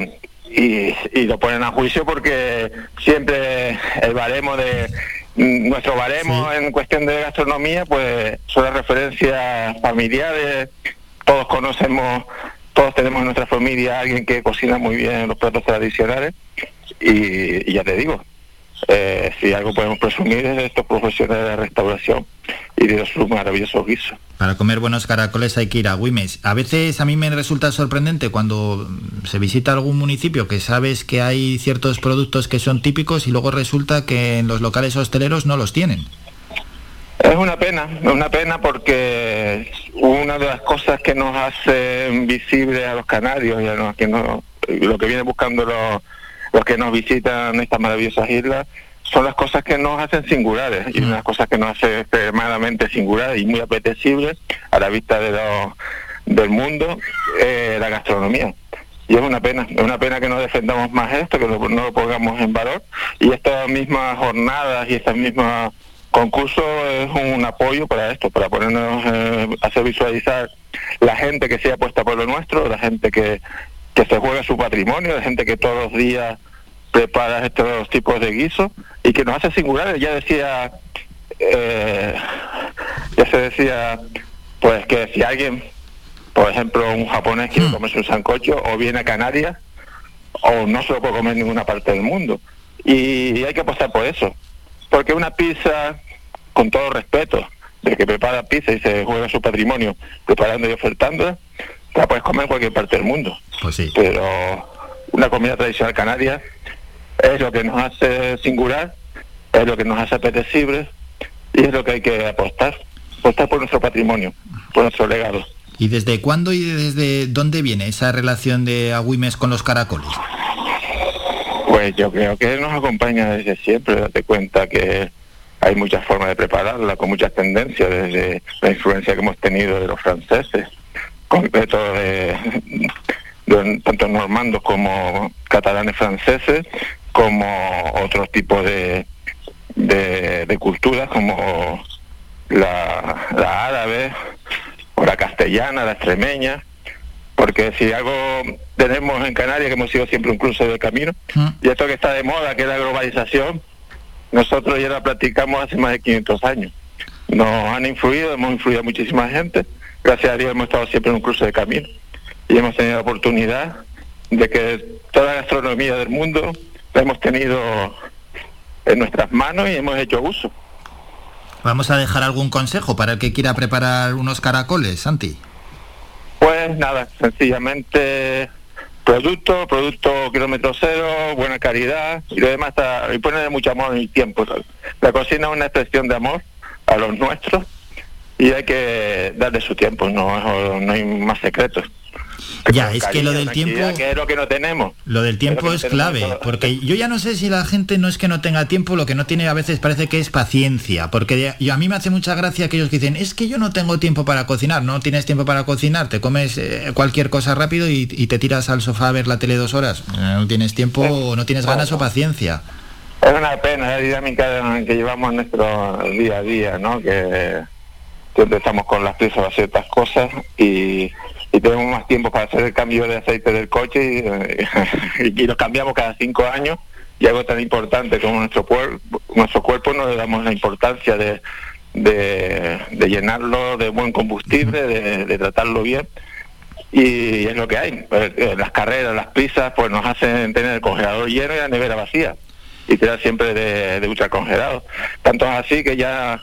y, y lo ponen a juicio porque siempre el baremo de nuestro baremo en cuestión de gastronomía pues son las referencias familiares. Todos conocemos todos tenemos en nuestra familia a alguien que cocina muy bien los platos tradicionales. Y, y ya te digo eh, si algo podemos presumir es de estos profesionales de restauración y de su maravilloso guiso. Para comer buenos caracoles hay que ir a Güimes. A veces a mí me resulta sorprendente cuando se visita algún municipio que sabes que hay ciertos productos que son típicos y luego resulta que en los locales hosteleros no los tienen. Es una pena, es una pena porque una de las cosas que nos hace visibles a los canarios y a los que no, lo que viene buscando los, los que nos visitan estas maravillosas islas son las cosas que nos hacen singulares y una de las cosas que nos hace extremadamente singulares y muy apetecibles a la vista de los, del mundo eh, la gastronomía. Y es una pena, es una pena que no defendamos más esto, que no, no lo pongamos en valor. Y estas mismas jornadas y estas mismas concursos es un apoyo para esto, para ponernos, eh, hacer visualizar la gente que se ha puesta por lo nuestro, la gente que, que se juega su patrimonio, la gente que todos los días prepara estos tipos de guisos y que nos hace singulares. Ya decía, eh, ya se decía, pues que si alguien, por ejemplo, un japonés quiere comerse un sancocho o viene a Canarias, o no se lo puede comer en ninguna parte del mundo. Y hay que apostar por eso. Porque una pizza, con todo respeto, de que prepara pizza y se juega su patrimonio preparando y ofertándola, la puedes comer en cualquier parte del mundo. Pues sí. Pero una comida tradicional canaria es lo que nos hace singular, es lo que nos hace apetecible y es lo que hay que apostar. Apostar por nuestro patrimonio, por nuestro legado. ¿Y desde cuándo y desde dónde viene esa relación de Agüimes con los caracoles? Pues yo creo que nos acompaña desde siempre, date cuenta que hay muchas formas de prepararla, con muchas tendencias, desde la influencia que hemos tenido de los franceses, concreto de, de tanto normandos como catalanes franceses, como otros tipos de, de, de culturas, como la, la árabe, o la castellana, la extremeña, porque si algo tenemos en Canarias, que hemos sido siempre un cruce de camino, y esto que está de moda, que es la globalización, nosotros ya la practicamos hace más de 500 años. Nos han influido, hemos influido a muchísima gente, gracias a Dios hemos estado siempre en un cruce de camino y hemos tenido la oportunidad de que toda la gastronomía del mundo la hemos tenido en nuestras manos y hemos hecho uso. Vamos a dejar algún consejo para el que quiera preparar unos caracoles, Santi. Pues nada, sencillamente producto, producto kilómetro cero, buena calidad y lo demás está, y ponerle mucho amor en el tiempo. La cocina es una expresión de amor a los nuestros y hay que darle su tiempo, no, no hay más secretos. Ya, es que lo del tiempo... Que es lo que no tenemos. Lo del tiempo es clave, todo. porque yo ya no sé si la gente no es que no tenga tiempo, lo que no tiene a veces parece que es paciencia, porque yo, a mí me hace mucha gracia aquellos que dicen, es que yo no tengo tiempo para cocinar, no tienes tiempo para cocinar, te comes eh, cualquier cosa rápido y, y te tiras al sofá a ver la tele dos horas, Eh, no tienes tiempo, o no tienes ganas o paciencia. Es una pena la dinámica que llevamos en nuestro día a día, ¿no? Que siempre estamos con las prisas para ciertas cosas y, tenemos más tiempo para hacer el cambio de aceite del coche y, eh, y cambiamos cada cinco años y algo tan importante como nuestro cuerpo, nuestro cuerpo no le damos la importancia de, de, llenarlo de buen combustible, de, tratarlo bien y es lo que hay. Eh, eh, Las carreras, las prisas, pues nos hacen tener el congelador lleno y la nevera vacía y tirar siempre de, de ultracongelado. Tanto es así que ya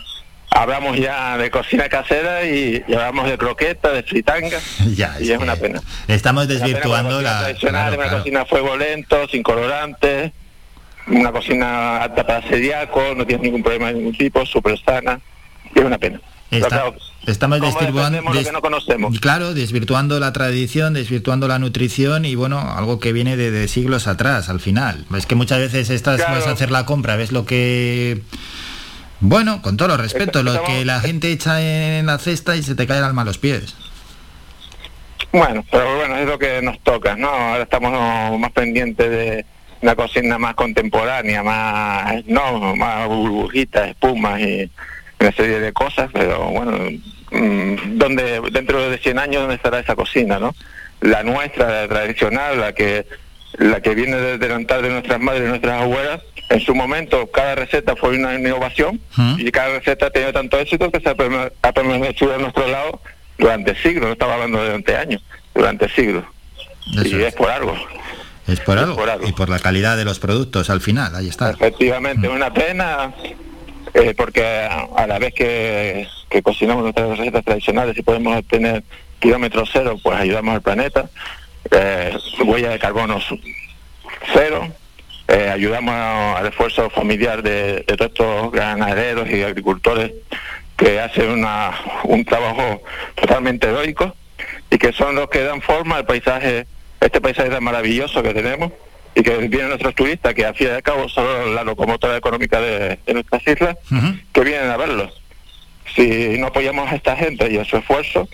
hablamos ya de cocina casera y, y hablamos de croqueta, de fritanga Ya, y es una pena. Estamos desvirtuando una cocina la... tradicional, claro, una claro. cocina a fuego lento, sin colorantes, una cocina apta para celíaco, no tienes ningún problema de ningún tipo, súper sana, y es una pena. Está- estamos ¿Cómo desvirtuando, que no conocemos? claro, desvirtuando la tradición, desvirtuando la nutrición y bueno, algo que viene de, de siglos atrás al final. Es que muchas veces estás Claro. vas a hacer la compra, ves lo que bueno, con todo los respeto, lo que la gente echa en la cesta y se te cae el alma a los pies. Bueno, pero bueno, es lo que nos toca, ¿no? Ahora estamos más pendientes de una cocina más contemporánea, más, no, más burbujitas, espumas y una serie de cosas, pero bueno, mm, donde dentro de 100 años dónde estará esa cocina, ¿no? La nuestra, la tradicional, la que la que viene del delantal de nuestras madres y nuestras abuelas, en su momento cada receta fue una innovación y cada receta ha tenido tanto éxito que se ha perma- ha permanecido a nuestro lado durante siglos, no estaba hablando de durante años, durante siglos. y es por algo. Es por algo. Y por la calidad de los productos al final, ahí está. Efectivamente, es una pena eh, porque a, a la vez que, que cocinamos nuestras recetas tradicionales y podemos obtener kilómetros cero, pues ayudamos al planeta. Eh, huella de carbono cero. eh, ayudamos al esfuerzo familiar de, de todos estos ganaderos y agricultores que hacen una, un trabajo totalmente heroico y que son los que dan forma al paisaje, este paisaje tan maravilloso que tenemos y que vienen nuestros turistas, que al fin y al cabo son la locomotora económica de, de nuestras islas, que vienen a verlos. Si no apoyamos a esta gente y a su esfuerzo,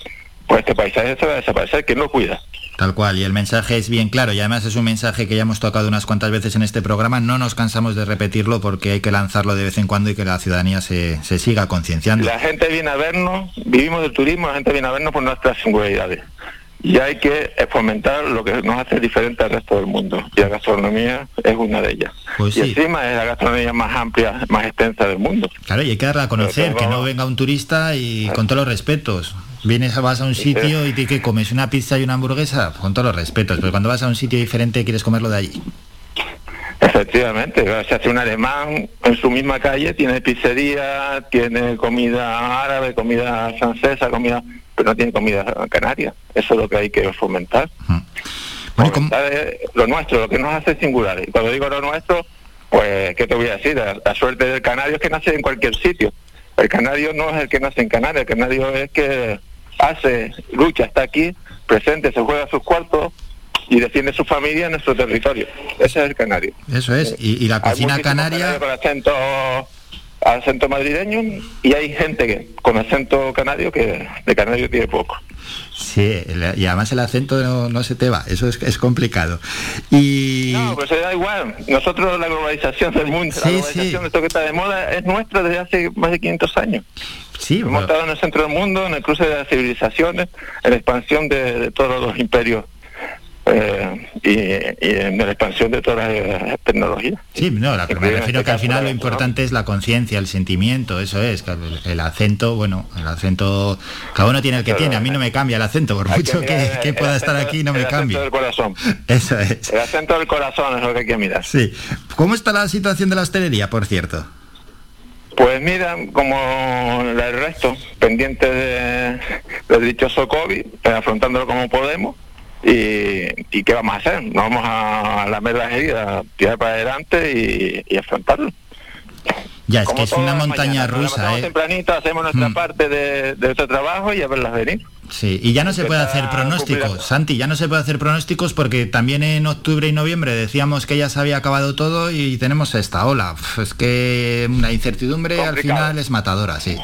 pues este paisaje se va a desaparecer. ¿Quién lo cuida? Tal cual, y el mensaje es bien claro, y además es un mensaje que ya hemos tocado unas cuantas veces en este programa, no nos cansamos de repetirlo porque hay que lanzarlo de vez en cuando y que la ciudadanía se, se siga concienciando. La gente viene a vernos, vivimos del turismo, la gente viene a vernos por nuestras singularidades. Y hay que fomentar lo que nos hace diferente al resto del mundo. Y la gastronomía es una de ellas. Pues y sí. encima es la gastronomía más amplia, más extensa del mundo. Claro, y hay que darla a conocer, que no venga un turista y con todos los respetos. Vienes, vas a un sitio y te que comes una pizza y una hamburguesa, con todos los respetos, pero cuando vas a un sitio diferente quieres comerlo de allí. Efectivamente, se hace un alemán en su misma calle, tiene pizzería, tiene comida árabe, comida francesa, comida, pero no tiene comida canaria. Eso es lo que hay que fomentar. Fomentar eh, lo nuestro, lo que nos hace singulares. Y cuando digo lo nuestro, pues, ¿qué te voy a decir? La, la suerte del canario es que nace en cualquier sitio. El canario no es el que nace en Canarias, el canario es que hace, lucha, está aquí, presente, se juega sus cuartos y defiende su familia en nuestro territorio. Ese es el canario. Eso es, y, y la cocina canaria... con acento acento madrileño y hay gente que con acento canario que de canario tiene poco. Sí, y además el acento no, no se te va, eso es, es complicado. Y... No, pues se da igual. Nosotros la globalización del mundo, la Sí, globalización de esto que está de moda es nuestra desde hace más de 500 años. Sí, Hemos bueno. estado en el centro del mundo, en el cruce de las civilizaciones, en la expansión de, de todos los imperios eh, y, y en la expansión de todas las tecnologías. Sí, no, la- me refiero este que al final lo importante es la conciencia, el sentimiento, eso es, que el, el acento, bueno, el acento, cada uno tiene el que tiene, a mí no me cambia el acento, por mucho que, pueda estar aquí no me el acento cambia. del corazón. Eso es. El acento del corazón es lo que hay que mirar. Sí. ¿Cómo está la situación de la hostelería, por cierto? Pues mira, como el resto, pendiente de, del dichoso COVID, eh, afrontándolo como podemos. Y, qué vamos a hacer? Nos vamos a lamer las heridas, tirar para adelante y afrontarlo. Ya, es Como que es una montaña rusa, ¿eh? tempranito, hacemos nuestra Mm. parte de, de nuestro trabajo y a verlas venir. Sí, y ya no se puede hacer pronósticos, Santi, ya no se puede hacer pronósticos porque también en octubre y noviembre decíamos que ya se había acabado todo y tenemos esta ola. Es que la incertidumbre al final es matadora, sí.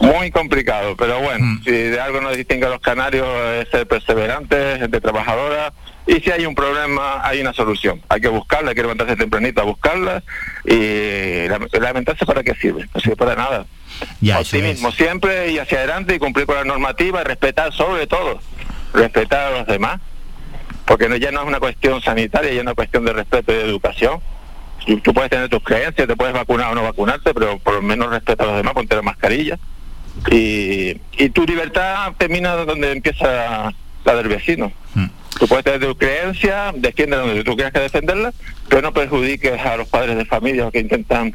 Muy complicado, pero bueno, Mm. si de algo nos distingue a los canarios es ser perseverantes, gente trabajadora, y si hay un problema, hay una solución. Hay que buscarla, hay que levantarse tempranito a buscarla, y la- lamentarse para qué sirve, no sirve para nada. Ya, Optimismo siempre y hacia adelante y cumplir con la normativa, y respetar sobre todo, respetar a los demás, porque no, ya no es una cuestión sanitaria, ya es una cuestión de respeto y de educación. Tú, tú puedes tener tus creencias, te puedes vacunar o no vacunarte, pero por lo menos respeta a los demás, ponte la mascarilla. Y, y tu libertad termina donde empieza la del vecino. Tú puedes tener tu creencia, defiende donde tú quieras que defenderla, pero no perjudiques a los padres de familia que intentan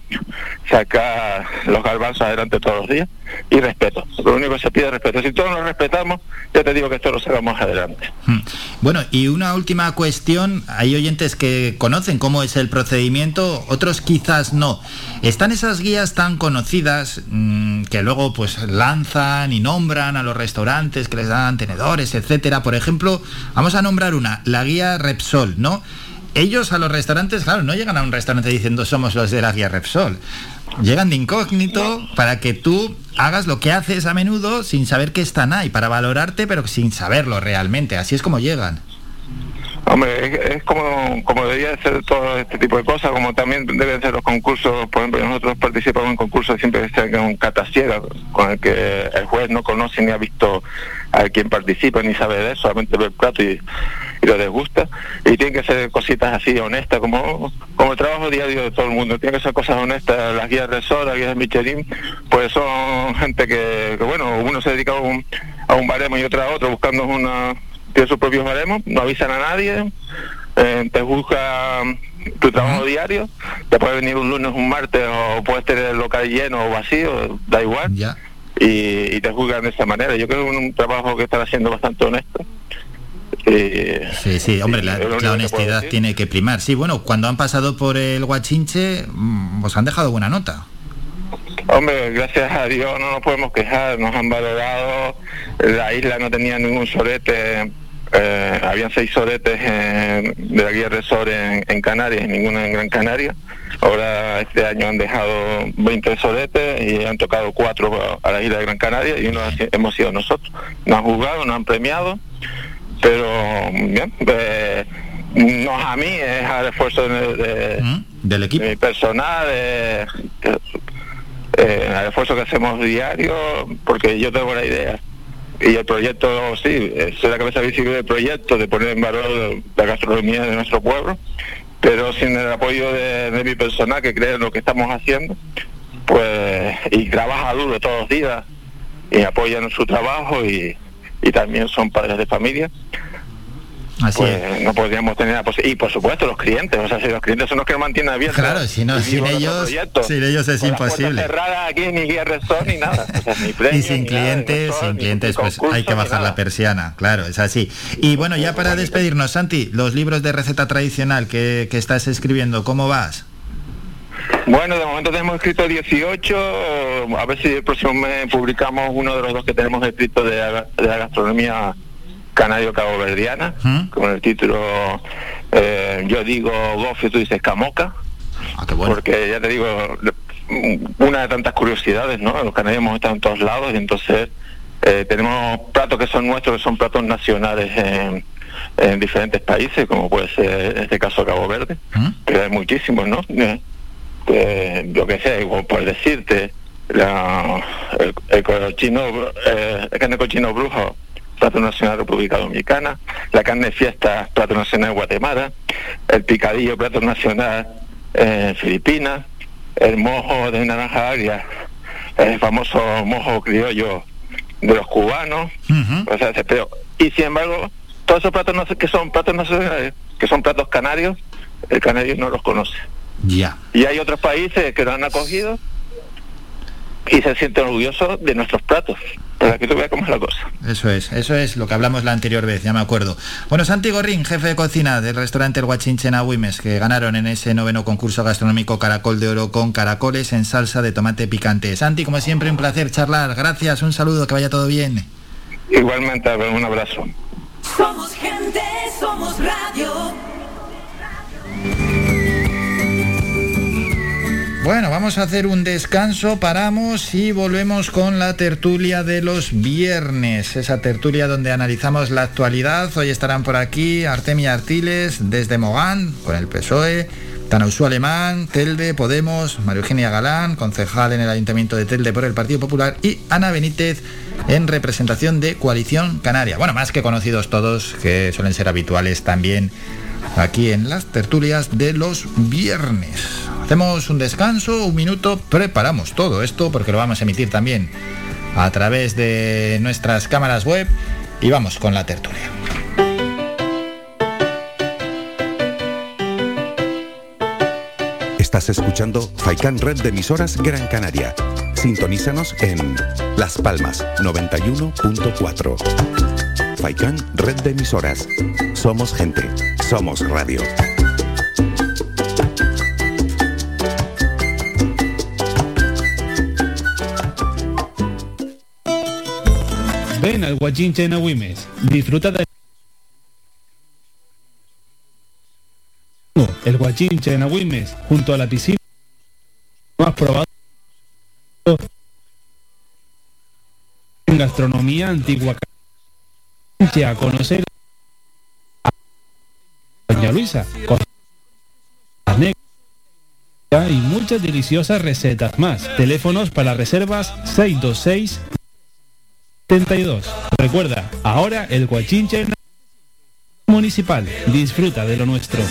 sacar los garbanzos adelante todos los días y respeto. Lo único que se pide es respeto. Si todos nos respetamos, ya te digo que esto lo sacamos adelante. Hmm. Bueno, y una última cuestión, hay oyentes que conocen cómo es el procedimiento, otros quizás no. ¿Están esas guías tan conocidas mm, que luego pues lanzan y nombran a los restaurantes que les dan tenedores, etcétera? Por ejemplo, vamos a nombrar una, la guía Repsol, ¿no? Ellos a los restaurantes, claro, no llegan a un restaurante diciendo somos los de la guía Repsol. Llegan de incógnito para que tú hagas lo que haces a menudo sin saber que están ahí, para valorarte, pero sin saberlo realmente. Así es como llegan. Hombre, es, como, como debería ser todo este tipo de cosas, como también deben ser los concursos, por ejemplo, nosotros participamos en concursos siempre que un catasiega, con el que el juez no conoce ni ha visto a quien participa, ni sabe de eso, solamente ve el plato y, lo desgusta, y tienen que ser cositas así honestas, como, como el trabajo diario de todo el mundo, tienen que ser cosas honestas, las guías de Sol, las guías de Michelin, pues son gente que, bueno, uno se dedica a un, a un baremo y otra a otro, buscando una tiene sus propios baremos, no avisan a nadie, eh, te busca tu trabajo diario, te puede venir un lunes, un martes, o puedes tener el local lleno o vacío, da igual. Y, te juzgan de esa manera. Yo creo que es un trabajo que están haciendo bastante honesto. Sí, sí, hombre, la, honestidad tiene que primar. Sí, bueno, cuando han pasado por el Guachinche, mm, os han dejado buena nota. Hombre, gracias a Dios no nos podemos quejar, nos han valorado, la isla no tenía ningún solete eh, habían seis soretes de la guía Resort en, en, Canarias y ninguna en Gran Canaria. Ahora este año han dejado 20 soretes y han tocado cuatro a la isla de Gran Canaria y uno hemos sido nosotros. Nos han jugado, nos han premiado, pero bien, eh, no a mí, es al esfuerzo de, del equipo. mi personal, eh, al esfuerzo que hacemos diario, porque yo tengo la idea y el proyecto, sí, soy la cabeza visible del proyecto, de poner en valor la gastronomía de nuestro pueblo, pero sin el apoyo de, mi personal que cree en lo que estamos haciendo, pues, y trabaja duro todos los días, y apoyan su trabajo y, y también son padres de familia, pues no podríamos tener y por supuesto los clientes o sea si los clientes son los que nos mantienen abiertos claro si no sin ellos sin ellos es imposible. aquí ni guía ni nada y sin clientes sin clientes pues hay que bajar la persiana claro es así. Y bueno ya para despedirnos Santi los libros de receta tradicional que, que estás escribiendo cómo vas bueno, de momento tenemos escrito 18, a ver si el próximo mes publicamos uno de los dos que tenemos escrito de, de la gastronomía canario cabo verdiana, con el título eh, Yo digo Gofi, tú dices Camoca, ah, porque ya te digo, una de tantas curiosidades, ¿no? Los canarios hemos estado en todos lados y entonces eh, tenemos platos que son nuestros, que son platos nacionales en, diferentes países, como puede ser en este caso Cabo Verde, que hay muchísimos, ¿no? Eh, yo que sé, por decirte, la, el, el cochino, eh, el carne cochino brujo plato nacional República Dominicana, la carne fiesta, plato nacional Guatemala, el picadillo, plato nacional eh, Filipinas, el mojo de naranja agria, el famoso mojo criollo de los cubanos, o sea, pero, y sin embargo, todos esos platos que son platos nacionales, que son platos canarios, el canario no los conoce. Ya. Y hay otros países que lo han acogido y se sienten orgullosos de nuestros platos para que tú veas cómo es la cosa. Eso es, eso es lo que hablamos la anterior vez, ya me acuerdo. Bueno, Santi Gorrín, jefe de cocina del restaurante El Guachinche en Agüimes, que ganaron en ese noveno concurso gastronómico Caracol de Oro con caracoles en salsa de tomate picante. Santi, como siempre, un placer charlar. Gracias, un saludo, que vaya todo bien. Igualmente, un abrazo. Somos gente, somos radio. Bueno, vamos a hacer un descanso, paramos y volvemos con la tertulia de los viernes. Esa tertulia donde analizamos la actualidad. Hoy estarán por aquí Artemia Artiles desde Mogán con el PSOE, Tanausú Alemán, Telde, Podemos, María Eugenia Galán, concejal en el Ayuntamiento de Telde por el Partido Popular y Ana Benítez en representación de Coalición Canaria. Bueno, más que conocidos todos, que suelen ser habituales también aquí en las tertulias de los viernes. Hacemos un descanso, un minuto, preparamos todo esto porque lo vamos a emitir también a través de nuestras cámaras web y vamos con la tertulia. Estás escuchando Faikan Red de emisoras Gran Canaria. Sintonízanos en Las Palmas 91.4. Faikan Red de emisoras. Somos gente. Somos radio. Ven al Guachinche en Agüimes. Disfruta de el Guachinche en Agüimes, junto a la piscina más probado en gastronomía antigua a conocer a Doña Luisa cosas negras y muchas deliciosas recetas más. Teléfonos para reservas 626 72. Recuerda, ahora el Guachinche Municipal. Disfruta de lo nuestro.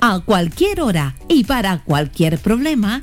A cualquier hora y para cualquier problema,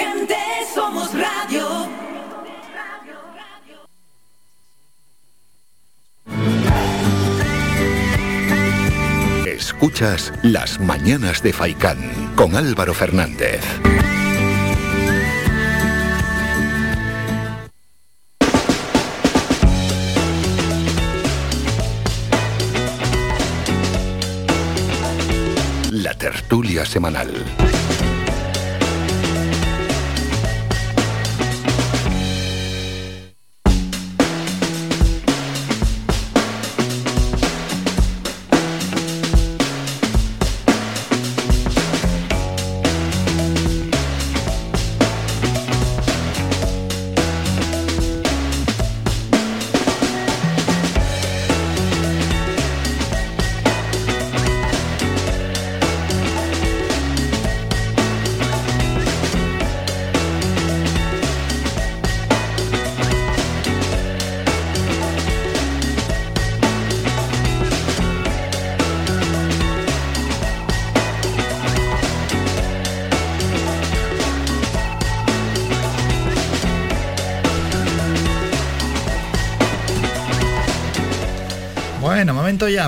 somos Escuchas Las Mañanas de Faicán con Álvaro Fernández. La tertulia semanal.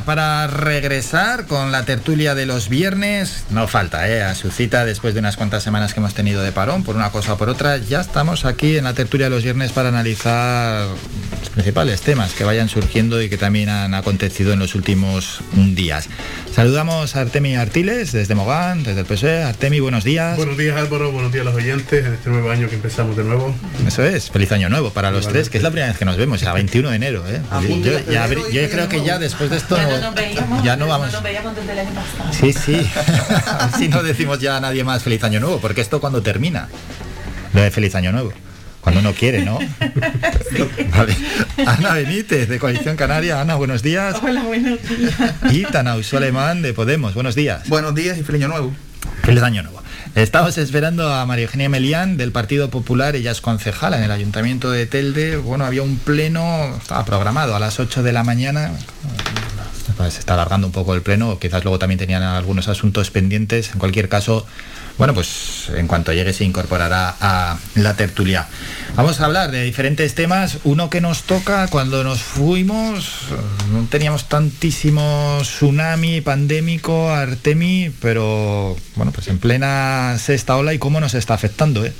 Para regresar con la tertulia de los viernes. No falta, ¿eh? A su cita después de unas cuantas semanas que hemos tenido de parón, por una cosa o por otra. Ya estamos aquí en la tertulia de los viernes para analizar principales temas que vayan surgiendo y que también han acontecido en los últimos días. Saludamos a Artemi Artiles desde Mogán, desde el PSOE. Artemi, buenos días. Buenos días Álvaro, buenos días a los oyentes en este nuevo año que empezamos de nuevo. Eso es, feliz año nuevo para los Igualmente. tres, que es la primera vez que nos vemos, ya 21 de enero. ¿eh? Yo, ya creo que ya después de esto no- ya no vamos. Sí, sí. Así no decimos ya a nadie más feliz año nuevo, porque esto cuando termina. Lo de feliz año nuevo. Cuando uno quiere, ¿no? Vale. Ana Benítez, de Coalición Canaria. Ana, buenos días. Hola, buenos días. Y Tanauso Alemán, de Podemos. Buenos días. Buenos días y feliz año nuevo. Feliz año nuevo. Estamos esperando a María Eugenia Melián del Partido Popular, ella es concejala en el Ayuntamiento de Telde. Bueno, había un pleno, estaba programado a las 8 de la mañana. Se está alargando un poco el pleno, quizás luego también tenían algunos asuntos pendientes. En cualquier caso, bueno, pues en cuanto llegue se incorporará a la tertulia. Vamos a hablar de diferentes temas. Uno que nos toca cuando nos fuimos, no teníamos tantísimo tsunami pandémico, Artemi, pero bueno, pues en plena sexta ola y cómo nos está afectando, ¿eh?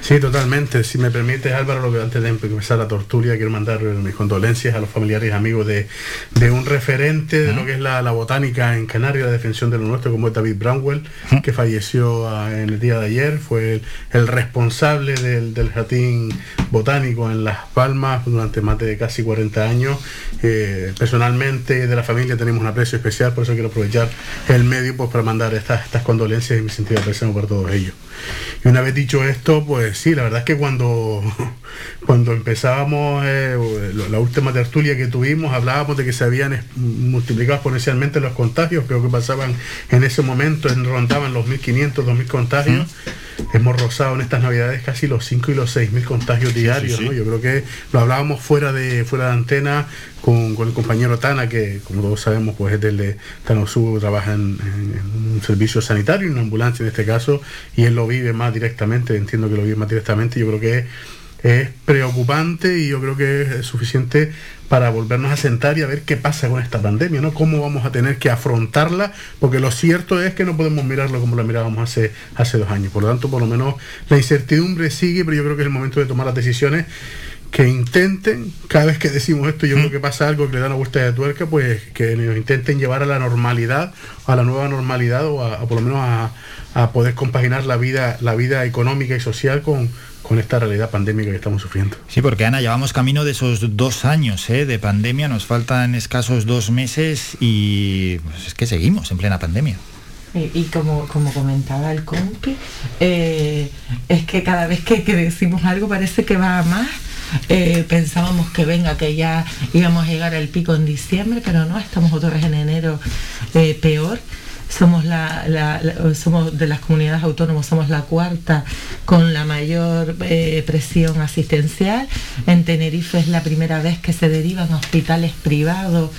Sí, totalmente. Si me permites, Álvaro, lo que antes de empezar la tortulia, quiero mandar mis condolencias a los familiares y amigos de, de un referente de lo que es la, la, botánica en Canarias, la defensión de lo nuestro, como es David Brownwell, que falleció ah, en el día de ayer. Fue el, el responsable del, del, jardín botánico en Las Palmas durante más de casi 40 años. Eh, personalmente, de la familia, tenemos un aprecio especial, por eso quiero aprovechar el medio pues, para mandar estas, estas condolencias y mi sentido de por todos ellos. Y una vez dicho esto, pues sí, la verdad es que cuando, cuando empezábamos eh, la última tertulia que tuvimos, hablábamos de que se habían multiplicado exponencialmente los contagios, creo que pasaban en ese momento, rondaban los 1.500, 2.000 contagios. Hemos rozado en estas navidades casi los 5 y los 6.000 contagios diarios, sí, sí, sí. Yo creo que lo hablábamos fuera de, fuera de antena con, con, el compañero Tana, que como todos sabemos, pues es del de Tanosu, trabaja en, un servicio sanitario, en una ambulancia en este caso, y él lo vive más directamente, entiendo que lo vive más directamente, yo creo que es, preocupante y yo creo que es suficiente para volvernos a sentar y a ver qué pasa con esta pandemia, ¿no? Cómo vamos a tener que afrontarla, porque lo cierto es que no podemos mirarlo como lo mirábamos hace, hace dos años. Por lo tanto, por lo menos la incertidumbre sigue, pero yo creo que es el momento de tomar las decisiones que intenten, cada vez que decimos esto, yo creo que pasa algo que le da una vuelta de tuerca, pues que nos intenten llevar a la normalidad, a la nueva normalidad, o a, a por lo menos a, a, poder compaginar la vida, la vida económica y social con, con esta realidad pandémica que estamos sufriendo. Sí, porque Ana, llevamos camino de esos dos años ¿eh? de pandemia, nos faltan escasos dos meses y pues es que seguimos en plena pandemia. Y, y, como, como comentaba el compi, eh, es que cada vez que, que, decimos algo parece que va a más. Eh, pensábamos que venga, que ya íbamos a llegar al pico en diciembre, pero no, estamos otra vez en enero eh, peor. Somos la, somos de las comunidades autónomas somos la cuarta con la mayor eh, presión asistencial. En Tenerife es la primera vez que se derivan hospitales privados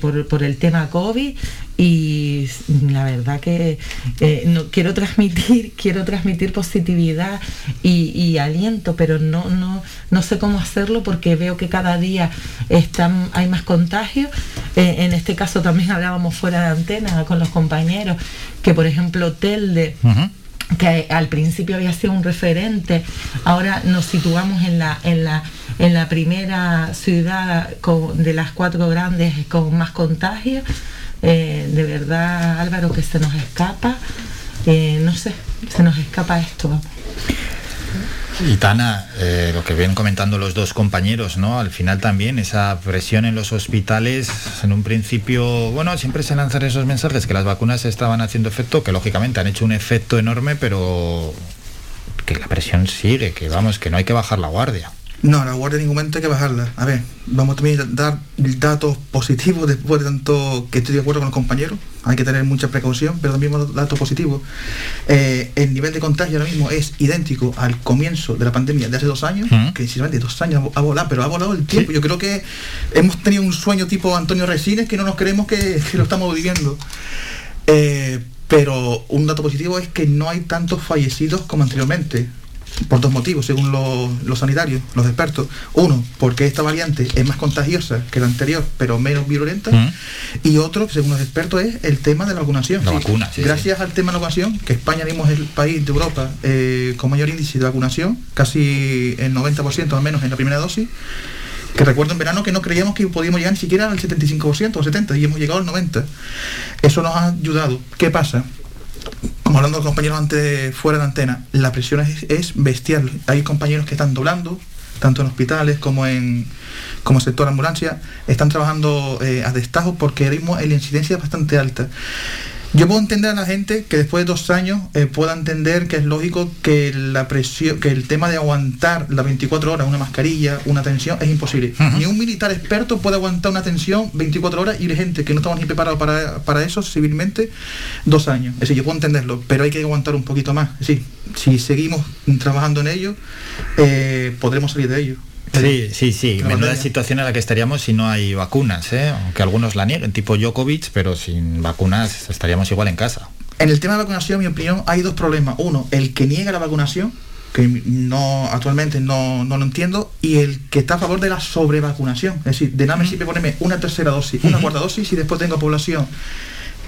por, por, el tema COVID y la verdad que eh, no quiero transmitir quiero transmitir positividad y, y, aliento pero no no no sé cómo hacerlo porque veo que cada día están hay más contagios eh, en este caso también hablábamos fuera de antena con los compañeros que por ejemplo Telde uh -huh que al principio había sido un referente, ahora nos situamos en la, en la, en la primera ciudad con, de las cuatro grandes con más contagios. Eh, de verdad, Álvaro, que se nos escapa, eh, no sé, se nos escapa esto. Y Tana, eh, lo que ven comentando los dos compañeros, ¿no? Al final también esa presión en los hospitales, en un principio, bueno, siempre se lanzan esos mensajes que las vacunas estaban haciendo efecto, que lógicamente han hecho un efecto enorme, pero que la presión sigue, que vamos, que no hay que bajar la guardia. No, la guardia en ningún momento hay que bajarla. A ver, vamos también a dar datos positivos después de tanto que estoy de acuerdo con los compañeros. Hay que tener mucha precaución, pero también datos positivos. Eh, el nivel de contagio ahora mismo es idéntico al comienzo de la pandemia de hace dos años, -huh. que sinceramente dos años ha volado, pero ha volado el tiempo. ¿Sí? Yo creo que hemos tenido un sueño tipo Antonio Resines que no nos creemos que, que lo estamos viviendo. Eh, pero un dato positivo es que no hay tantos fallecidos como anteriormente por dos motivos, según los, los, sanitarios, los expertos. Uno, porque esta variante es más contagiosa que la anterior, pero menos virulenta. Mm. Y otro, según los expertos, es el tema de la vacunación. La sí, vacuna, sí, Gracias sí. al tema de la vacunación, que España es el país de Europa eh, con mayor índice de vacunación, casi el 90% al menos en la primera dosis. Que recuerdo en verano que no creíamos que podíamos llegar ni siquiera al 75% o 70% y hemos llegado al 90%. Eso nos ha ayudado. ¿Qué pasa? Como hablando compañeros antes fuera de antena, la presión es, es, bestial. Hay compañeros que están doblando, tanto en hospitales como en como sector ambulancia, están trabajando eh, a destajo porque ahora mismo la incidencia es bastante alta. Yo puedo entender a la gente que después de dos años eh, pueda entender que es lógico que la presión, que el tema de aguantar las 24 horas una mascarilla, una tensión, es imposible. Uh -huh. Ni un militar experto puede aguantar una tensión 24 horas y hay gente que no estamos ni preparados para, para eso civilmente dos años. Es decir, yo puedo entenderlo, pero hay que aguantar un poquito más. Es decir, si seguimos trabajando en ello, eh, podremos salir de ello. Sí, sí, sí. Menuda situación en la que estaríamos si no hay vacunas, ¿eh? aunque algunos la nieguen, tipo Djokovic, pero sin vacunas estaríamos igual en casa. En el tema de vacunación, en mi opinión, hay dos problemas. Uno, el que niega la vacunación, que no actualmente no, no lo entiendo, y el que está a favor de la sobrevacunación. Es decir, de nada me sirve ponerme una tercera dosis, una cuarta dosis, y después tengo población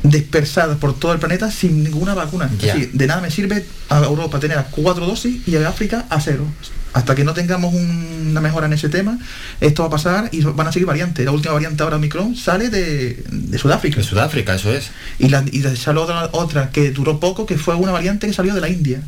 dispersadas por todo el planeta sin ninguna vacuna. De nada me sirve a Europa tener a cuatro dosis y a África a cero. Hasta que no tengamos un- una mejora en ese tema, esto va a pasar y van a seguir variantes. La última variante ahora, Omicron, sale de, de Sudáfrica. De Sudáfrica, eso es. Y, la, y salió otra, otra que duró poco, que fue una variante que salió de la India.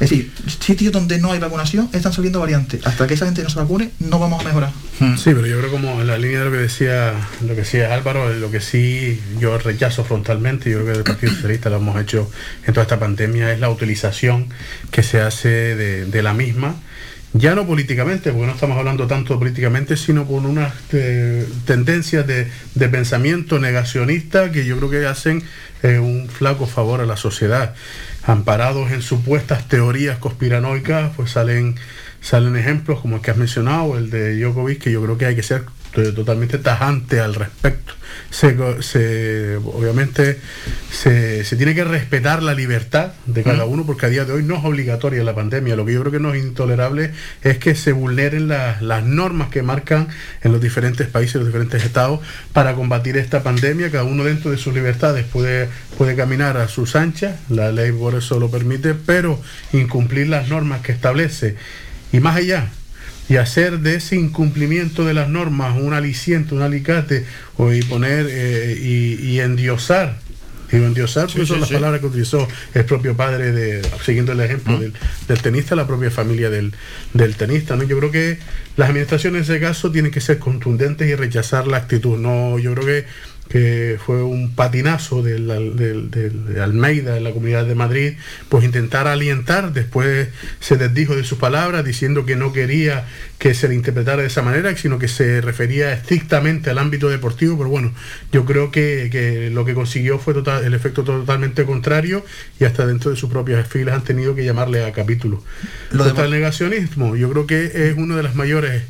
Es decir, sitios donde no hay vacunación están saliendo variantes. Hasta que esa gente no se vacune, no vamos a mejorar. Sí, pero yo creo como en la línea de lo que decía lo que decía Álvaro, lo que sí yo rechazo frontalmente, yo creo que el Partido Socialista lo hemos hecho en toda esta pandemia, es la utilización que se hace de, de la misma, ya no políticamente, porque no estamos hablando tanto políticamente, sino por unas eh, tendencias de, de pensamiento negacionista que yo creo que hacen eh, un flaco favor a la sociedad. Amparados en supuestas teorías conspiranoicas, pues salen salen ejemplos como el que has mencionado, el de Djokovic, que yo creo que hay que ser totalmente tajante al respecto. Se, se- obviamente se, se tiene que respetar la libertad de cada uno porque a día de hoy no es obligatoria la pandemia. Lo que yo creo que no es intolerable es que se vulneren las- las normas que marcan en los diferentes países, los diferentes estados para combatir esta pandemia. Cada uno dentro de sus libertades puede, puede caminar a sus anchas, la ley por eso lo permite, pero incumplir las normas que establece y más allá, y hacer de ese incumplimiento de las normas un aliciente, un alicate, o y poner eh, y, y endiosar. Digo endiosar porque Sí, son sí, las sí. palabras que utilizó el propio padre de, siguiendo el ejemplo del, del tenista, la propia familia del, del tenista. ¿no? Yo creo que las administraciones en ese caso tienen que ser contundentes y rechazar la actitud. No, yo creo que que fue un patinazo del, del- del- de Almeida en la Comunidad de Madrid, pues intentar alientar, después se desdijo de sus palabras diciendo que no quería que se le interpretara de esa manera, sino que se refería estrictamente al ámbito deportivo, pero bueno, yo creo que, que lo que consiguió fue total- el efecto totalmente contrario y hasta dentro de sus propias filas han tenido que llamarle a capítulo. Lo el negacionismo, yo creo que es uno de las mayores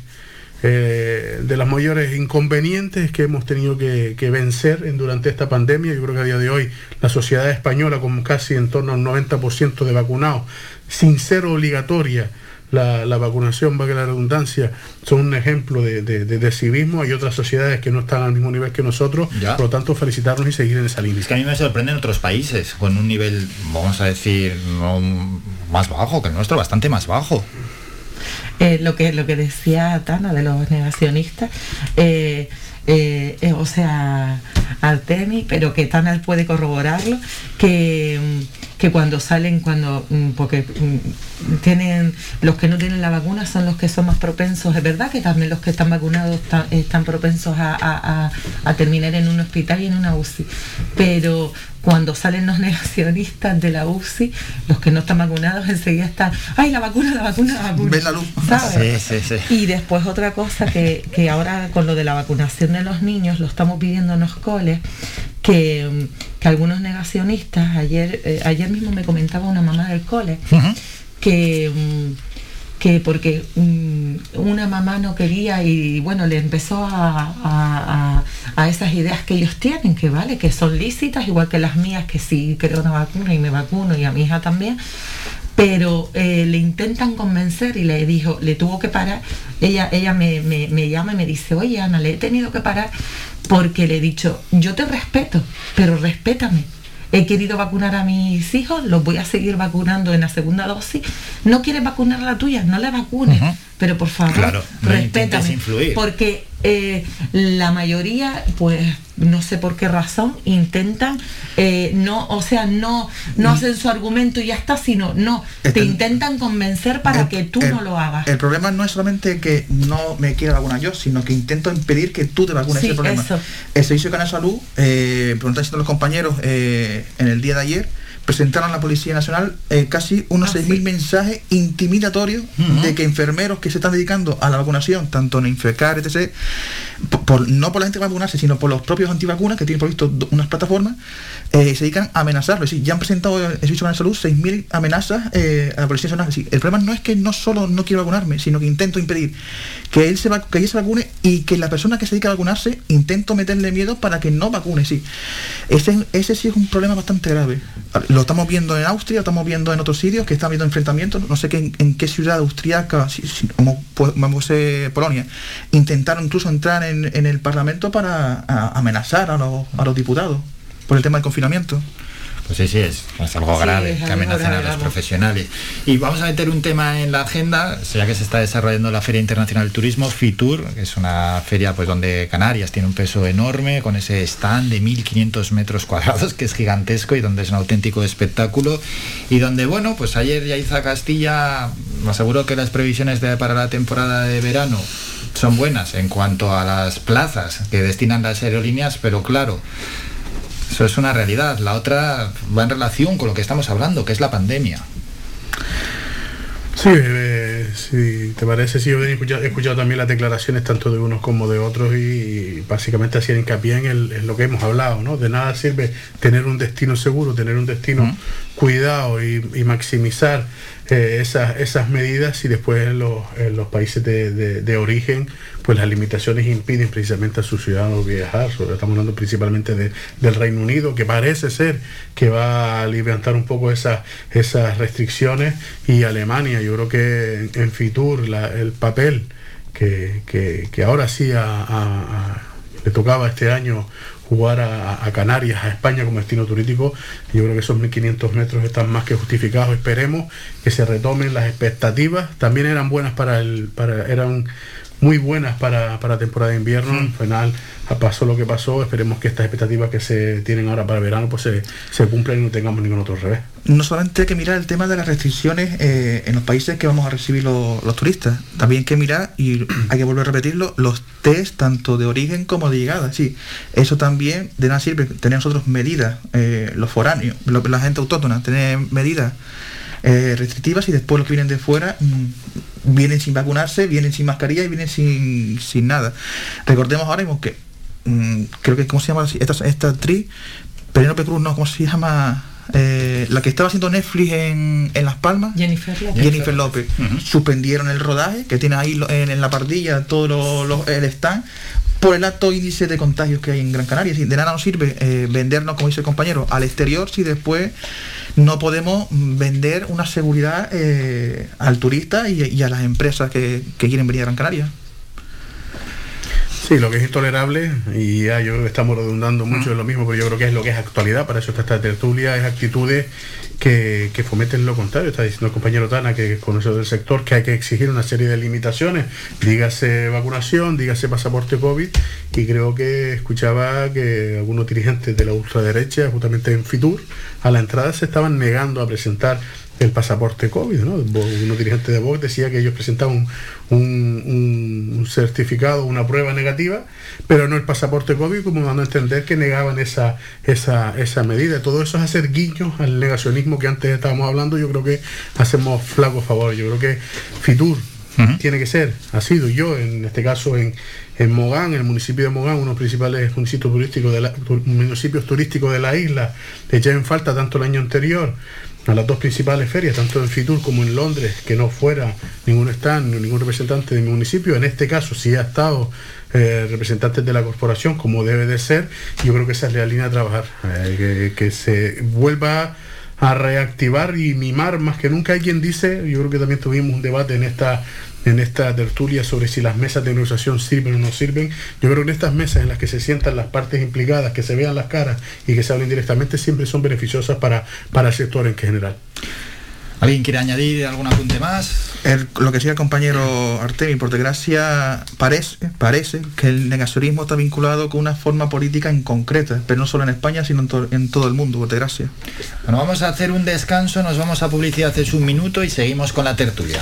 eh, de los mayores inconvenientes que hemos tenido que, que vencer en- durante esta pandemia. Yo creo que a día de hoy la sociedad española, con casi en torno al 90% de vacunados, sin ser obligatoria la, la vacunación, valga la redundancia, son un ejemplo de, de- de- de civismo. Hay otras sociedades que no están al mismo nivel que nosotros, Ya. por lo tanto felicitarnos y seguir en esa línea. Es que a mí me sorprenden otros países con un nivel, vamos a decir, no más bajo que el nuestro, bastante más bajo. Eh, lo que lo que decía Tana de los negacionistas eh, eh, eh, o sea Artemi pero que Tana puede corroborarlo que mm, que cuando salen cuando mm, porque mm, tienen los que no tienen la vacuna son los que son más propensos es verdad que también los que están vacunados están propensos a- a terminar en un hospital y en una UCI pero cuando salen los negacionistas de la UCI, los que no están vacunados enseguida están, ay, la vacuna, la vacuna, la vacuna. Ven la luz. ¿sabes? Sí, sí, sí. Y después otra cosa que, que ahora con lo de la vacunación de los niños lo estamos pidiendo en los coles, que, que algunos negacionistas, ayer, eh, ayer mismo me comentaba una mamá del cole, que, que porque mm, una mamá no quería y bueno, le empezó a, a- a- esas ideas que ellos tienen, que vale, que son lícitas, igual que las mías, que sí creo una vacuna y me vacuno y a mi hija también, pero eh, le intentan convencer y le dijo, le tuvo que parar, ella, ella me, me- me llama y me dice, oye Ana, le he tenido que parar porque le he dicho, yo te respeto, pero respétame. He querido vacunar a mis hijos, los voy a seguir vacunando en la segunda dosis. No quieres vacunar a la tuya, no la vacunes. Pero por favor, Claro, no respétame. Porque eh, la mayoría, pues, no sé por qué razón, intentan, eh, no, o sea, no, no hacen su argumento y ya está, sino, no, te intentan convencer para que tú no lo hagas. El problema no es solamente que no me quiera vacunar yo, sino que intento impedir que tú te vacunes. Sí, ese problema. eso. El Servicio Canal Salud, eh, preguntan diciendo los compañeros eh, en el día de ayer, presentaron a la Policía Nacional eh, casi unos 6.000 mensajes intimidatorios de que enfermeros que se están dedicando a la vacunación, tanto en Infecar, etc., por- por- no por la gente que va a vacunarse, sino por los propios antivacunas que tienen previsto do- unas plataformas, eh, se dedican a amenazarlo. Es decir, ya han presentado el Servicio de Salud 6.000 amenazas eh, a la Policía Nacional. Es decir, el problema no es que no solo no quiero vacunarme, sino que intento impedir que él se, que ella se vacune y que la persona que se dedica a vacunarse intento meterle miedo para que no vacune. Sí. Ese, ese sí es un problema bastante grave. Lo estamos viendo en Austria, estamos viendo en otros sitios que están habiendo enfrentamientos. No sé qué, en, qué ciudad austriaca, si- si- como, como Polonia, intentaron incluso entrar en, el Parlamento para amenazar a los diputados. por el tema del confinamiento. Pues sí, sí, es, es algo Sí, grave es que amenazan a los profesionales. Y vamos a meter un tema en la agenda, ya que se está desarrollando la Feria Internacional del Turismo, FITUR, que es una feria pues donde Canarias tiene un peso enorme, con ese stand de 1.500 metros cuadrados, que es gigantesco y donde es un auténtico espectáculo. Y donde, bueno, pues ayer Yaiza Castilla me aseguró que las previsiones de- para la temporada de verano son buenas en cuanto a las plazas que destinan las aerolíneas, pero claro, eso es una realidad. La otra va en relación con lo que estamos hablando, que es la pandemia. Sí, eh, si te parece, sí, yo he escuchado, he escuchado también las declaraciones tanto de unos como de otros y, básicamente hacían hincapié en, el- en lo que hemos hablado, ¿no? De nada sirve tener un destino seguro, tener un destino cuidado y, y maximizar eh, esas, esas medidas y después en los, en los países de, de- de origen pues las limitaciones impiden precisamente a sus ciudadanos viajar. Estamos hablando principalmente de- del Reino Unido, que parece ser que va a levantar un poco esas, esas restricciones, y Alemania. Yo creo que en, Fitur el papel que, que- ahora sí le tocaba este año jugar a, a Canarias, a España como destino turístico, yo creo que esos 1.500 metros están más que justificados. Esperemos que se retomen las expectativas. También eran buenas para el, para, eran muy buenas para, para temporada de invierno. Al final pasó lo que pasó. Esperemos que estas expectativas que se tienen ahora para verano pues se, se cumplan y no tengamos ningún otro revés. No solamente hay que mirar el tema de las restricciones eh, en los países que vamos a recibir los, los turistas, también hay que mirar, y hay que volver a repetirlo, los test tanto de origen como de llegada. Sí, eso también de nada sirve tener nosotros medidas, eh, los foráneos, la gente autóctona, tener medidas eh, restrictivas y después los que vienen de fuera mm, vienen sin vacunarse, vienen sin mascarilla y vienen sin, sin nada. Recordemos ahora mismo que mm, creo que, ¿cómo se llama esta, esta actriz? Penélope Cruz, no, ¿cómo se llama? Eh, la que estaba haciendo Netflix en, en Las Palmas. Jennifer López. Jennifer López. Suspendieron el rodaje, que tiene ahí en, en la parrilla todo lo- lo- el stand, por el alto índice de contagios que hay en Gran Canaria. Si de nada nos sirve eh, vendernos, como dice el compañero, al exterior si después no podemos vender una seguridad eh, al turista y, y a las empresas que, que quieren venir a Gran Canaria. Sí, lo que es intolerable, y ya yo estamos redundando mucho en lo mismo, pero yo creo que es lo que es actualidad, para eso está esta tertulia, es actitudes que, que fomenten lo contrario. Está diciendo el compañero Tana, que es conocedor del sector, que hay que exigir una serie de limitaciones, dígase vacunación, dígase pasaporte COVID, y creo que escuchaba que algunos dirigentes de la ultraderecha, justamente en Fitur, a la entrada se estaban negando a presentar el pasaporte COVID, ¿no? Unos dirigentes de Vox decía que ellos presentaban un, un- un certificado, una prueba negativa, pero no el pasaporte COVID, como dando a entender que negaban esa, esa, esa medida. Todo eso es hacer guiños al negacionismo que antes estábamos hablando. Yo creo que hacemos flaco favor. Yo creo que Fitur tiene que ser, ha sido yo, en este caso en, en Mogán, en el municipio de Mogán, uno de los principales municipios turísticos de la, municipios turísticos de la isla, le eché en falta tanto el año anterior a las dos principales ferias, tanto en Fitur como en Londres, que no fuera ningún stand, ni ningún representante de mi municipio. En este caso sí ha estado eh, representantes de la corporación, como debe de ser. Yo creo que esa es la línea a trabajar, eh, que, que se vuelva a reactivar y mimar más que nunca. Hay quien dice, yo creo que también tuvimos un debate en esta en esta tertulia sobre si las mesas de negociación sirven o no sirven. Yo creo que en estas mesas en las que se sientan las partes implicadas, que se vean las caras y que se hablen directamente, siempre son beneficiosas para, para el sector en general. ¿Alguien quiere añadir algún apunte más? El- lo que decía el compañero Artemi, por desgracia, parece, parece que el negacionismo está vinculado con una forma política en concreta, pero no solo en España, sino en, to- en todo el mundo, por desgracia. Bueno, vamos a hacer un descanso, nos vamos a publicidad hace un minuto y seguimos con la tertulia.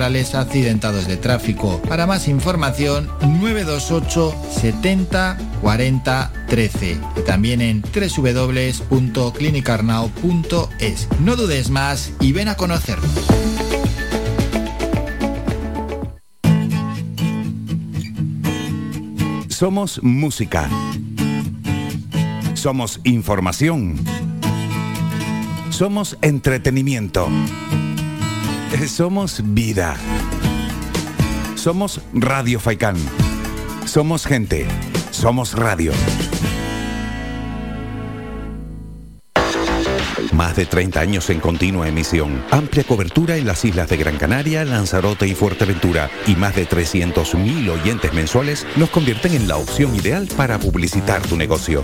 accidentados de tráfico. Para más información, 928 70 40 13 y también en www.clinicarnao.es. No dudes más y ven a conocernos. Somos música. Somos información. Somos entretenimiento. Somos vida. Somos Radio Faikán. Somos gente. Somos radio. Más de 30 años en continua emisión, amplia cobertura en las islas de Gran Canaria, Lanzarote y Fuerteventura y más de 300.000 oyentes mensuales nos convierten en la opción ideal para publicitar tu negocio.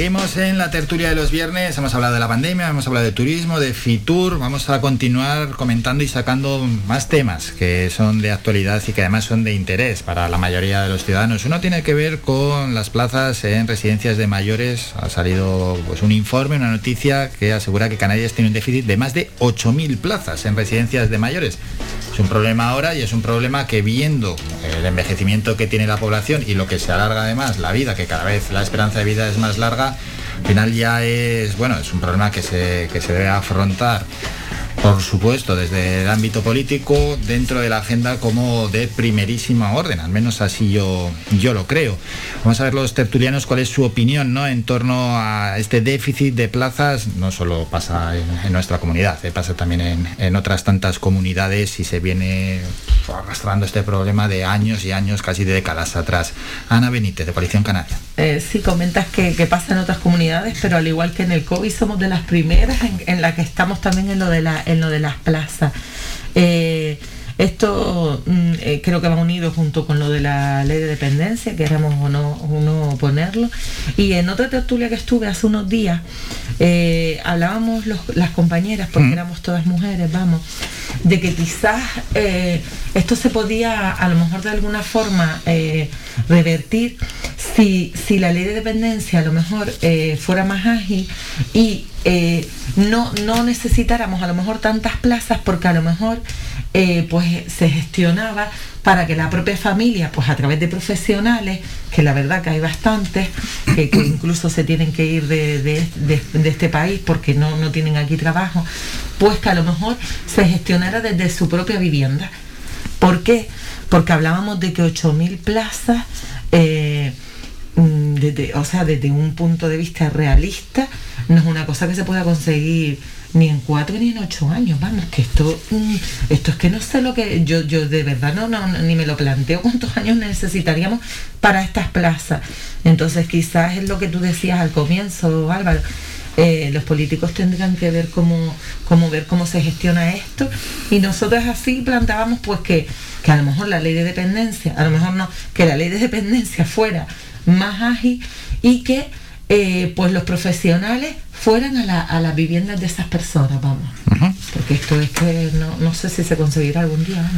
Seguimos en la tertulia de los viernes, hemos hablado de la pandemia, hemos hablado de turismo, de Fitur, vamos a continuar comentando y sacando más temas que son de actualidad y que además son de interés para la mayoría de los ciudadanos. Uno tiene que ver con las plazas en residencias de mayores, ha salido pues, un informe, una noticia que asegura que Canarias tiene un déficit de más de 8.000 plazas en residencias de mayores. Un problema ahora y es un problema que viendo el envejecimiento que tiene la población y lo que se alarga además la vida, que cada vez la esperanza de vida es más larga, al final ya es, bueno, es un problema que se, que se debe afrontar, por supuesto, desde el ámbito político, dentro de la agenda como de primerísima orden, al menos así yo, yo lo creo. Vamos a ver los tertulianos cuál es su opinión ¿no? en torno a este déficit de plazas, no solo pasa en, nuestra comunidad, eh, pasa también en, en otras tantas comunidades y se viene arrastrando este problema de años y años, casi de décadas atrás. Ana Benítez, de Coalición Canaria. Eh, sí, comentas que, que pasa en otras comunidades, pero al igual que en el COVID somos de las primeras en, en la que estamos también en lo de, la, en lo de las plazas. Eh, esto mm, eh, creo que va unido junto con lo de la ley de dependencia, queramos o no, o no ponerlo. Y en otra tertulia que estuve hace unos días, eh, hablábamos los- las compañeras, porque éramos todas mujeres, vamos, de que quizás eh, esto se podía a lo mejor de alguna forma revertir si, si la ley de dependencia a lo mejor fuera más ágil y eh, no, no necesitáramos a lo mejor tantas plazas porque a lo mejor eh, pues se gestionaba para que la propia familia, pues a través de profesionales, que la verdad que hay bastantes, que, incluso se tienen que ir de, de- este país porque no, no tienen aquí trabajo, pues que a lo mejor se gestionara desde su propia vivienda. ¿Por qué? Porque hablábamos de que 8.000 plazas, eh, desde, o sea, desde un punto de vista realista, no es una cosa que se pueda conseguir ni en cuatro ni en ocho años, vamos, que esto, mm, esto es que no sé lo que, yo, yo de verdad no, no, ni me lo planteo cuántos años necesitaríamos para estas plazas. Entonces quizás es lo que tú decías al comienzo, Álvaro, eh, los políticos tendrán que ver cómo, cómo ver cómo se gestiona esto y nosotras así planteábamos pues que, que a lo mejor la ley de dependencia, a lo mejor no, que la ley de dependencia fuera más ágil y que eh, pues los profesionales fueran a, la- a las viviendas de esas personas, vamos. Porque esto es que no, no sé si se conseguirá algún día.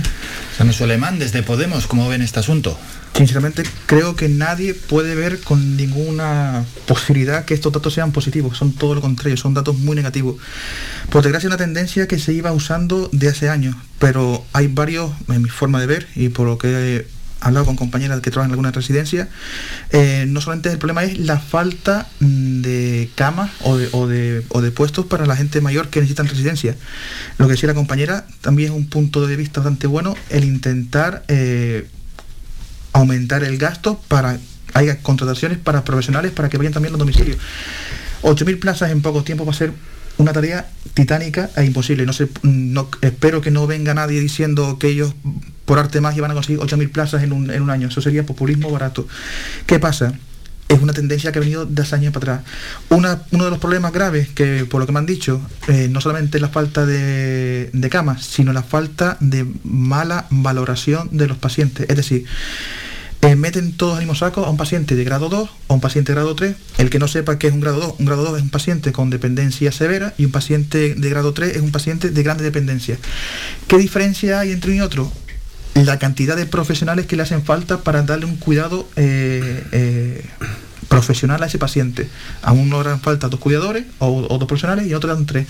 San Solemán, desde Podemos, ¿cómo ven este asunto? Sinceramente, creo que nadie puede ver con ninguna posibilidad que estos datos sean positivos. Son todo lo contrario, son datos muy negativos. Por desgracia, es una tendencia que se iba usando de hace años, pero hay varios, en mi forma de ver, y por lo que he hablado con compañeras que trabajan en alguna residencia, eh, no solamente el problema es la falta mm, de camas o de, o de- puestos para la gente mayor que necesitan residencia. Lo que decía la compañera también es un punto de vista bastante bueno, el intentar eh, aumentar el gasto para haya contrataciones para profesionales para que vayan también los domicilios. 8.000 plazas en poco tiempo va a ser una tarea titánica e imposible. No sé, no, espero que no venga nadie diciendo que ellos por arte magia van a conseguir 8.000 plazas en un, en un año. Eso sería populismo barato. ¿Qué pasa? Es una tendencia que ha venido de hace años para atrás. Una- uno de los problemas graves que, por lo que me han dicho, eh, no solamente la falta de, de camas, sino la falta de mala valoración de los pacientes. Es decir, meten todos al mismo a un paciente de grado 2 o un paciente de grado 3. El que no sepa qué es un grado 2, un grado 2 es un paciente con dependencia severa y un paciente de grado 3 es un paciente de grande dependencia. ¿Qué diferencia hay entre uno y otro? La cantidad de profesionales que le hacen falta para darle un cuidado eh, eh, profesional a ese paciente. A uno harán falta dos cuidadores o, o dos profesionales y a otro dan tres.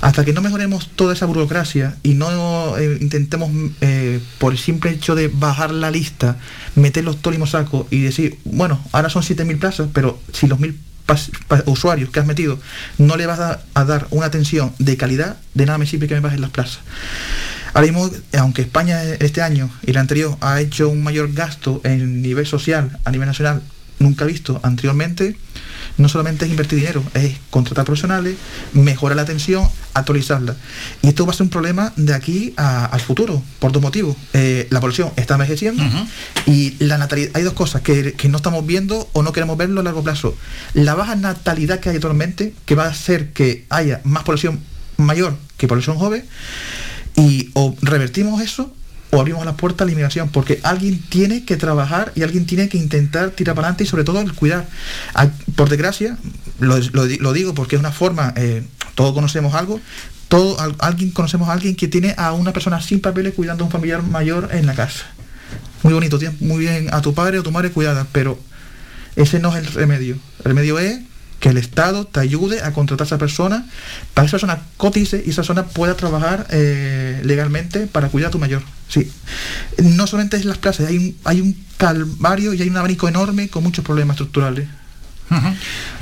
Hasta que no mejoremos toda esa burocracia y no eh, intentemos, eh, por el simple hecho de bajar la lista, meter los tólimos sacos y decir, bueno, ahora son 7.000 plazas, pero si los 1.000 pas- pa- usuarios que has metido no le vas a, dar una atención de calidad, de nada me sirve que me bajes las plazas. Ahora mismo, aunque España este año y el anterior ha hecho un mayor gasto en nivel social, a nivel nacional, nunca visto anteriormente, no solamente es invertir dinero, es contratar profesionales, mejorar la atención, actualizarla. Y esto va a ser un problema de aquí a- al futuro, por dos motivos. Eh, la población está envejeciendo y la natalidad. Hay dos cosas que, que no estamos viendo o no queremos verlo a largo plazo. La baja natalidad que hay actualmente, que va a hacer que haya más población mayor que población joven, y o revertimos eso o abrimos las puertas a la inmigración, porque alguien tiene que trabajar y alguien tiene que intentar tirar para adelante y sobre todo el cuidar. Por desgracia, lo, lo di- lo digo porque es una forma, eh, todos conocemos algo, todo, al- alguien conocemos a alguien que tiene a una persona sin papeles cuidando a un familiar mayor en la casa. Muy bonito, muy bien a tu padre o tu madre cuidada, pero ese no es el remedio. El remedio es que el Estado te ayude a contratar a esa persona, para que esa persona cotice y esa persona pueda trabajar eh, legalmente para cuidar a tu mayor. Sí. No solamente es las plazas, hay un, hay un calvario y hay un abanico enorme con muchos problemas estructurales.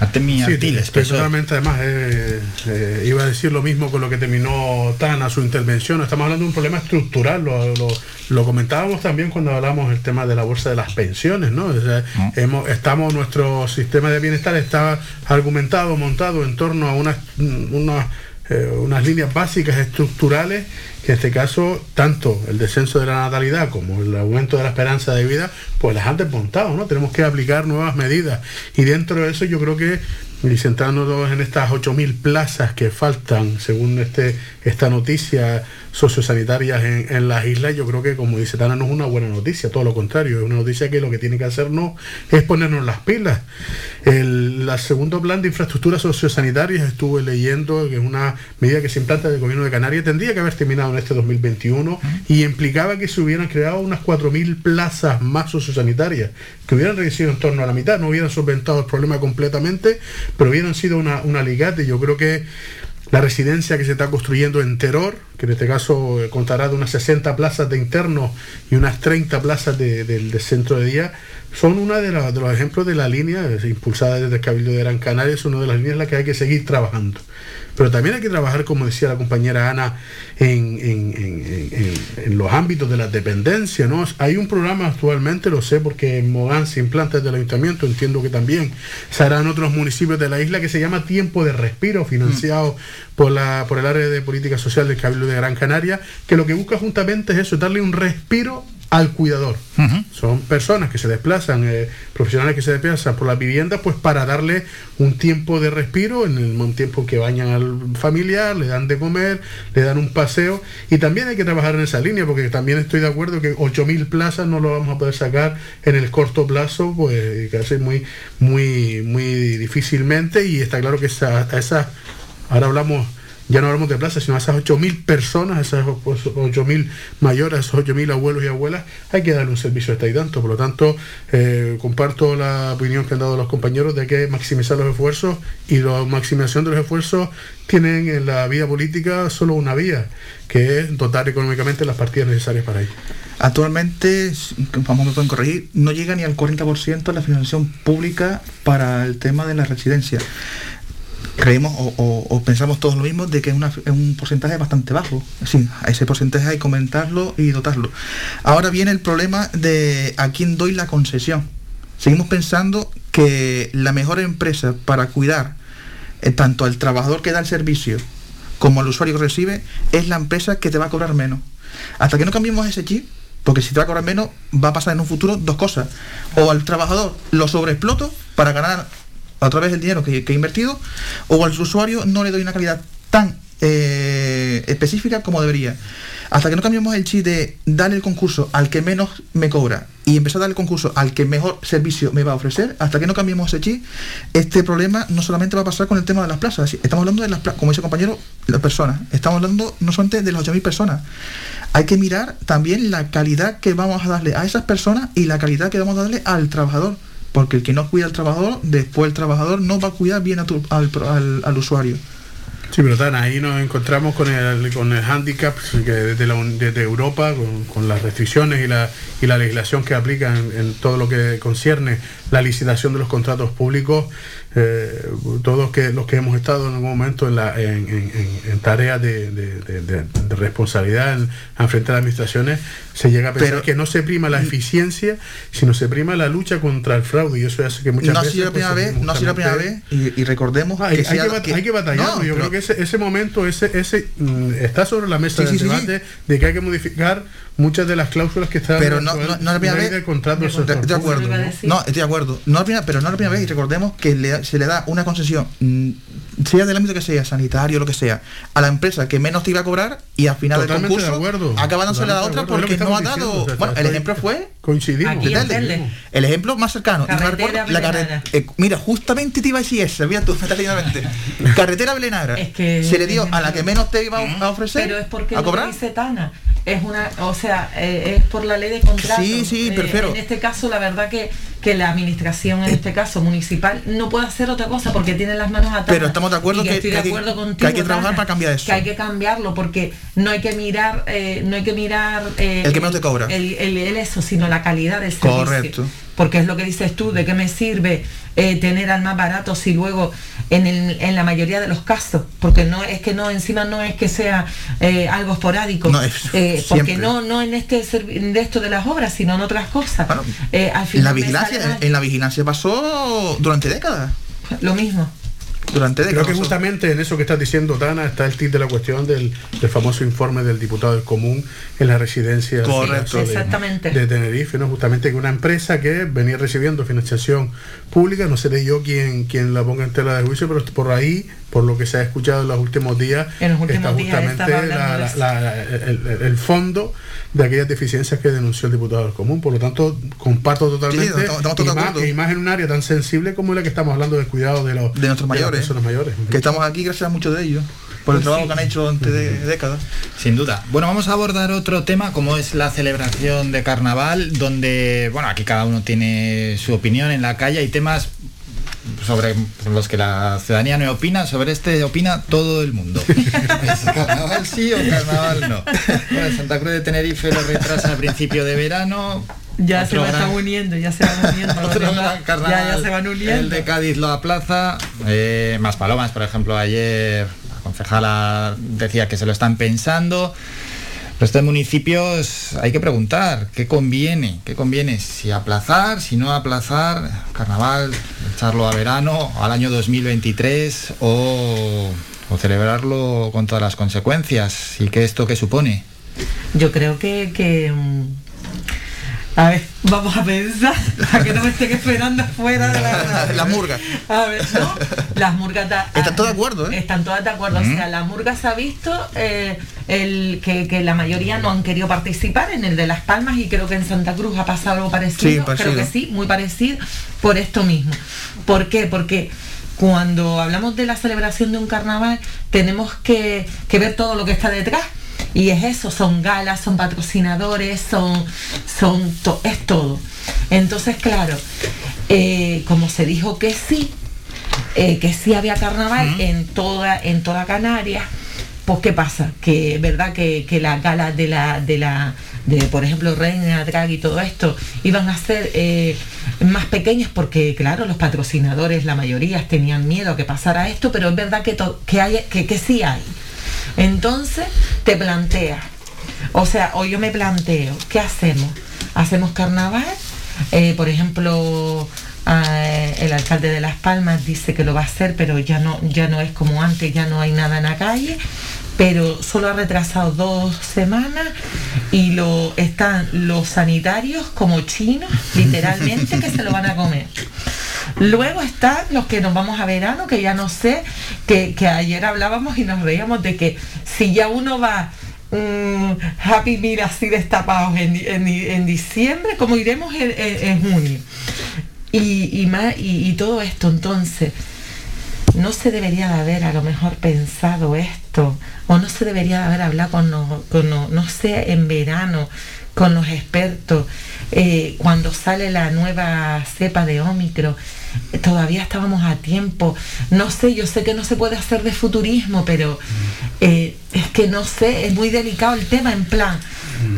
Artemia Sí, Artiles, personalmente además eh, eh, iba a decir lo mismo con lo que terminó Tana su intervención. Estamos hablando de un problema estructural, lo, lo- lo comentábamos también cuando hablamos del tema de la bolsa de las pensiones, ¿no? O sea, hemos, estamos, nuestro sistema de bienestar está argumentado, montado en torno a unas, unas, eh, unas líneas básicas estructurales en este caso tanto el descenso de la natalidad como el aumento de la esperanza de vida pues las han desmontado, ¿no? Tenemos que aplicar nuevas medidas y dentro de eso yo creo que y centrándonos en estas 8.000 plazas que faltan según este esta noticia sociosanitarias en, en las islas, yo creo que como dice Tana no es una buena noticia, todo lo contrario, es una noticia que lo que tiene que hacernos es ponernos las pilas. El la segundo plan de infraestructuras sociosanitarias estuve leyendo que es una medida que se implanta del gobierno de Canarias, tendría que haber terminado en este 2021 y implicaba que se hubieran creado unas 4.000 plazas más sociosanitarias, que hubieran reducido en torno a la mitad, no hubieran solventado el problema completamente, pero hubieran sido una, una alicate. Yo creo que la residencia que se está construyendo en Teror, que en este caso eh, contará de unas 60 plazas de internos y unas 30 plazas de, del- centro de día, son uno de, de los ejemplos de la línea eh, impulsada desde el Cabildo de Gran Canaria, es una de las líneas en las que hay que seguir trabajando. Pero también hay que trabajar, como decía la compañera Ana, en, en- en- en- los ámbitos de la dependencia. ¿no? Hay un programa actualmente, lo sé porque en Mogán se implanta desde el ayuntamiento, entiendo que también se hará en otros municipios de la isla, que se llama Tiempo de Respiro, financiado por, la, por el área de política social del Cabildo de Gran Canaria, que lo que busca justamente es eso, darle un respiro al cuidador. Son personas que se desplazan, eh, profesionales que se desplazan por las viviendas, pues para darle un tiempo de respiro, en el un tiempo que bañan al familiar, le dan de comer, le dan un paseo. Y también hay que trabajar en esa línea, porque también estoy de acuerdo que 8.000 plazas no lo vamos a poder sacar en el corto plazo, pues casi muy, muy, muy difícilmente. Y está claro que esa, esa ahora hablamos ya no hablamos de plazas, sino a esas 8.000 personas, a esas 8.000 mayores, a esos 8.000 abuelos y abuelas, hay que darle un servicio hasta y tanto. Por lo tanto, eh, comparto la opinión que han dado los compañeros de que maximizar los esfuerzos y la maximización de los esfuerzos tienen en la vía política solo una vía, que es dotar económicamente las partidas necesarias para ello. Actualmente, vamos me pueden corregir, no llega ni al 40% la financiación pública para el tema de la residencia creemos o, pensamos todos lo mismo de que es, un porcentaje bastante bajo. Sí, a ese porcentaje hay que comentarlo y dotarlo. Ahora viene el problema de a quién doy la concesión. Seguimos pensando que la mejor empresa para cuidar eh, tanto al trabajador que da el servicio como al usuario que recibe es la empresa que te va a cobrar menos. Hasta que no cambiemos ese chip, porque si te va a cobrar menos, va a pasar en un futuro dos cosas. O al trabajador lo sobreexploto para ganar a través del dinero que, he invertido, o al usuario no le doy una calidad tan eh, específica como debería. Hasta que no cambiemos el chip de darle el concurso al que menos me cobra y empezar a darle el concurso al que mejor servicio me va a ofrecer, hasta que no cambiemos ese chip, este problema no solamente va a pasar con el tema de las plazas, estamos hablando de las plazas, como dice compañero, las personas, estamos hablando no solamente de las 8.000 personas, hay que mirar también la calidad que vamos a darle a esas personas y la calidad que vamos a darle al trabajador porque el que no cuida al trabajador, después el trabajador no va a cuidar bien al, usuario. Sí, pero tan ahí nos encontramos con el, con el handicap que desde, desde Europa, con, las restricciones y la, y la legislación que aplica en, todo lo que concierne la licitación de los contratos públicos, eh, todos que, los que hemos estado en algún momento en, la, en, tareas de, responsabilidad en, enfrentar a administraciones, se llega a pensar que no se prima la eficiencia, sino se prima la lucha contra el fraude y eso hace que muchas no veces... la primera vez, no ha sido la primera vez y, recordemos hay, que, hay, que, batallar, yo creo que ese, ese momento ese, ese mm, está sobre la mesa del debate de que hay que modificar muchas de las cláusulas que están pero no, no, no la primera vez del contrato de, estoy de acuerdo. no estoy de acuerdo. No pero no la primera vez y recordemos que se le da una concesión mm, sea del ámbito que sea sanitario lo que sea a la empresa que menos te iba a cobrar y al final del concurso de acabándose la otra porque no ha dado. bueno el ejemplo fue coincidimos el ejemplo más cercano. Carretera la carretera eh, mira justamente te iba a decir eso mira tú me estás carretera Belenagra se le dio a la que menos te iba a ofrecer pero es porque a cobrar. dice Tana es una, o sea, eh, es por la ley de contrato. Sí, sí, eh, en este caso, la verdad que, que la administración, en este caso municipal, no puede hacer otra cosa porque tiene las manos atadas. Pero estamos de acuerdo que, estoy de acuerdo contigo, hay que trabajar para cambiar eso. Que hay que cambiarlo porque no hay que mirar, eh, no hay que mirar el que menos te cobra. El, el, eso, sino la calidad del servicio. Correcto porque es lo que dices tú, ¿de qué me sirve eh, tener al más barato si luego en, el, en, la mayoría de los casos, porque no es que no, encima no es que sea eh, algo esporádico, eh, porque no, no en este de esto de las obras, sino en otras cosas. en la vigilancia, en la vigilancia pasó durante décadas. Lo mismo durante Creo que justamente en eso que estás diciendo, Tana, está el tip de la cuestión del, famoso informe del diputado del común en la residencia de, de, Tenerife, ¿no? justamente que una empresa que venía recibiendo financiación pública, no seré yo quien, quien la ponga en tela de juicio, pero por ahí, por lo que se ha escuchado en los últimos días, está justamente el, fondo de aquellas deficiencias que denunció el diputado del común. Por lo tanto, comparto totalmente, y, más, en un área tan sensible como la que estamos hablando del cuidado de los de nuestros mayores mayores. Que estamos aquí gracias a muchos de ellos por el trabajo que han hecho durante décadas. Sin duda. Bueno, vamos a abordar otro tema como es la celebración de carnaval, donde, bueno, aquí cada uno tiene su opinión en la calle, hay temas sobre los que la ciudadanía no opina, sobre este opina todo el mundo. carnaval sí o carnaval no? Bueno, Santa Cruz de Tenerife lo retrasa al principio de verano, ya se van uniendo, ya se van uniendo. ya, se van uniendo. El de Cádiz lo aplaza. Eh, más palomas, por ejemplo, ayer la concejala decía que se lo están pensando. Los de municipios hay que preguntar qué conviene, qué conviene, si aplazar, si no aplazar, carnaval, echarlo a verano, al año 2023 o, o celebrarlo con todas las consecuencias y qué esto que supone. Yo creo que, que mm, A ver, vamos a pensar, para que no me estén esperando fuera de la La murga. A ver, ¿no? Las murgas... Están todas de acuerdo, ¿eh? Están todas de acuerdo. O sea, la murga se ha visto eh, el, que, que la mayoría no han querido participar en el de Las Palmas y creo que en Santa Cruz ha pasado algo parecido. Sí, parecido. Creo que sí, muy parecido, por esto mismo. ¿Por qué? Porque cuando hablamos de la celebración de un carnaval tenemos que, que ver todo lo que está detrás. Y es eso, son galas, son patrocinadores, son, son to- es todo. Entonces, claro, eh, como se dijo que sí, eh, que sí había carnaval en toda, en toda Canarias, pues qué pasa, que verdad que, que las galas de la, de la, de por ejemplo Reina, Drag y todo esto, iban a ser eh, más pequeñas porque claro, los patrocinadores, la mayoría tenían miedo a que pasara esto, pero es verdad que, que, hay, que, que sí hay. Entonces te planteas, o sea, o yo me planteo, ¿qué hacemos? ¿Hacemos carnaval? Eh, por ejemplo, eh, el alcalde de Las Palmas dice que lo va a hacer, pero ya no, ya no es como antes, ya no hay nada en la calle. Pero solo ha retrasado dos semanas y lo están los sanitarios como chinos, literalmente, que se lo van a comer. Luego están los que nos vamos a verano, que ya no sé, que, que ayer hablábamos y nos reíamos de que si ya uno va mm, Happy Meal así destapados en, en di- en diciembre, como iremos en, en- junio. Y, y, más, y todo esto, entonces, no se debería de haber a lo mejor pensado esto, o no se debería de haber hablado con, con los- no sé, en verano, con los expertos, eh, cuando sale la nueva cepa de Ómicro, eh, todavía estábamos a tiempo. No sé, yo sé que no se puede hacer de futurismo, pero eh, es que no sé, es muy delicado el tema, en plan,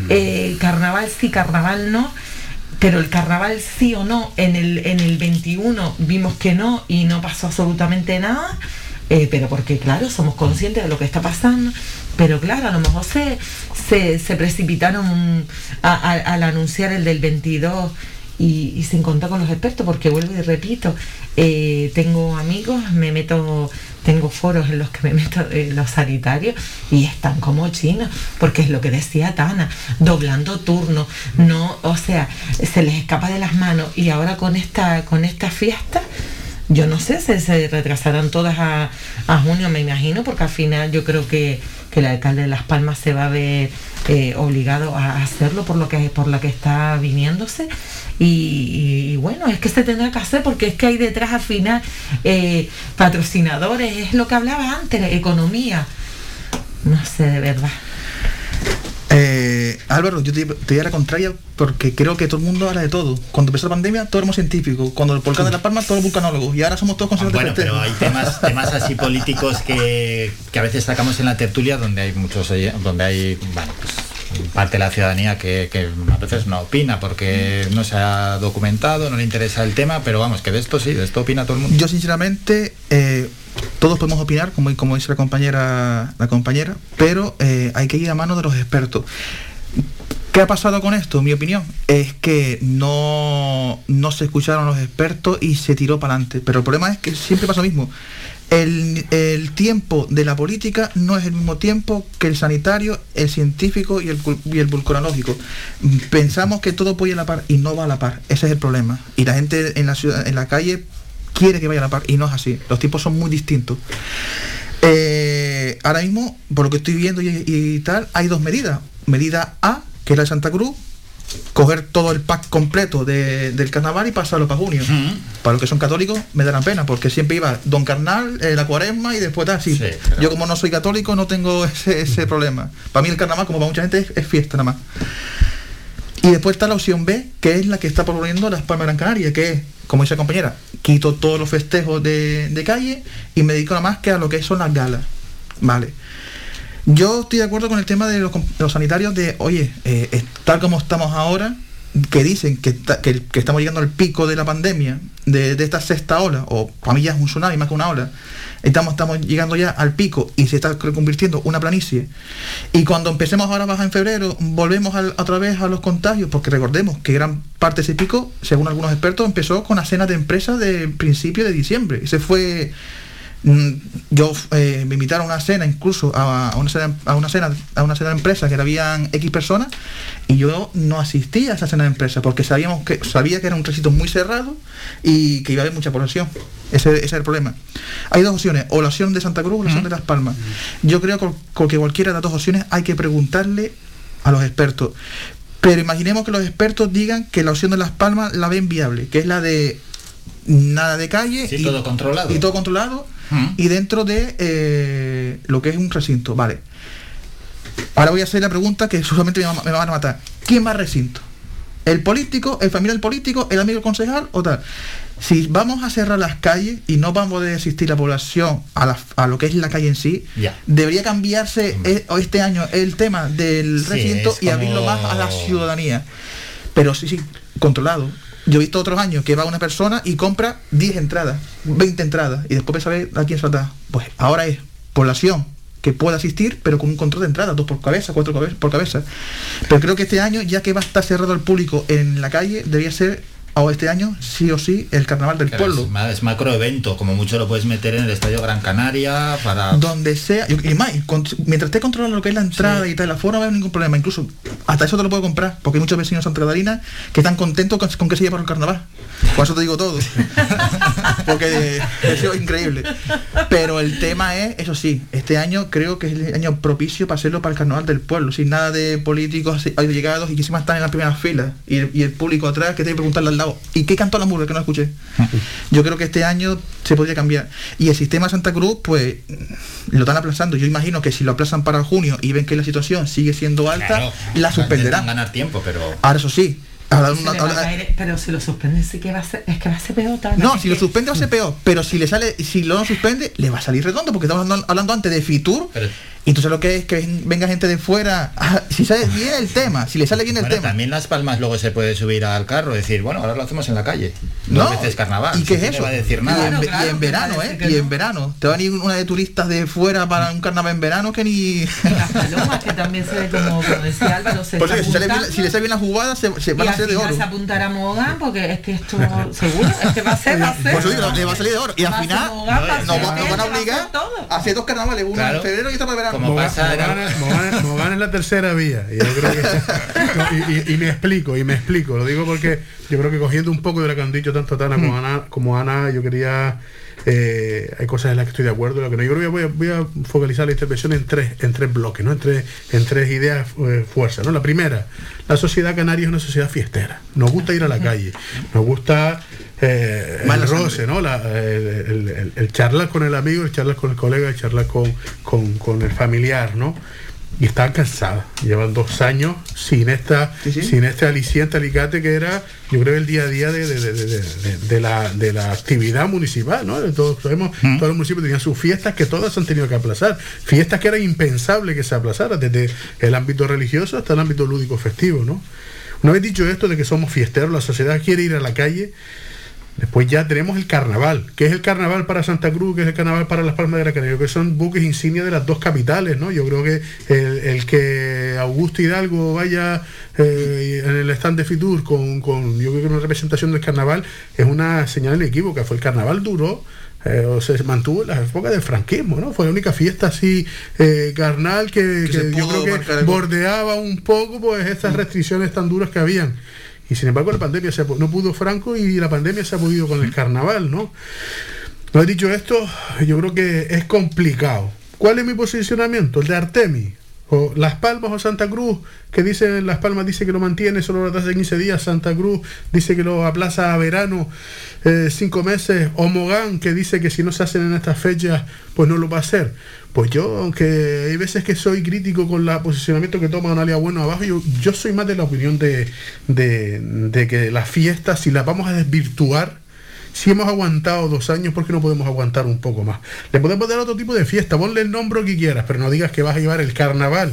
eh, carnaval sí, carnaval no. Pero el carnaval sí o no, en el, en el 21 vimos que no y no pasó absolutamente nada, eh, pero porque claro, somos conscientes de lo que está pasando, pero claro, a lo mejor se, se, se precipitaron a- al anunciar el del 22 y, y sin contar con los expertos, porque vuelvo y repito, eh, tengo amigos, me meto, tengo foros en los que me meto eh, los sanitarios y están como chinos, porque es lo que decía Tana, doblando turnos, no, o sea, se les escapa de las manos y ahora con esta, con esta fiesta, yo no sé, se, se retrasarán todas a, junio, me imagino, porque al final yo creo que, que el alcalde de Las Palmas se va a ver eh, obligado a hacerlo por lo que por que está viniéndose. Y, bueno, es que se tendrá que hacer porque es que hay detrás al final eh, patrocinadores, es lo que hablaba antes, economía. No sé, de verdad. Eh, Álvaro, yo te, te voy a la contraria porque creo que todo el mundo habla de todo. Cuando empezó la pandemia, todos éramos científicos. Cuando el volcán de La Palma, todos vulcanólogos. Y ahora somos todos consejos Bueno, de pero hay temas, temas así políticos que, que a veces sacamos en la tertulia donde hay muchos, oye- donde hay, bueno, pues, parte de la ciudadanía que, que a veces no opina porque no se ha documentado, no le interesa el tema, pero vamos, que de esto sí, de esto opina todo el mundo. Yo sinceramente, eh, todos podemos opinar, como, como dice la compañera, la compañera, pero eh, hay que ir a mano de los expertos. ¿Qué ha pasado con esto? Mi opinión es que no, no se escucharon los expertos y se tiró para adelante. Pero el problema es que siempre pasa lo mismo. El, el tiempo de la política no es el mismo tiempo que el sanitario, el científico y el, y el vulcanológico. Pensamos que todo puede ir a la par y no va a la par. Ese es el problema. Y la gente en la ciudad, en la calle quiere que vaya a la par y no es así. Los tipos son muy distintos. Eh, ahora mismo, por lo que estoy viendo y, y tal, hay dos medidas. Medida A, que es la de Santa Cruz, coger todo el pack completo de- del carnaval y pasarlo para junio. Para los que son católicos me darán pena, porque siempre iba Don Carnal, eh, la cuaresma y después tal. Sí, Yo como no soy católico no tengo ese, ese problema. Para mí el carnaval, como para mucha gente, es, es fiesta nada más. Y después está la opción B, que es la que está proponiendo Las Palmas Gran Canaria, que es, como dice compañera, quito todos los festejos de, de calle y me dedico nada más que a lo que son las galas. Vale. Yo estoy de acuerdo con el tema de los, sanitarios de, oye, eh, tal como estamos ahora, que dicen que, que estamos llegando al pico de la pandemia, de, de esta sexta ola, o para mí ya es un tsunami más que una ola, estamos, estamos llegando ya al pico y se está convirtiendo una planicie. Y cuando empecemos ahora a bajar en febrero, volvemos al- otra vez a los contagios, porque recordemos que gran parte de ese pico, según algunos expertos, empezó con la cena de empresa de principio de diciembre. Ese fue Yo eh, me invitaron a una cena, incluso a, a una cena, a una cena, a una cena de empresa que habían X personas, y yo no asistí a esa cena de empresa porque sabíamos que sabía que era un recinto muy cerrado y que iba a haber mucha población. Ese, ese es el problema. Hay dos opciones, o la opción de Santa Cruz o la opción de Las Palmas. Yo creo que cualquiera de las dos opciones hay que preguntarle a los expertos. Pero imaginemos que los expertos digan que la opción de Las Palmas la ven viable, que es la de nada de calle Sí, todo controlado. y todo controlado y dentro de eh, lo que es un recinto. Vale. Ahora voy a hacer la pregunta que solamente me, va- me van a matar. ¿Quién más recinto? ¿El político, el familiar del político, el amigo del concejal o tal? Si vamos a cerrar las calles y no vamos a poder asistir la población a, la- a lo que es la calle en sí, Ya. debería cambiarse e- o este año el tema del Sí, recinto y abrirlo más a la ciudadanía. Pero sí, sí, controlado. Yo he visto otros años que va una persona y compra 10 entradas, 20 entradas, y después sabe a quién salta. Pues ahora es población que pueda asistir, pero con un control de entrada, dos por cabeza, cuatro por cabeza. Pero creo que este año, ya que va a estar cerrado al público en la calle, debía ser, o este año, sí o sí, el carnaval del Claro, pueblo. Es, ma- es macro evento, como mucho lo puedes meter en el Estadio Gran Canaria para... donde sea y más mientras esté controlando lo que es la entrada y tal la aforo no haber ningún problema. Incluso hasta eso te lo puedo comprar porque hay muchos vecinos de Santa Catarina que están contentos con, con que se lleve por el carnaval. Por eso te digo todo. Porque eso es increíble. Pero el tema es eso sí este año creo que es el año propicio para hacerlo para el carnaval del pueblo. Sin nada de políticos llegados y que encima están en las primeras filas. Y, el- y el público atrás que tiene que preguntarle al lado ¿y qué cantó la murga que no escuché? Yo creo que este año se podría cambiar. Y el sistema Santa Cruz, pues lo están aplazando. Yo imagino que si lo aplazan para junio y ven que la situación sigue siendo alta, Claro, la suspenderán. ganar tiempo, pero... Ahora eso sí. Ahora, una- ahora- caer- pero si lo suspenden sí que va a ser, es que va a ser peor Tana, no, si lo suspende va a ser peor. Pero si le sale, si lo no suspende, le va a salir redondo, porque estamos hablando, hablando antes de Fitur. Y entonces lo que es que venga gente de fuera. ah, si sale bien el tema, si le sale bien el Bueno, tema. también Las Palmas luego se puede subir al carro y decir, bueno, ahora lo hacemos en la calle. Dos No, veces carnaval. ¿Y qué es no eso? va a decir Y nada. en, ve- y en verano, ¿eh? Y en verano. Te van a ir una de turistas de fuera para un carnaval en verano que ni. Palomas, que también se ve como, como decía Álvaro, se Pues está sí, si, sale bien, apuntando. si le sale bien la jugada, se, se y van a hacer de oro. se apuntará a Mogán porque es que esto seguro es que va a ser va a ser Por eso digo, le va a salir de oro. Y al final Mogán, va a nos, van a obligar a hacer dos carnavales, uno en febrero y otro para verano. Mogán, Mogán es- la tercera vía. Y, yo creo que- no, y- y- y me explico, y me explico. Lo digo porque yo creo que cogiendo un poco de lo que han dicho tanto Tana como Ana, como Ana yo quería. Eh, hay cosas en las que estoy de acuerdo. Lo que no, yo creo que voy a, voy a focalizar la intervención en tres, en tres bloques, ¿no? en, tres, en tres ideas eh, fuerzas. ¿no? La primera, la sociedad canaria es una sociedad fiestera. Nos gusta ir a la calle, nos gusta eh, el roce. ¿no? La- el- el- el charlar con el amigo, el charlar con el colega, el charlar con, con, con el familiar, ¿no? Y están cansadas. Llevan dos años sin esta, sin este aliciente alicate que era, yo creo, el día a día de, de- de- de- de- de la, de la actividad municipal, ¿no? De Todos sabemos, todos los municipios tenían sus fiestas que todas han tenido que aplazar. Fiestas que era impensable que se aplazaran, desde el ámbito religioso hasta el ámbito lúdico festivo, ¿no? Una vez dicho esto de que somos fiesteros, la sociedad quiere ir a la calle, Después ya tenemos el carnaval. ¿Qué es el carnaval para Santa Cruz? ¿Qué es el carnaval para Las Palmas de la Canaria? Que son buques insignia de las dos capitales, ¿no? Yo creo que el, el que Augusto Hidalgo vaya eh, en el stand de Fitur con, con, yo creo que una representación del carnaval es una señal inequívoca. Fue el carnaval duro. eh, o se mantuvo en la época del franquismo, ¿no? Fue la única fiesta así eh, carnal que, Que se que yo creo que bordeaba un poco pues estas restricciones tan duras que habían. Y sin embargo la pandemia se, no pudo Franco y la pandemia se ha podido con el carnaval, ¿no? No he dicho esto, yo creo que es complicado. ¿Cuál es mi posicionamiento? El de Artemis. O Las Palmas o Santa Cruz, que dice Las Palmas dice que lo mantiene solo tasa de 15 días, Santa Cruz dice que lo aplaza a verano eh, cinco meses, o Mogán, que dice que si no se hacen en estas fechas, pues no lo va a hacer. Pues yo, aunque hay veces que soy crítico con el posicionamiento que toma Analia Bueno abajo, yo, yo soy más de la opinión de, de, de que las fiestas, si las vamos a desvirtuar, si hemos aguantado dos años, ¿por qué no podemos aguantar un poco más? Le podemos dar otro tipo de fiesta, ponle el nombre que quieras, pero no digas que vas a llevar el carnaval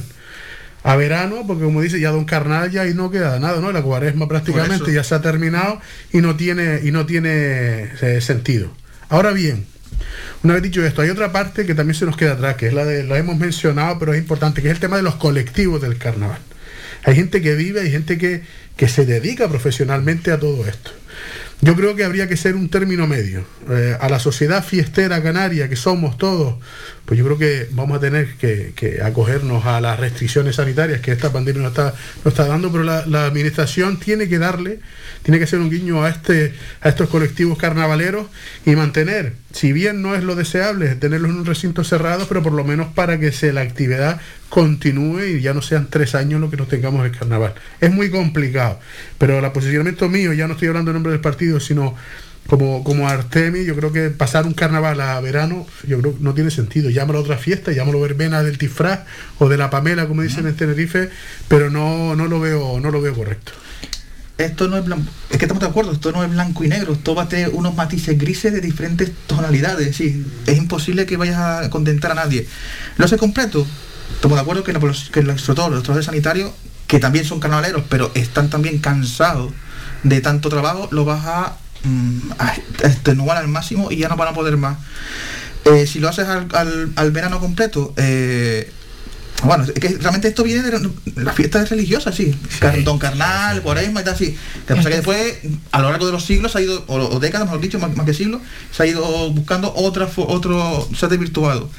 a verano, porque como dice ya Don Carnal ya ahí no queda nada, ¿no? La cuaresma prácticamente ya se ha terminado y no tiene, y no tiene eh, sentido. Ahora bien, una vez dicho esto, hay otra parte que también se nos queda atrás, que es la de, la hemos mencionado, pero es importante, que es el tema de los colectivos del carnaval. Hay gente que vive, hay gente que, que se dedica profesionalmente a todo esto. Yo creo que habría que ser un término medio. Eh, a la sociedad fiestera canaria que somos todos, pues yo creo que vamos a tener que, acogernos a las restricciones sanitarias que esta pandemia nos está, nos está dando, pero la, administración tiene que darle, tiene que ser un guiño a, este, a estos colectivos carnavaleros y mantener, si bien no es lo deseable tenerlos en un recinto cerrado, pero por lo menos para que se, la actividad continúe y ya no sean tres años lo que nos tengamos el carnaval. Es muy complicado, pero el posicionamiento mío, ya no estoy hablando en nombre del partido, sino como, como Artemi, yo creo que pasar un carnaval a verano, yo creo que no tiene sentido. Llámalo a otra fiesta, llámalo verbena del disfraz o de la Pamela, como dicen en Tenerife, pero no, no lo veo, no lo veo correcto. Esto no es blanco, es que estamos de acuerdo, esto no es blanco y negro, esto va a tener unos matices grises de diferentes tonalidades, sí, es imposible que vayas a contentar a nadie. Lo sé completo, estamos de acuerdo que, los, que los, sobre todo los trabajadores sanitarios, que también son carnavaleros, pero están también cansados de tanto trabajo, lo vas a extenuar al máximo y ya no van a poder más. Eh, si lo haces al, al- al verano completo, eh, bueno, es que realmente esto viene de la fiesta religiosa, sí. Car- Don Carnal, Cuaresma y tal, así. Lo que pasa es que después, a lo largo de los siglos, se ha ido, o, o décadas, mejor dicho, más, más que siglos, se ha ido buscando otra, otro, se ha desvirtuado.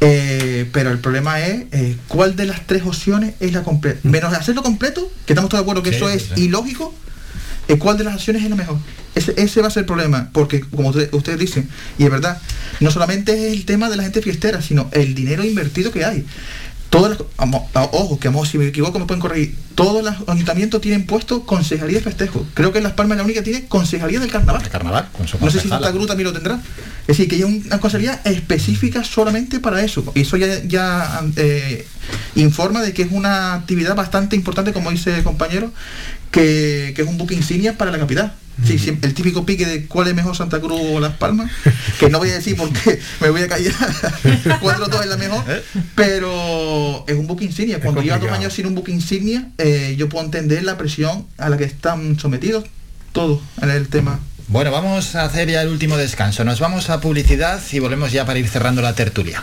Eh, pero el problema es eh, cuál de las tres opciones es la completa. Menos hacerlo completo, que estamos todos de acuerdo que Sí, eso sí, es sí. ilógico, cuál de las acciones es la mejor. Ese, ese va a ser el problema, porque como ustedes, dicen, y es verdad, no solamente es el tema de la gente fiestera, sino el dinero invertido que hay. Todas las, ojo, que amo, si me equivoco me pueden corregir. Todos los ayuntamientos tienen puesto concejalía de festejo. Creo que en Las Palmas la única tiene concejalía del carnaval. carnaval, con su No sé si. Santa Cruz también lo tendrá. Es decir, que hay una concejalía específica solamente para eso. Y eso ya, ya eh, informa de que es una actividad bastante importante, como dice el compañero, que, que es un buque insignia para la capital. Sí, sí, el típico pique de cuál es mejor Santa Cruz o Las Palmas, que no voy a decir porque me voy a callar cuál de los dos es la mejor, pero es un buque insignia. Cuando lleva dos años sin un buque insignia, eh, yo puedo entender la presión a la que están sometidos todos en el tema. Bueno, vamos a hacer ya el último descanso. Nos vamos a publicidad y volvemos ya para ir cerrando la tertulia.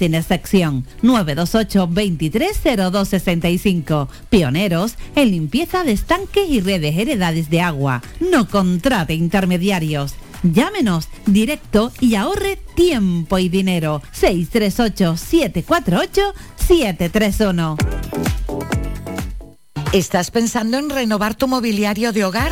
sin excepción. 928 230265. Pioneros en limpieza de estanques y redes heredades de agua. No contrate intermediarios. Llámenos directo y ahorre tiempo y dinero. 638 748 731. ¿Estás pensando en renovar tu mobiliario de hogar?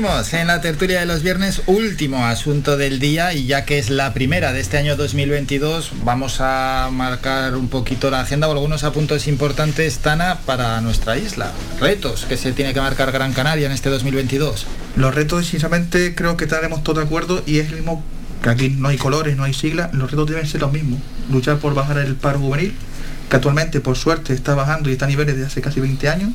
En la tertulia de los viernes, último asunto del día y ya que es la primera de este año 2022, vamos a marcar un poquito la agenda o algunos apuntes importantes, Tana, para nuestra isla. Retos que se tiene que marcar Gran Canaria en este 2022. Los retos, sinceramente, creo que estaremos todos de acuerdo y es el mismo que aquí no hay colores, no hay siglas, los retos deben ser los mismos. Luchar por bajar el paro juvenil, que actualmente, por suerte, está bajando y está a niveles de hace casi 20 años.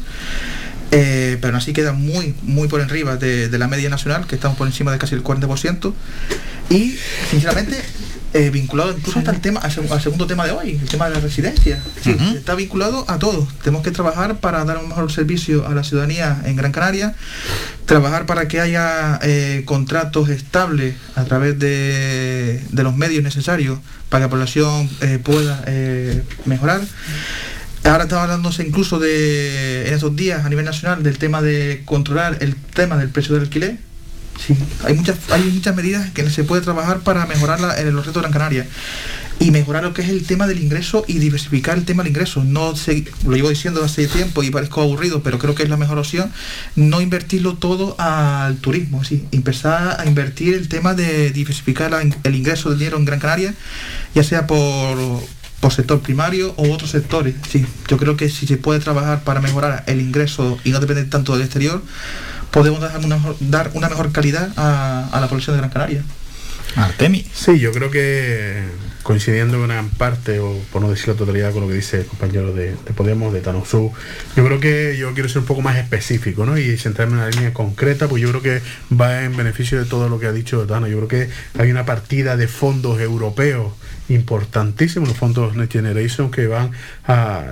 Eh, pero así queda muy, muy por arriba de, de la media nacional, que estamos por encima de casi el 40%. Y, sinceramente, eh, vinculado incluso hasta el tema, al, seg- al segundo tema de hoy, el tema de la residencia. Sí, Está vinculado a todo. Tenemos que trabajar para dar un mejor servicio a la ciudadanía en Gran Canaria, trabajar para que haya eh, contratos estables a través de, de los medios necesarios para que la población eh, pueda mejorar. Ahora estaba hablándose incluso de, en estos días a nivel nacional del tema de controlar el tema del precio del alquiler. Sí, hay muchas, hay muchas medidas que se puede trabajar para mejorar eh, los retos de Gran Canaria y mejorar lo que es el tema del ingreso y diversificar el tema del ingreso. No lo llevo diciendo hace tiempo y parezco aburrido, pero creo que es la mejor opción. No invertirlo todo al turismo, sí, empezar a invertir el tema de diversificar el ingreso de dinero en Gran Canaria, ya sea por por sector primario o otros sectores. Sí, yo creo que si se puede trabajar para mejorar el ingreso y no depender tanto del exterior, podemos dar una mejor, dar una mejor calidad a, a la población de Gran Canaria. Artemi. Sí, yo creo que coincidiendo en gran parte, o por no decir la totalidad con lo que dice el compañero de, de Podemos, de Tanosu, yo creo que yo quiero ser un poco más específico, ¿no? Y centrarme en una línea concreta, pues yo creo que va en beneficio de todo lo que ha dicho Tano. Yo creo que hay una partida de fondos europeos importantísimos, los fondos Next Generation, que van a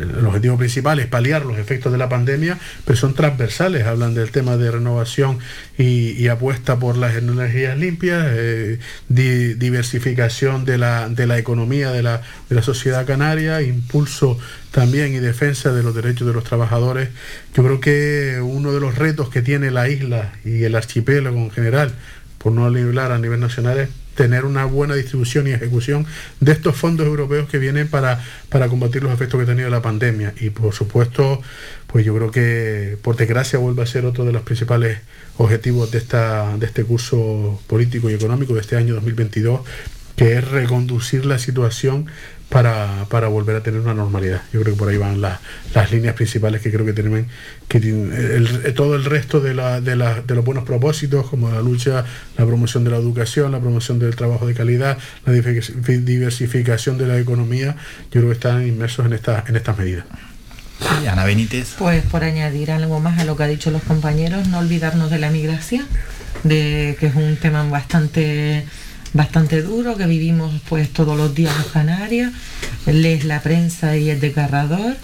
el objetivo principal es paliar los efectos de la pandemia, pero son transversales, hablan del tema de renovación y, apuesta por las energías limpias, eh, di- diversificación de la, de la economía de la, de la sociedad canaria, impulso también y defensa de los derechos de los trabajadores. Yo creo que uno de los retos que tiene la isla y el archipiélago en general, por no hablar a nivel nacional, es tener una buena distribución y ejecución de estos fondos europeos que vienen para, para combatir los efectos que ha tenido la pandemia. Y por supuesto, pues yo creo que por desgracia vuelve a ser otro de los principales objetivos de, esta, de este curso político y económico de este año 2022, que es reconducir la situación para, para volver a tener una normalidad. Yo creo que por ahí van las, las líneas principales que creo que tienen que tienen- el- el- todo el resto de, la- de, la- de los buenos propósitos, como la lucha, la promoción de la educación, la promoción del trabajo de calidad, la diver- diversificación de la economía, yo creo que están inmersos en, esta, en estas medidas. Sí, Ana Benítez. Pues por añadir algo más a lo que ha dicho los compañeros, no olvidarnos de la migración, de que es un tema bastante bastante duro que vivimos pues todos los días los canarios, lees la prensa y el desgarrador,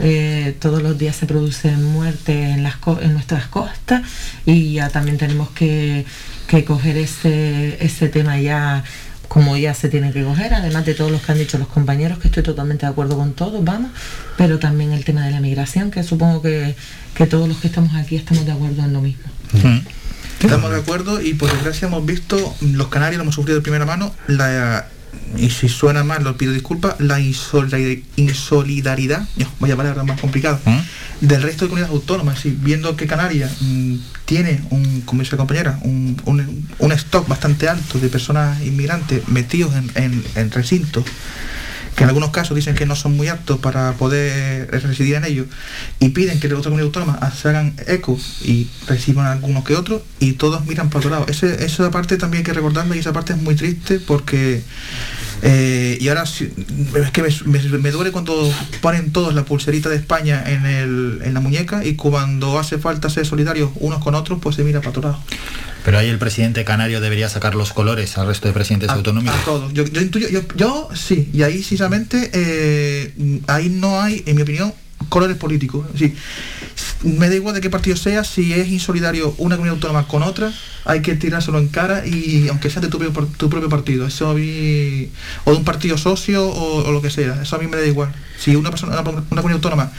eh, todos los días se producen muertes en, las co- en nuestras costas y ya también tenemos que, que coger ese, ese tema ya como ya se tiene que coger, además de todos los que han dicho los compañeros, que estoy totalmente de acuerdo con todos, vamos, pero también el tema de la migración, que supongo que, que todos los que estamos aquí estamos de acuerdo en lo mismo. Estamos de acuerdo y por desgracia hemos visto, los canarios lo hemos sufrido de primera mano, la, y si suena mal, lo pido disculpas, la insolidari- insolidaridad, ya, vaya palabra más complicada, del resto de comunidades autónomas. Y viendo que Canarias mm, tiene, un, como dice la compañera, un, un- un stock bastante alto de personas inmigrantes metidos en, en- en recintos que en algunos casos dicen que no son muy aptos para poder residir en ellos y piden que otras comunidades autónomas se hagan eco y reciban algunos que otros y todos miran para otro lado. Ese- esa parte también hay que recordarla y esa parte es muy triste porque eh, y ahora es que me, me- me duele cuando ponen todos la pulserita de España en, el, en la muñeca y cuando hace falta ser solidarios unos con otros pues se mira para otro lado. Pero ahí el presidente canario debería sacar los colores al resto de presidentes autonómicos. A todos. Yo, yo yo, yo sí, y ahí sinceramente, eh, ahí no hay, en mi opinión, colores políticos. Sí. Me da igual de qué partido sea, si es insolidario una comunidad autónoma con otra, hay que tirárselo en cara y aunque sea de tu tu propio partido, eso a mí, o de un partido socio o, o lo que sea, eso a mí me da igual. Si una persona, una, una comunidad autónoma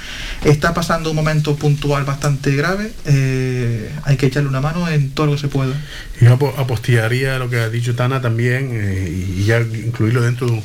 está pasando un momento puntual bastante grave, eh, hay que echarle una mano en todo lo que se pueda. Yo apo- apostillaría lo que ha dicho Tana también eh, y ya incluirlo dentro de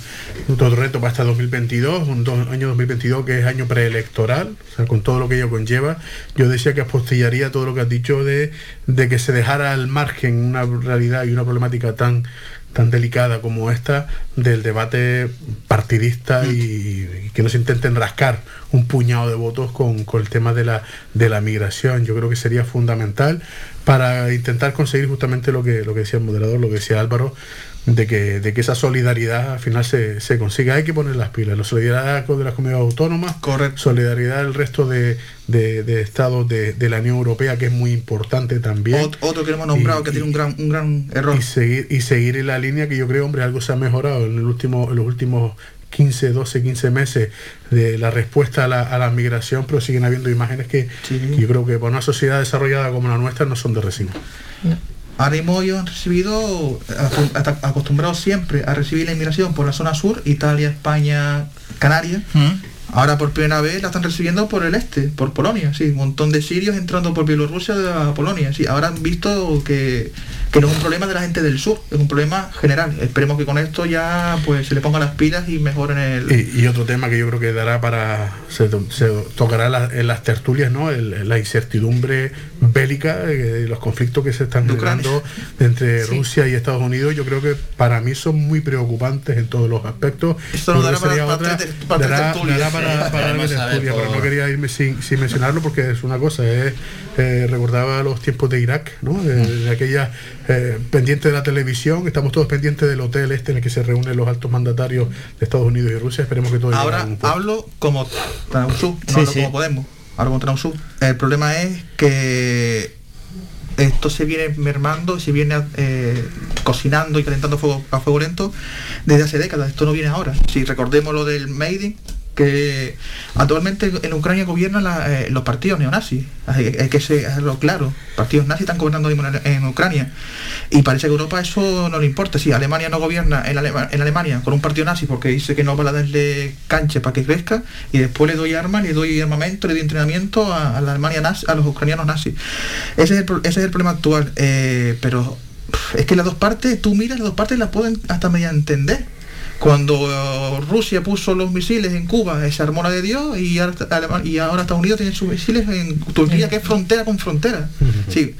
otro reto para este 2022, un do- año 2022 que es año preelectoral, o sea, con todo lo que ello conlleva. yo decía que apostillaría todo lo que has dicho de, de que se dejara al margen una realidad y una problemática tan tan delicada como esta del debate partidista y, que no se intenten rascar un puñado de votos con, con el tema de la, de la migración. Yo creo que sería fundamental para intentar conseguir justamente lo que, lo que decía el moderador, lo que decía Álvaro, de que, de que esa solidaridad al final se, se consiga. Hay que poner las pilas. La solidaridad con de las comunidades autónomas, solidaridad del resto de, de- de estados de, de la Unión Europea, que es muy importante también. Ot- otro que hemos nombrado que tiene un gran, un gran error. Y seguir, y seguir en la línea que yo creo, hombre, algo se ha mejorado en, el último, en los últimos 15, 12, 15 meses de la respuesta a la, a la migración, pero siguen habiendo imágenes que, que yo creo que para una sociedad desarrollada como la nuestra no son de recibo. Ahora mismo ellos han recibido, acostumbrados siempre a recibir la inmigración por la zona sur, Italia, España, Canarias. Ahora por primera vez la están recibiendo por el este, por Polonia, sí, un montón de sirios entrando por Bielorrusia a Polonia, sí. Ahora han visto que, que no es un problema de la gente del sur, es un problema general. Esperemos que con esto ya pues se le pongan las pilas y mejoren el... Y, y otro tema que yo creo que dará para se, to- se tocará la- en las tertulias no El- la incertidumbre bélica eh, los conflictos que se están generando entre Sí. Rusia y Estados Unidos yo creo que para mí son muy preocupantes en todos los aspectos. Esto Creo dará para- otra- para dará- dará para, para pero no quería irme sin, sin mencionarlo porque es una cosa es eh, recordaba los tiempos de Irak no de, Mm. de aquella eh, pendiente de la televisión estamos todos pendientes del hotel este en el que se reúnen los altos mandatarios de Estados Unidos y Rusia esperemos que todo Ahora hablo como Trausu, no Sí, hablo sí. como Podemos, hablo como Trausu. El problema es que esto se viene mermando, se viene eh, cocinando y calentando fuego, a fuego lento desde hace décadas. Esto no viene ahora. Si recordemos lo del Made que actualmente en Ucrania gobiernan eh, los partidos neonazis. Hay, que hacerlo claro. Partidos nazis están gobernando en, Ucrania. Y parece que Europa eso no le importa. Si Alemania no gobierna en, Alema- en Alemania con un partido nazi porque dice que no va a darle cancha para que crezca, y después le doy armas, le doy armamento, le doy entrenamiento a, la Alemania nazi, a los ucranianos nazis. Ese es el, ese es el problema actual. Eh, pero es que las dos partes, tú miras, las dos partes las pueden hasta medio entender. Cuando eh, Rusia puso los misiles en Cuba, se armó la de Dios y ahora, Alema- y ahora Estados Unidos tiene sus misiles en Turquía, que es frontera con frontera. Sí.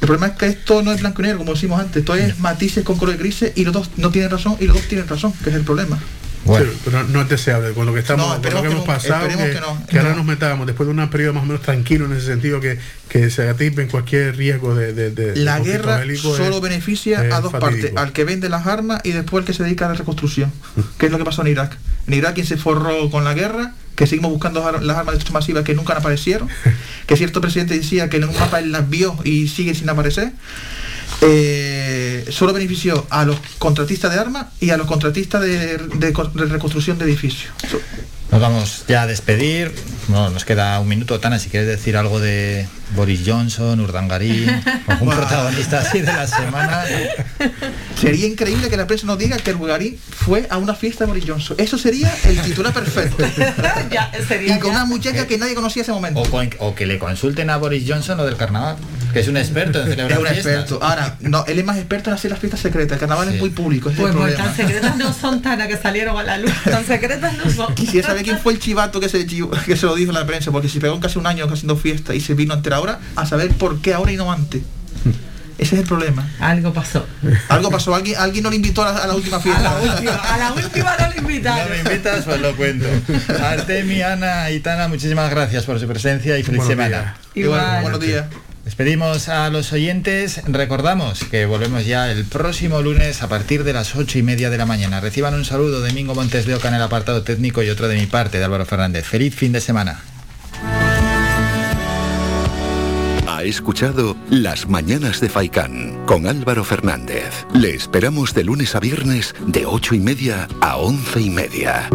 El problema es que esto no es blanco y negro, como decimos antes, esto es matices con colores grises y los dos no tienen razón y los dos tienen razón, que es el problema. Sí, pero no es deseable con lo que estamos No, con lo que que hemos pasado que, que no, que ahora no. nos metamos después de un periodo más o menos tranquilo en ese sentido que, que se atipen cualquier riesgo de, de- de- La guerra solo es- beneficia es a dos fatídico. partes, al que vende las armas y después al que se dedica a la reconstrucción, que es lo que pasó en Irak. En Irak quien se forró con la guerra, que seguimos buscando las armas de destrucción masiva que nunca aparecieron, que cierto presidente decía que en un mapa él las vio y sigue sin aparecer. Eh, solo benefició a los contratistas de armas y a los contratistas de, de co- de reconstrucción de edificios. Nos vamos ya a despedir. No, nos queda un minuto, Tana, si quieres decir algo de Boris Johnson, Urdangarín, algún Buah. protagonista así de la semana. Sería increíble que la prensa nos diga que el Bulgarí fue a una fiesta de Boris Johnson. Eso sería el titular perfecto. y con una muchacha que nadie conocía ese momento. O, con- o que le consulten a Boris Johnson lo del carnaval, que es un experto en Es celebrar un fiestas. experto. Ahora, no, él es más experto en hacer las fiestas secretas. El carnaval es muy público. ese Pues, es el pues problema. tan secretas no son tan a que salieron a la luz. Tan secretas no son. Quisiera saber quién fue el chivato que se, que se lo dijo en la prensa, porque si pegó en casi un año haciendo fiesta y se vino a enterar ahora, a saber por qué ahora y no antes. Ese es el problema. Algo pasó. Algo pasó, alguien, alguien no le invitó a la, a la última fiesta. A la última, a la última no le invitaron. No me invitas, pues lo cuento. Artemi, Ana y Tana, muchísimas gracias por su presencia y feliz Buenos semana. días. Igual. Buenos días. Despedimos a los oyentes. Recordamos que volvemos ya el próximo lunes a partir de las ocho y media de la mañana. Reciban un saludo de Mingo Montes de Oca en el apartado técnico y otro de mi parte de Álvaro Fernández. Feliz fin de semana. Ha escuchado Las Mañanas de Faicán con Álvaro Fernández. Le esperamos de lunes a viernes de ocho y media a once y media.